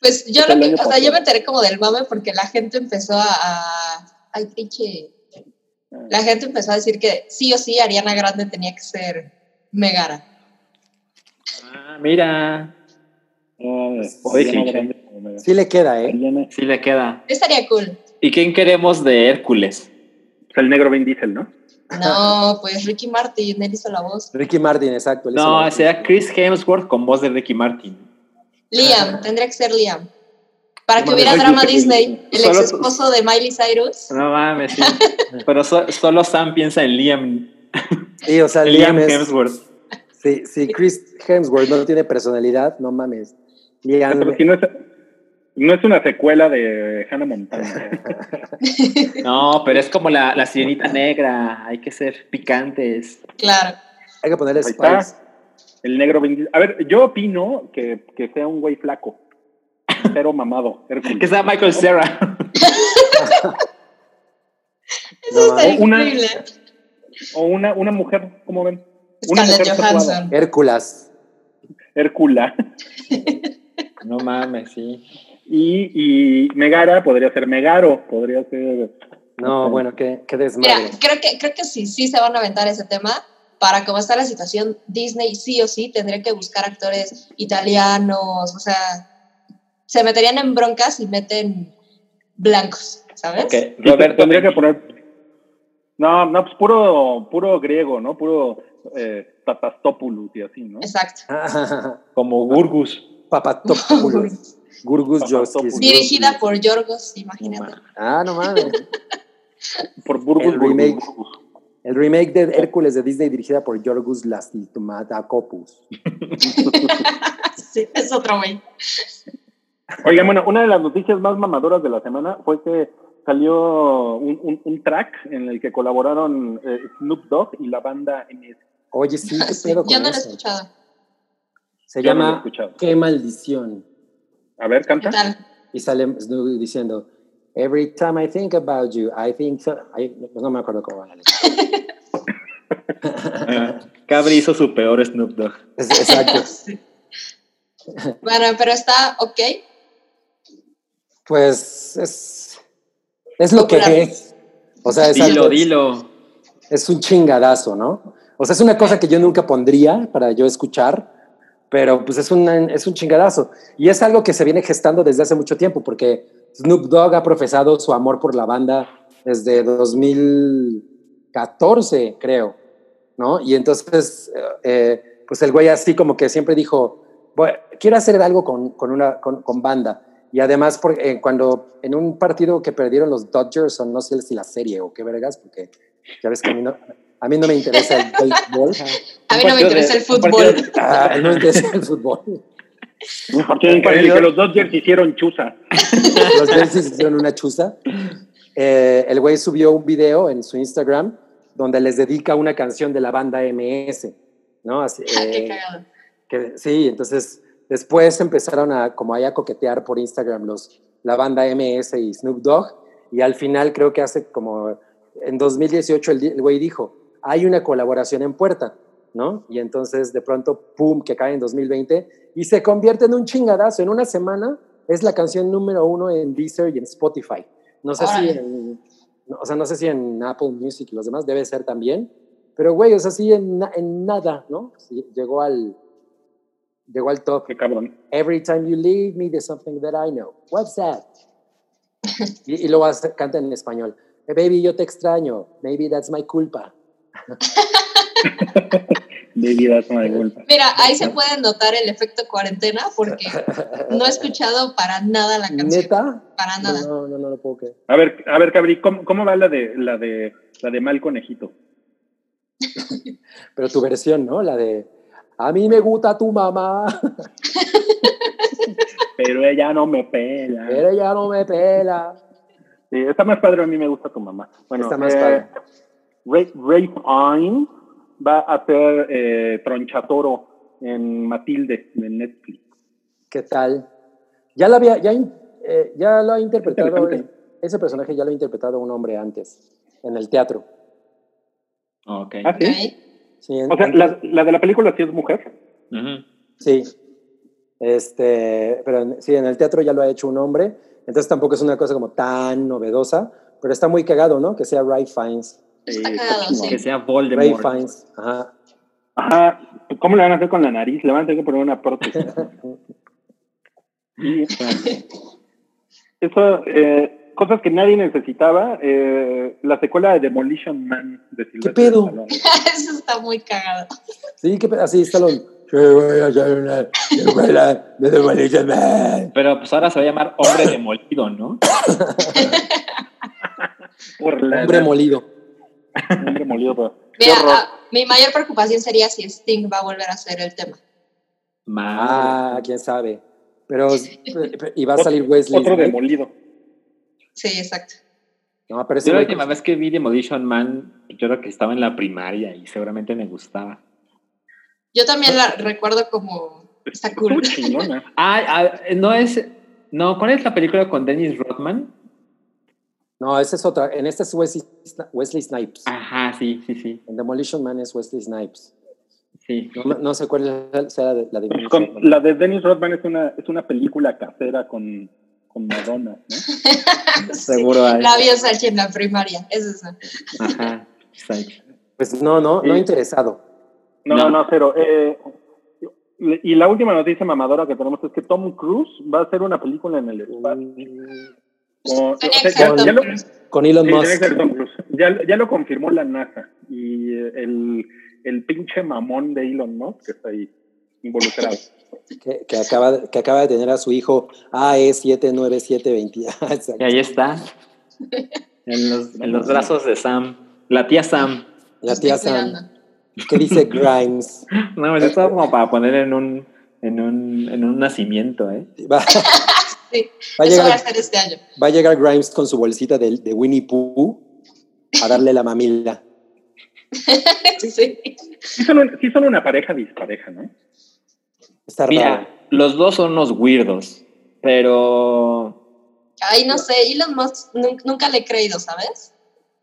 Pues yo lo que, o sea, yo me enteré como del mame porque la gente empezó a, a- ay, pinche, la gente empezó a decir que sí o sí Ariana Grande tenía que ser Megara. Ah, mira. Ah, Sí, le queda, ¿eh? Sí le queda. Estaría cool. ¿Y quién queremos de Hércules? el negro Vin Diesel, ¿no? No, pues Ricky Martin, él hizo la voz. Ricky Martin, exacto. No, sería Chris Hemsworth con voz de Ricky Martin. Liam, tendría que ser Liam. Para que hubiera drama Disney. El Solo- ex esposo de Miley Cyrus. No mames, sí. Pero so- solo Sam piensa en Liam, Sí, o sea, [laughs] Liam, Liam es. Hemsworth. Sí, sí, Chris Hemsworth no tiene personalidad, no mames. Liam, Pero si no es, no es una secuela de Hannah Montana. [laughs] No, pero es como la, la sirenita negra. Hay que ser picantes. Claro. hay que ponerle Ahí está. Spice. El negro. A ver, yo opino que, que sea un güey flaco. Cero mamado. Hércules. Que sea Michael Cera. Eso No, está una- increíble. O una, una mujer, ¿cómo ven? Una mujer tatuada. Johansson. Hércules. Hércula. [laughs] No mames, sí. Y, y Megara podría ser Megaro. Podría ser. No, bueno, qué, qué Mira, desmadre. creo que, creo que sí, sí se van a aventar ese tema. Para cómo está la situación, Disney sí o sí tendría que buscar actores italianos, o sea, se meterían en broncas y meten blancos, ¿sabes? Ok, Sí, Roberto. tendría que poner. No, no, pues puro, puro griego, ¿no? Puro eh, Tatastopoulos y así, ¿no? Exacto. [laughs] Como Gurgus. Papatopoulos. [laughs] Gurgus. Joskis. Dirigida por Yorgos, imagínate. Ah, no mames. [laughs] Por Burgos, El remake. Burgos. El remake de Hércules de Disney dirigida por Yorgos Lastimatacopoulos. sí, es otro güey. Oigan, bueno, una de las noticias más mamadoras de la semana fue que salió un, un- un track en el que colaboraron eh, Snoop Dogg y la banda MS. Oye, sí, [laughs] qué Sí, pedo con yo no lo he eso? escuchado. Se Yo llama escuchado. Qué maldición. A ver, ¿Qué canta. tal? Y sale Snoop diciendo, Every time I think about you, I think so. No me acuerdo cómo va la letra. [laughs] Ah, Cabri hizo su peor Snoop Dogg. Exacto. [laughs] Bueno, pero está ok. Pues es, es lo que es. O sea, es, Dilo, algo- dilo. es un chingadazo, ¿no? O sea, es una cosa que yo nunca pondría para yo escuchar, pero pues es, una- es un chingadazo. Y es algo que se viene gestando desde hace mucho tiempo, porque Snoop Dogg ha profesado su amor por la banda desde 2014, creo, ¿no? Y entonces, eh, pues el güey así como que siempre dijo, "Voy- quiero hacer algo con, con una, con, con banda. Y además, por- eh, cuando en un partido que perdieron los Dodgers, o no sé si la serie o qué vergas, porque ya ves que a mí no, a mí no me interesa el béisbol. [laughs] A mí no me interesa de- el fútbol. de- Ah, no me interesa el fútbol. Un partido que los Dodgers hicieron chuza. Los Yankees hicieron una chuza. Eh, el güey subió un video en su Instagram donde les dedica una canción de la banda MS, ¿no? Así, Qué eh, cagado. que, sí, entonces después empezaron a como ahí a coquetear por Instagram los, la banda MS y Snoop Dogg y al final creo que hace como en 2018 el, güey dijo, hay una colaboración en puerta, ¿no? Y entonces de pronto, ¡pum!, que cae en 2020 y se convierte en un chingadazo. En una semana es la canción número uno en Deezer y en Spotify. No sé si en, o sea, no sé si en Apple Music y los demás debe ser también, pero güey, o sea, sí en, en nada, ¿no? Sí, llegó al llegó al top. Qué cabrón. Every time you leave me, there's something that I know. What's that? [laughs] y, y luego hace- canta en español. "Eh, baby, yo te extraño. Maybe that's my culpa. Vida toma de vuelta. Mira, ahí se puede notar el efecto cuarentena porque no he escuchado para nada la canción. ¿Neta? Para nada. No, no, no lo puedo creer. A ver, a ver, Cabri, ¿cómo, cómo va la de la de la de mal conejito? [laughs] Pero tu versión, ¿no? La de A mí me gusta tu mamá, Pero ella no me pela. pero ella no me pela. Sí, está más padre, a mí me gusta tu mamá. Bueno, Está más eh, padre. Ray, Ray Fiennes va a hacer eh, Tronchatoro en Matilde de Netflix. ¿Qué tal? Ya, la había, ya, eh, ya lo ha interpretado, Interesante. ese personaje ya lo ha interpretado un hombre antes, en el teatro. Ok. ¿Ah, sí? Sí, O sea, la, la de la película sí es mujer. Sí. Este, pero sí, en el teatro ya lo ha hecho un hombre, entonces tampoco es una cosa como tan novedosa, pero está muy cagado, ¿no? Que sea Ray Fiennes. Está Sí, cagado, chingón. Que sí. sea Ray Voldemort. Fiennes, ajá. Ajá. ¿Cómo le van a hacer con la nariz? Le van a tener que poner una prótesis. [laughs] Y, eso, eh, cosas que nadie necesitaba, eh, la secuela de Demolition Man de Sylvester pedo? Stallone. [laughs] Eso está muy cagado. Sí, que así está lo. Yo voy a hacer una secuela de Demolition Man. Pero pues ahora se va a llamar Hombre Demolido, ¿no? [laughs] Por la Hombre molido. hombre molido, pero- qué Mira, ah, mi mayor preocupación sería si Sting va a volver a hacer el tema. Ah, quién sabe. Pero, [laughs] y va a salir Wesley. Otro demolido. Sí, exacto. No, pero ese Yo la última vez que vi Demolition Man, yo creo que estaba en la primaria y seguramente me gustaba. Yo también la recuerdo como está cool. Ah, ah, no es. No, ¿cuál es la película con Dennis Rodman? No, esa es otra. En esta es Wesley, Wesley Snipes. Ajá, sí, sí, sí. En Demolition Man es Wesley Snipes. sí. No, no sé cuál es la de la de Pues con- la de Dennis Rodman es una, es una película casera con, con Madonna, ¿no? [laughs] Sí, Seguro hay. La vio Salchi en la primaria, es. Ajá. exacto. Pues no, no, no interesado. No, No. no, cero. Eh, y la última noticia mamadora que tenemos es que Tom Cruise va a hacer una película en el espacio. Con- o sea, ya, lo, Cruise. Con Elon sí, Musk. Ya- ya lo confirmó la NASA. Y eh, el, el pinche mamón de Elon Musk que está ahí involucrado. Que, que acaba, que acaba de tener a su hijo E AE79720. [laughs] Y ahí está. En los, en los brazos de Sam. La tía Sam. La tía Sam. ¿Qué dice Grimes? [laughs] No, pues esto como para poner en un, en un, en un nacimiento, ¿eh? Va, [laughs] Sí, va a eso va a llegar, ser este año. va a llegar Grimes con su bolsita de, de Winnie Pooh a darle la mamila. Sí. Sí son, un- sí son una pareja dispareja, ¿no? Está raro. Mira, los dos son unos weirdos, pero Ay, no sé, Elon Musk nun- nunca le he creído, ¿sabes?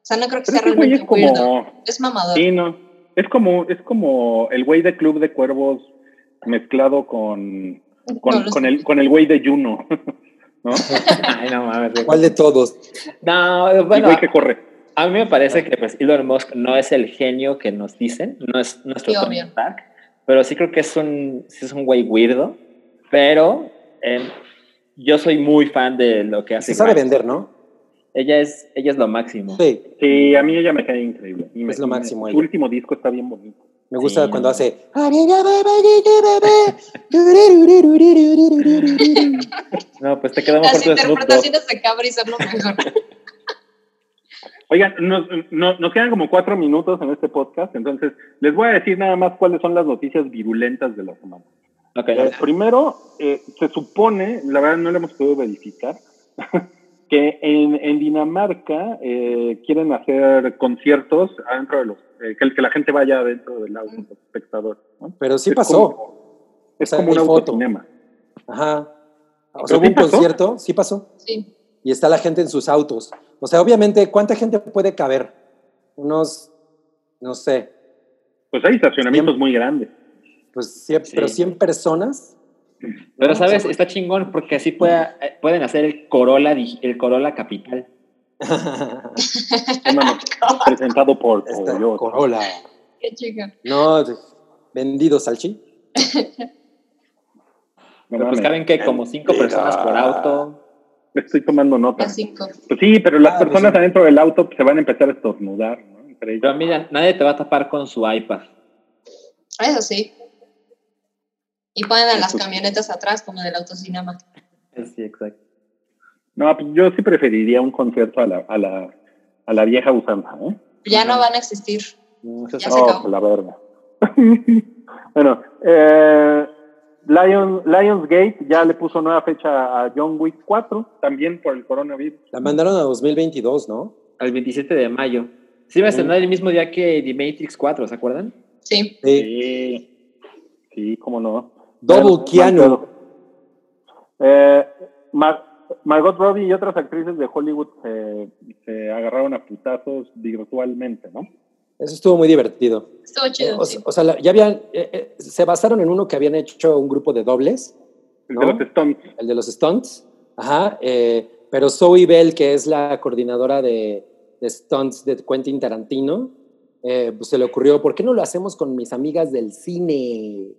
O sea, no creo que Pero sea güey realmente es weirdo. como... Es mamador. Sí, no. Es como, es como el güey de Club de Cuervos mezclado con, con, No, con el, con el güey de Juno. [laughs] ¿No? [laughs] Ay, no mames. ¿Cuál de todos? No, el bueno, güey que corre. a mí me parece que pues, Elon Musk no es el genio que nos dicen, no es nuestro Sí, Tony. Stark, pero sí creo que es un, sí es un güey weirdo, pero eh, yo soy muy fan de lo que hace. Se sabe Grimes. vender, ¿no? Ella es, ella es lo máximo. Sí. Sí, a mí ella me cae increíble. Y me- Es lo me- máximo Su último disco está bien bonito. Me gusta Sí, cuando no. hace. [laughs] No, pues te quedamos Las interpretaciones de Cabri son lo mejor. [laughs] Oigan, nos, no- nos quedan como cuatro minutos en este podcast, entonces les voy a decir nada más cuáles son las noticias virulentas de la semana. Eh, primero, eh, se supone, la verdad no lo hemos podido verificar, [laughs] que en, en Dinamarca eh, quieren hacer conciertos adentro de los, eh, que, que la gente vaya adentro del auto, los espectadores. ¿no? Pero sí Es pasó. como- es O sea, como un autocinema. Ajá. O ¿Pero sea, hubo sí un pasó? concierto, sí pasó. Sí. Y está la gente en sus autos. O sea, obviamente, ¿cuánta gente puede caber? Unos, no sé, Pues hay estacionamientos muy grandes. pues 100, Sí. pero 100 personas. Pero ¿no? sabes, está chingón porque así pueda- eh, pueden hacer el Corolla, el Corolla Capital. [laughs] Hermano, presentado por Toyota. Corolla. Qué chica. No, vendido salchi. [laughs] No pues caben que como cinco personas por auto. [laughs] Estoy tomando nota. Cinco. Pues sí, pero las Ah, pues personas sí. adentro del auto se van a empezar a estornudar, ¿no? Entre ellos. Pero mira, nadie te va a tapar con su iPad. Eso sí. Y ponen a las camionetas atrás, como del autocinema. Sí, exacto. No, pues yo sí preferiría un concierto a la, a la, a la vieja usanza, ¿eh? Ya no van a existir. No, Ya se No, acabó. pues la verga. [laughs] bueno, eh, Lion, Lionsgate ya le puso nueva fecha a John Wick 4, también por el coronavirus. La mandaron a 2022, ¿no? Al 27 de mayo. Sí, va a estrenar el mismo día que The Matrix 4, ¿se acuerdan? Sí. Sí. Sí, cómo no. Double Bueno, Keanu. Eh, Mar- Margot Robbie y otras actrices de Hollywood se, se agarraron a putazos virtualmente, ¿no? Eso estuvo muy divertido. Estuvo chido. O, sí. o sea, ya habían, eh, eh, se basaron en uno que habían hecho un grupo de dobles, El ¿No? de los Stones. el de los stunts. Ajá. eh, pero Zoe Bell, que es la coordinadora de, de stunts de Quentin Tarantino, eh, pues se le ocurrió, ¿por qué no lo hacemos con mis amigas del cine?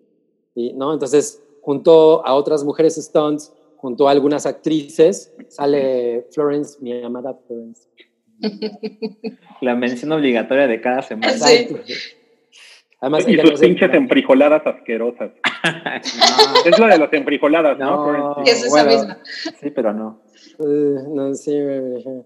Y, ¿no? Entonces juntó a otras mujeres stunts junto a algunas actrices. Sale Florence, mi amada Florence. La mención obligatoria de cada semana. Sí. Además, y sus no se- pinches enfrijoladas asquerosas. [laughs] Es la de las enfrijoladas, ¿no? No, Florence? Es esa bueno, misma. Sí, pero no. Eh, no, sí, eh,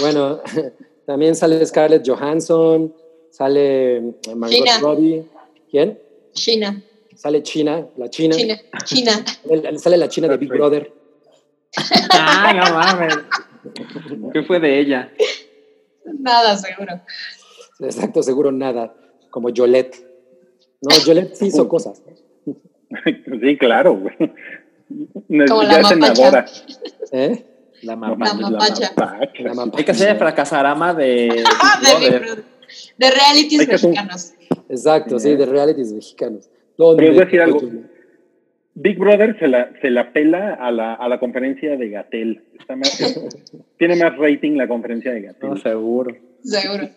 bueno, [laughs] también sale Scarlett Johansson, sale Margot China. Robbie. ¿Quién? China, Sale China, la China. China, China. [laughs] El- Sale la China de Big. Brother. Ah, no mames. ¿Qué fue de ella? Nada, seguro. Exacto, seguro nada. Como Yolette. No, Yolette sí hizo cosas. [laughs] Sí, claro, güey. Como ya la senadora. ¿Eh? La mapacha. La mapacha. Hay que hacer el fracasarama de. [laughs] De. De realities mexicanos. Exacto, sí, de realities mexicanos. ¿Dónde? Pero voy a decir algo. Big Brother se la, se la pela a la, a la conferencia de Gatel. Está más- [laughs] tiene más rating la conferencia de Gatel. No, seguro. Seguro.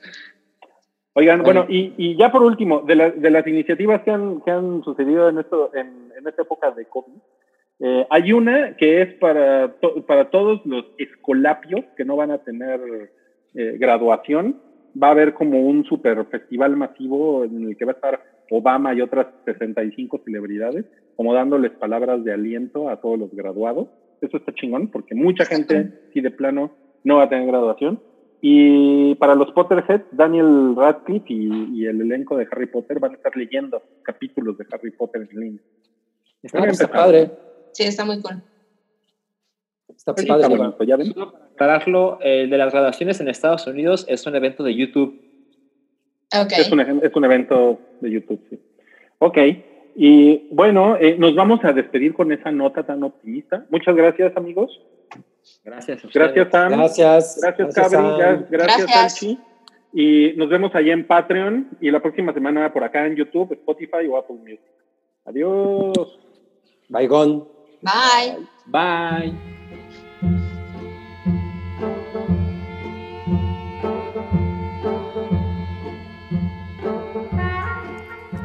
Oigan, bueno, y, y ya por último, de, la- de las iniciativas que han, que han sucedido en, esto, en, en esta época de COVID, eh, hay una que es para, to- para todos los escolapios que no van a tener eh, graduación. Va a haber como un super festival masivo en el que va a estar Obama y otras 65 celebridades, como dándoles palabras de aliento a todos los graduados. Eso está chingón, porque mucha gente, si de plano, no va a tener graduación. Y para los Potterheads, Daniel Radcliffe y, y el elenco de Harry Potter van a estar leyendo capítulos de Harry Potter en línea. Pues está padre. Sí, está muy cool. Está sí, padre. está ¿ya ven? De las graduaciones en Estados Unidos es un evento de YouTube. Es, un, es un evento de YouTube, sí. Ok, y bueno, eh, nos vamos a despedir con esa nota tan optimista. Muchas gracias, amigos. Gracias. a ustedes. Gracias, Sam. Gracias. Gracias, Gracias, Cabri. Gracias, gracias. Y nos vemos allá en Patreon y la próxima semana por acá en YouTube, Spotify o Apple Music. Adiós. Baigón. Bye. Bye.